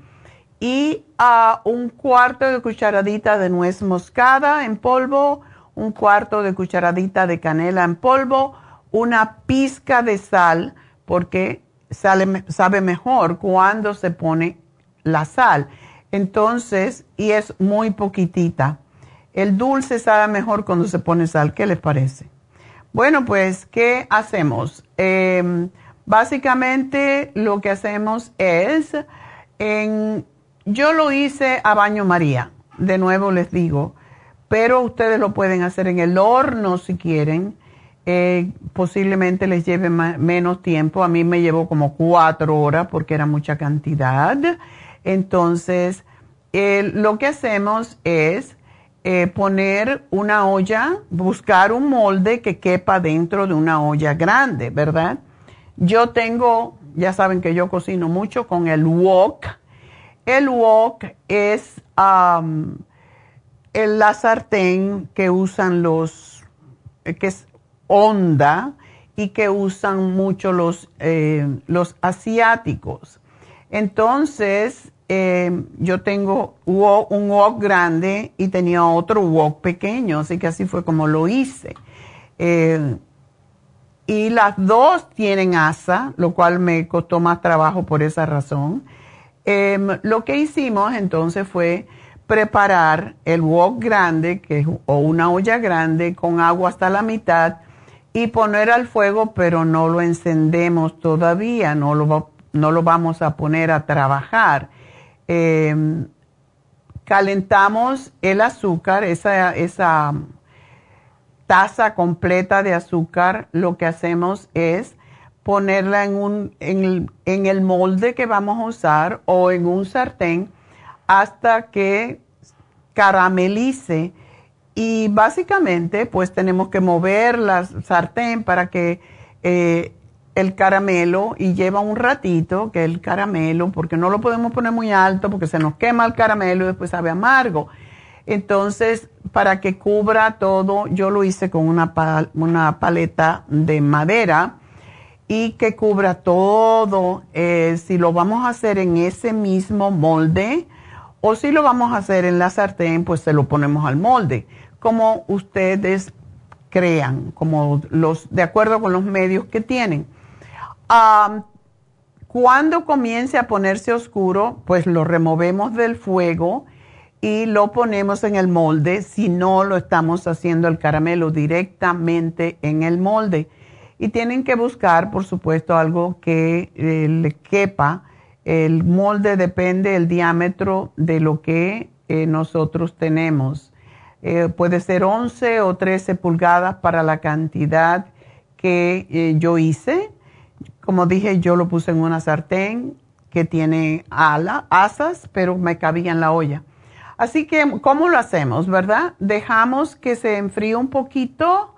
y a un cuarto de cucharadita de nuez moscada en polvo, un cuarto de cucharadita de canela en polvo, una pizca de sal, porque sale, sabe mejor cuando se pone la sal. Entonces, y es muy poquitita. El dulce sabe mejor cuando se pone sal. ¿Qué les parece? Bueno, pues, ¿qué hacemos? Em, básicamente lo que hacemos es en yo lo hice a baño María, de nuevo les digo, pero ustedes lo pueden hacer en el horno si quieren. Eh, posiblemente les lleve menos tiempo. A mí me llevó como cuatro horas porque era mucha cantidad. Entonces, lo que hacemos es eh, poner una olla, buscar un molde que quepa dentro de una olla grande, ¿verdad? Yo tengo, ya saben que yo cocino mucho con el wok el wok es el, la sartén que usan los, eh, que es honda y que usan mucho los, eh, los asiáticos. Entonces, eh, yo tengo un wok grande y tenía otro wok pequeño, así que así fue como lo hice. y las dos tienen asa, lo cual me costó más trabajo por esa razón. Em, lo que hicimos entonces fue preparar el wok grande que, o una olla grande con agua hasta la mitad y poner al fuego, pero no lo encendemos todavía, no lo, no lo vamos a poner a trabajar. Em, calentamos el azúcar, esa, esa taza completa de azúcar, lo que hacemos es ponerla en, un, en, el, molde que vamos a usar o en un sartén hasta que caramelice. Y básicamente, pues tenemos que mover la sartén para que eh, el caramelo, y lleva un ratito que el caramelo, porque no lo podemos poner muy alto porque se nos quema el caramelo y después sabe amargo. Entonces, para que cubra todo, yo lo hice con una, una paleta de madera y que cubra todo, eh, si lo vamos a hacer en ese mismo molde o si lo vamos a hacer en la sartén, pues se lo ponemos al molde, como ustedes crean, como los, de acuerdo con los medios que tienen. cuando comience a ponerse oscuro, pues lo removemos del fuego y lo ponemos en el molde si no lo estamos haciendo el caramelo directamente en el molde. Y tienen que buscar, por supuesto, algo que eh, le quepa. El molde depende del diámetro de lo que eh, nosotros tenemos. Eh, puede ser 11 o 13 pulgadas para la cantidad que yo hice. Como dije, yo lo puse en una sartén que tiene ala, asas, pero me cabía en la olla. Así que, ¿cómo lo hacemos, verdad? Dejamos que se enfríe un poquito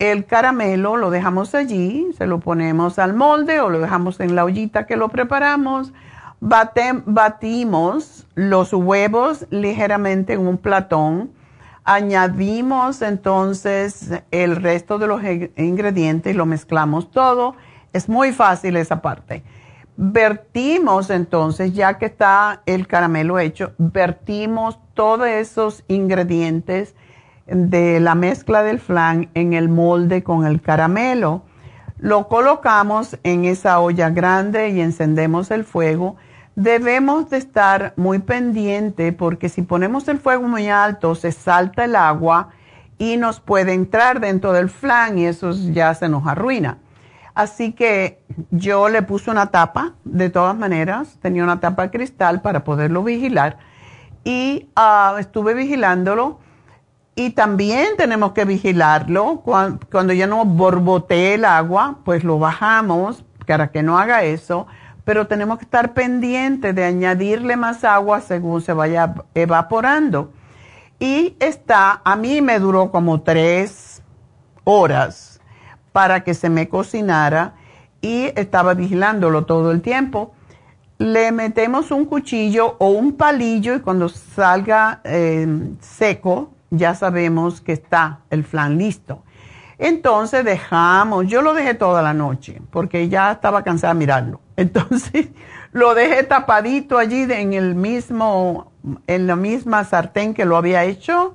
el caramelo, lo dejamos allí, se lo ponemos al molde o lo dejamos en la ollita que lo preparamos. batimos los huevos ligeramente en un platón. Añadimos entonces el resto de los ingredientes y lo mezclamos todo. Es muy fácil esa parte vertimos entonces, ya que está el caramelo hecho, vertimos todos esos ingredientes de la mezcla del flan en el molde con el caramelo. Lo colocamos en esa olla grande y encendemos el fuego. Debemos de estar muy pendiente porque si ponemos el fuego muy alto se salta el agua y nos puede entrar dentro del flan y eso ya se nos arruina. Así que yo le puse una tapa, de todas maneras, tenía una tapa de cristal para poderlo vigilar y ah, estuve vigilándolo. Y también tenemos que vigilarlo cuando, ya no borbotee el agua, pues lo bajamos para que no haga eso, pero tenemos que estar pendientes de añadirle más agua según se vaya evaporando. Y está, a mí me duró como tres horas para que se me cocinara y estaba vigilándolo todo el tiempo. Le metemos un cuchillo o un palillo y cuando salga eh, seco ya sabemos que está el flan listo. Entonces dejamos, yo lo dejé toda la noche porque ya estaba cansada de mirarlo. Entonces lo dejé tapadito allí en el mismo, en la misma sartén que lo había hecho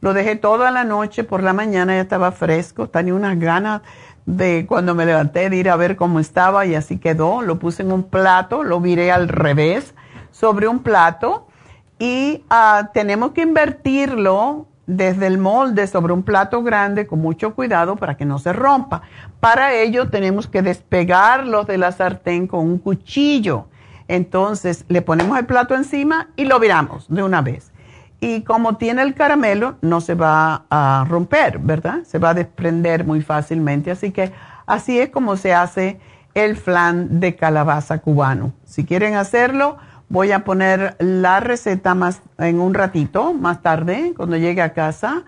lo dejé toda la noche, por la mañana ya estaba fresco, tenía unas ganas de cuando me levanté de ir a ver cómo estaba y así quedó. Lo puse en un plato, lo viré al revés sobre un plato y ah, tenemos que invertirlo desde el molde sobre un plato grande con mucho cuidado para que no se rompa. Para ello tenemos que despegarlo de la sartén con un cuchillo. Entonces le ponemos el plato encima y lo viramos de una vez y como tiene el caramelo, no se va a romper, ¿verdad? Se va a desprender muy fácilmente. Así que así es como se hace el flan de calabaza cubano. Si quieren hacerlo, voy a poner la receta más en un ratito, más tarde, cuando llegue a casa,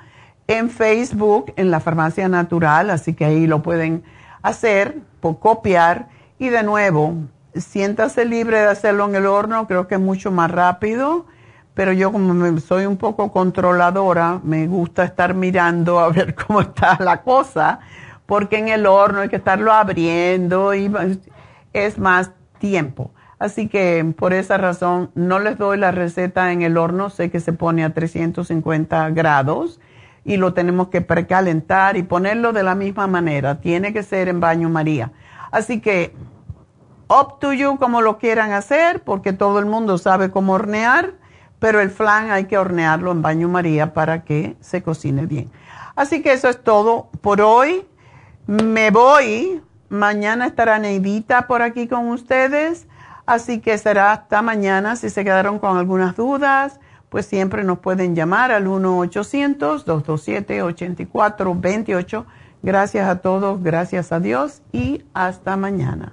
en Facebook, en la farmacia natural, así que ahí lo pueden hacer, por copiar y de nuevo, siéntase libre de hacerlo en el horno, creo que es mucho más rápido pero yo como soy un poco controladora, me gusta estar mirando a ver cómo está la cosa, porque en el horno hay que estarlo abriendo y es más tiempo. Así que por esa razón no les doy la receta en el horno, sé que se pone a 350 grados y lo tenemos que precalentar y ponerlo de la misma manera, tiene que ser en baño María. Así que up to you como lo quieran hacer, porque todo el mundo sabe cómo hornear pero el flan hay que hornearlo en baño María para que se cocine bien. Así que eso es todo por hoy. Me voy. Mañana estará Neidita por aquí con ustedes. Así que será hasta mañana. Si se quedaron con algunas dudas, pues siempre nos pueden llamar al 1-800-227-8428. Gracias a todos, gracias a Dios y hasta mañana.